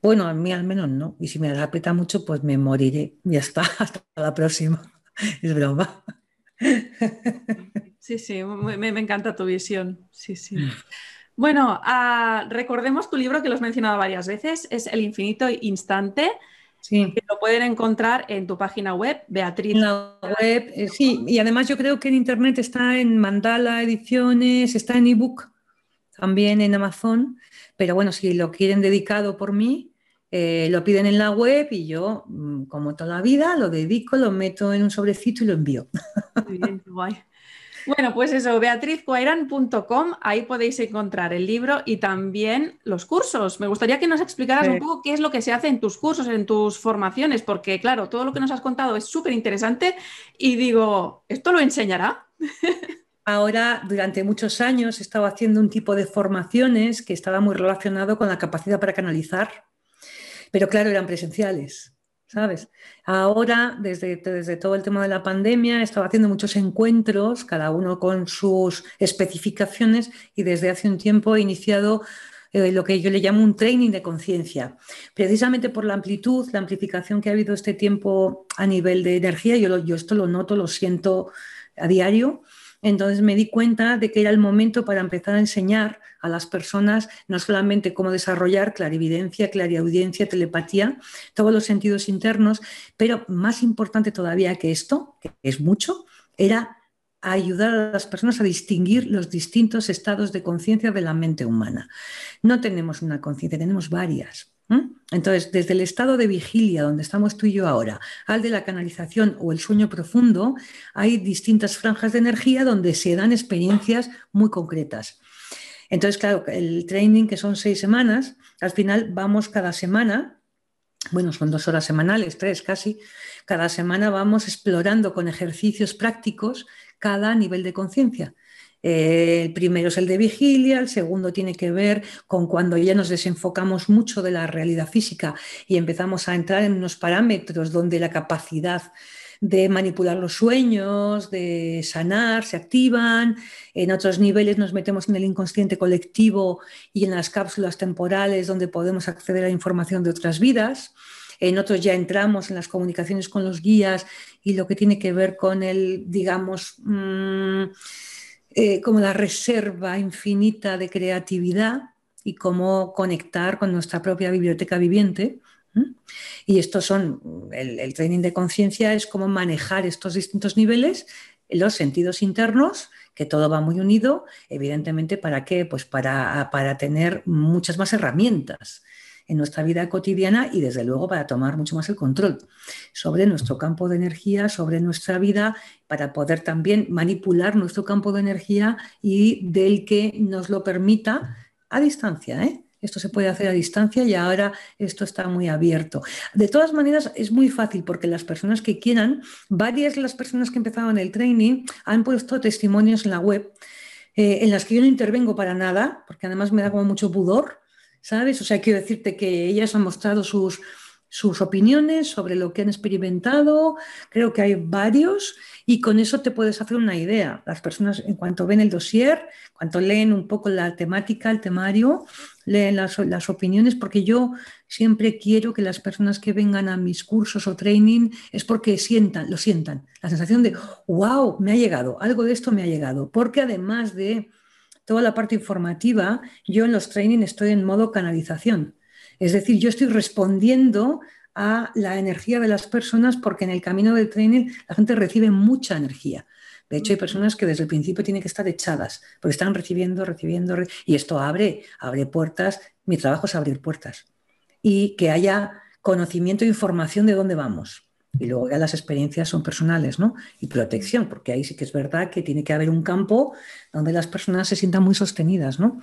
Bueno, a mí al menos no. Y si me aprieta mucho, pues me moriré. Ya está. Hasta la próxima. Es broma. Sí, sí, me, me encanta tu visión. Sí, sí. Bueno, ah, recordemos tu libro que lo has mencionado varias veces, es El infinito instante. Sí. Que lo pueden encontrar en tu página web, Beatriz. En la web, eh, sí, y además yo creo que en internet está en Mandala Ediciones, está en ebook, también en Amazon, pero bueno, si lo quieren dedicado por mí, eh, lo piden en la web y yo, mm, como toda la vida, lo dedico, lo meto en un sobrecito y lo envío. Muy bien, guay. Bueno, pues eso, beatrizcuairan.com, ahí podéis encontrar el libro y también los cursos. Me gustaría que nos explicaras un poco qué es lo que se hace en tus cursos, en tus formaciones, porque claro, todo lo que nos has contado es súper interesante y digo, ¿esto lo enseñará? Ahora, durante muchos años, he estado haciendo un tipo de formaciones que estaba muy relacionado con la capacidad para canalizar, pero claro, eran presenciales. ¿Sabes? Ahora, desde, desde todo el tema de la pandemia, he estado haciendo muchos encuentros, cada uno con sus especificaciones, y desde hace un tiempo he iniciado eh, lo que yo le llamo un training de conciencia. Precisamente por la amplitud, la amplificación que ha habido este tiempo a nivel de energía, yo, yo esto lo noto, lo siento a diario. Entonces me di cuenta de que era el momento para empezar a enseñar a las personas no solamente cómo desarrollar clarividencia, clariaudiencia, telepatía, todos los sentidos internos, pero más importante todavía que esto, que es mucho, era ayudar a las personas a distinguir los distintos estados de conciencia de la mente humana. No tenemos una conciencia, tenemos varias. Entonces, desde el estado de vigilia, donde estamos tú y yo ahora, al de la canalización o el sueño profundo, hay distintas franjas de energía donde se dan experiencias muy concretas. Entonces, claro, el training, que son seis semanas, al final vamos cada semana, bueno, son dos horas semanales, tres casi, cada semana vamos explorando con ejercicios prácticos cada nivel de conciencia. Eh, el primero es el de vigilia, el segundo tiene que ver con cuando ya nos desenfocamos mucho de la realidad física y empezamos a entrar en unos parámetros donde la capacidad de manipular los sueños, de sanar, se activan. En otros niveles nos metemos en el inconsciente colectivo y en las cápsulas temporales donde podemos acceder a información de otras vidas. En otros ya entramos en las comunicaciones con los guías y lo que tiene que ver con el, digamos, mm, eh, como la reserva infinita de creatividad y cómo conectar con nuestra propia biblioteca viviente. Y estos son, el, training de conciencia es cómo manejar estos distintos niveles, los sentidos internos, que todo va muy unido, evidentemente, ¿para qué? Pues para, para tener muchas más herramientas en nuestra vida cotidiana y desde luego para tomar mucho más el control sobre nuestro campo de energía, sobre nuestra vida, para poder también manipular nuestro campo de energía y del que nos lo permita a distancia. ¿eh? Esto se puede hacer a distancia y ahora esto está muy abierto. De todas maneras, es muy fácil porque las personas que quieran, varias de las personas que empezaron el training han puesto testimonios en la web eh, en las que yo no intervengo para nada, porque además me da como mucho pudor, ¿sabes? O sea, quiero decirte que ellas han mostrado sus, sus opiniones sobre lo que han experimentado. Creo que hay varios y con eso te puedes hacer una idea. Las personas, en cuanto ven el dossier, cuanto leen un poco la temática, el temario, leen las, las opiniones, porque yo siempre quiero que las personas que vengan a mis cursos o training es porque sientan, lo sientan. La sensación de, wow, me ha llegado, algo de esto me ha llegado. Porque además de toda la parte informativa, yo en los training estoy en modo canalización. Es decir, yo estoy respondiendo a la energía de las personas porque en el camino del training la gente recibe mucha energía. De hecho, hay personas que desde el principio tienen que estar echadas, porque están recibiendo, recibiendo, y esto abre, abre puertas. Mi trabajo es abrir puertas. Y que haya conocimiento e información de dónde vamos. Y luego ya las experiencias son personales, ¿no? Y protección, porque ahí sí que es verdad que tiene que haber un campo donde las personas se sientan muy sostenidas, ¿no?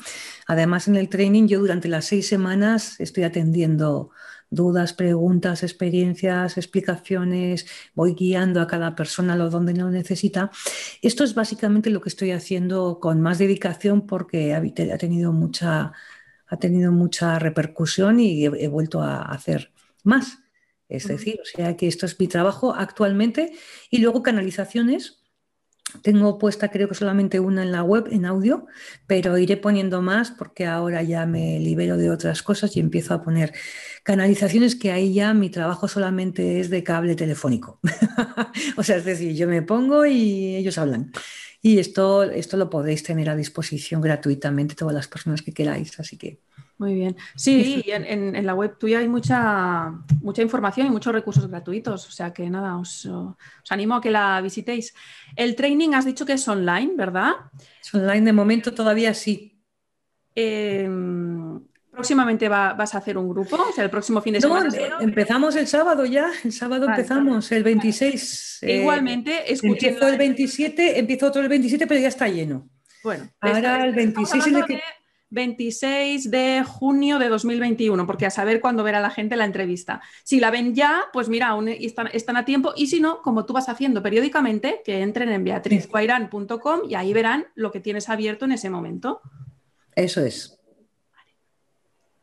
Además, en el training yo durante las seis semanas estoy atendiendo dudas, preguntas, experiencias, explicaciones, voy guiando a cada persona lo donde lo necesita. Esto es básicamente lo que estoy haciendo con más dedicación porque ha tenido mucha, ha tenido mucha repercusión y he vuelto a hacer más. Es decir, o sea que esto es mi trabajo actualmente y luego canalizaciones. Tengo puesta creo que solamente una en la web, en audio, pero iré poniendo más porque ahora ya me libero de otras cosas y empiezo a poner canalizaciones que ahí ya mi trabajo solamente es de cable telefónico. o sea, es decir, yo me pongo y ellos hablan. Y esto, esto lo podéis tener a disposición gratuitamente todas las personas que queráis. Así que muy bien. Sí, en, la web tuya hay mucha, mucha información y muchos recursos gratuitos, o sea que nada, os, animo a que la visitéis. El training has dicho que es online, ¿verdad? Es online de momento todavía sí. Em, próximamente vas a hacer un grupo, o sea, el próximo fin de semana. empezamos el sábado ya, el sábado empezamos, el 26. Eh, Igualmente, empiezo el 27, empiezo otro el 27, pero ya está lleno. Bueno, ahora el 26 es que... 26 de junio de 2021, porque a saber cuándo verá la gente la entrevista. Si la ven ya, pues mira, aún están, a tiempo, y si no, como tú vas haciendo periódicamente, que entren en beatrizguairán.com y ahí verán lo que tienes abierto en ese momento. Eso es.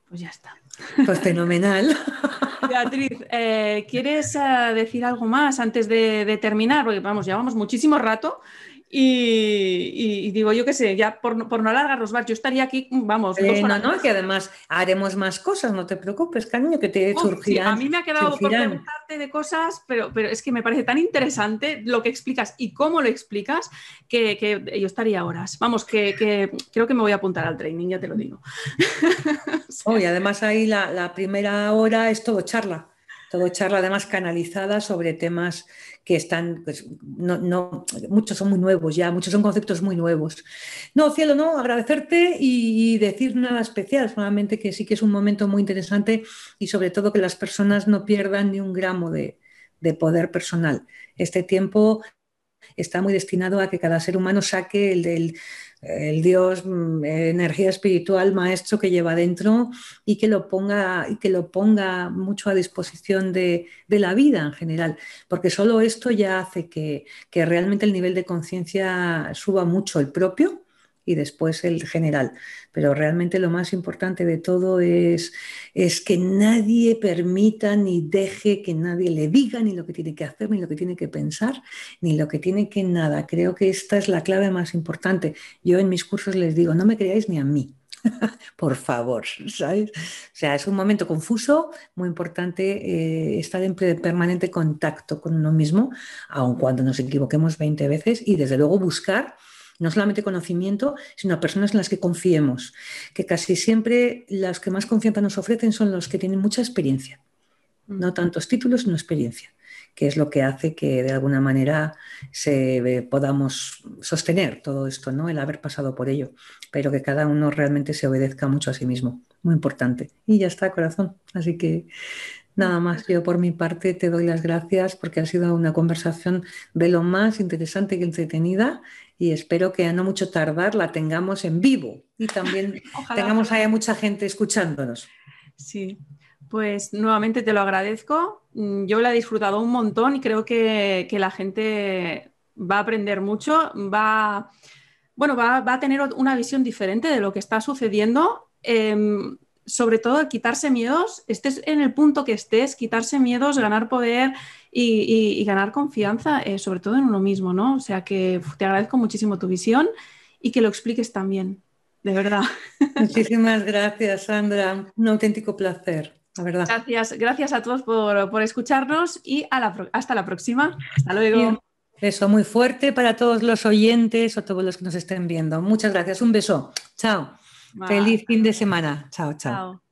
Pues ya está. Pues fenomenal. Beatriz, eh, ¿quieres eh, decir algo más antes de, de terminar? Porque vamos, llevamos muchísimo rato y, digo, yo qué sé, ya por, no alargarnos más, yo estaría aquí, vamos. Eh, no, no, que además haremos más cosas, no te preocupes, cariño, que te surgirán. a mí me ha quedado por preguntarte de cosas, pero, pero es que me parece tan interesante lo que explicas y cómo lo explicas que, yo estaría horas. Vamos, que, creo que me voy a apuntar al training, ya te lo digo. oh, y además ahí la, la primera hora es todo charla todo charla además canalizada sobre temas que están, pues, no, muchos son muy nuevos ya, muchos son conceptos muy nuevos. No, cielo, no, agradecerte y decir nada especial, solamente que sí que es un momento muy interesante y sobre todo que las personas no pierdan ni un gramo de, de poder personal. Este tiempo está muy destinado a que cada ser humano saque el del el Dios, mm, energía espiritual, maestro que lleva dentro y que lo ponga, y que lo ponga mucho a disposición de, la vida en general, porque solo esto ya hace que, que realmente el nivel de conciencia suba mucho el propio y después el general. Pero realmente lo más importante de todo es, es que nadie permita ni deje que nadie le diga ni lo que tiene que hacer, ni lo que tiene que pensar, ni lo que tiene que nada. Creo que esta es la clave más importante. Yo en mis cursos les digo, no me creáis ni a mí. Por favor, ¿sabes? O sea, es un momento confuso, muy importante eh, estar en permanente contacto con uno mismo, aun cuando nos equivoquemos 20 veces, y desde luego buscar no solamente conocimiento, sino a personas en las que confiemos, que casi siempre las que más confianza nos ofrecen son los que tienen mucha experiencia, no tantos títulos, sino experiencia, que es lo que hace que de alguna manera se, podamos sostener todo esto, ¿no? el haber pasado por ello, pero que cada uno realmente se obedezca mucho a sí mismo, muy importante. Y ya está, corazón. Así que Nada más, yo por mi parte te doy las gracias porque ha sido una conversación de lo más interesante y entretenida y espero que a no mucho tardar la tengamos en vivo y también tengamos ahí mucha gente escuchándonos. Sí, pues nuevamente te lo agradezco. Mm, yo la he disfrutado un montón y creo que, la gente va a aprender mucho, va, bueno, va, a tener una visión diferente de lo que está sucediendo. Em, sobre todo quitarse miedos, estés en el punto que estés, quitarse miedos, ganar poder y, ganar confianza, eh, sobre todo en uno mismo, ¿no? O sea que te agradezco muchísimo tu visión y que lo expliques también, de verdad. Muchísimas gracias, Sandra. Un auténtico placer, la verdad. Gracias, gracias a todos por, escucharnos y hasta la próxima. Hasta luego. Beso muy fuerte para todos los oyentes o todos los que nos estén viendo. Muchas gracias. Un beso. Chao. Feliz fin de semana. chao. chao.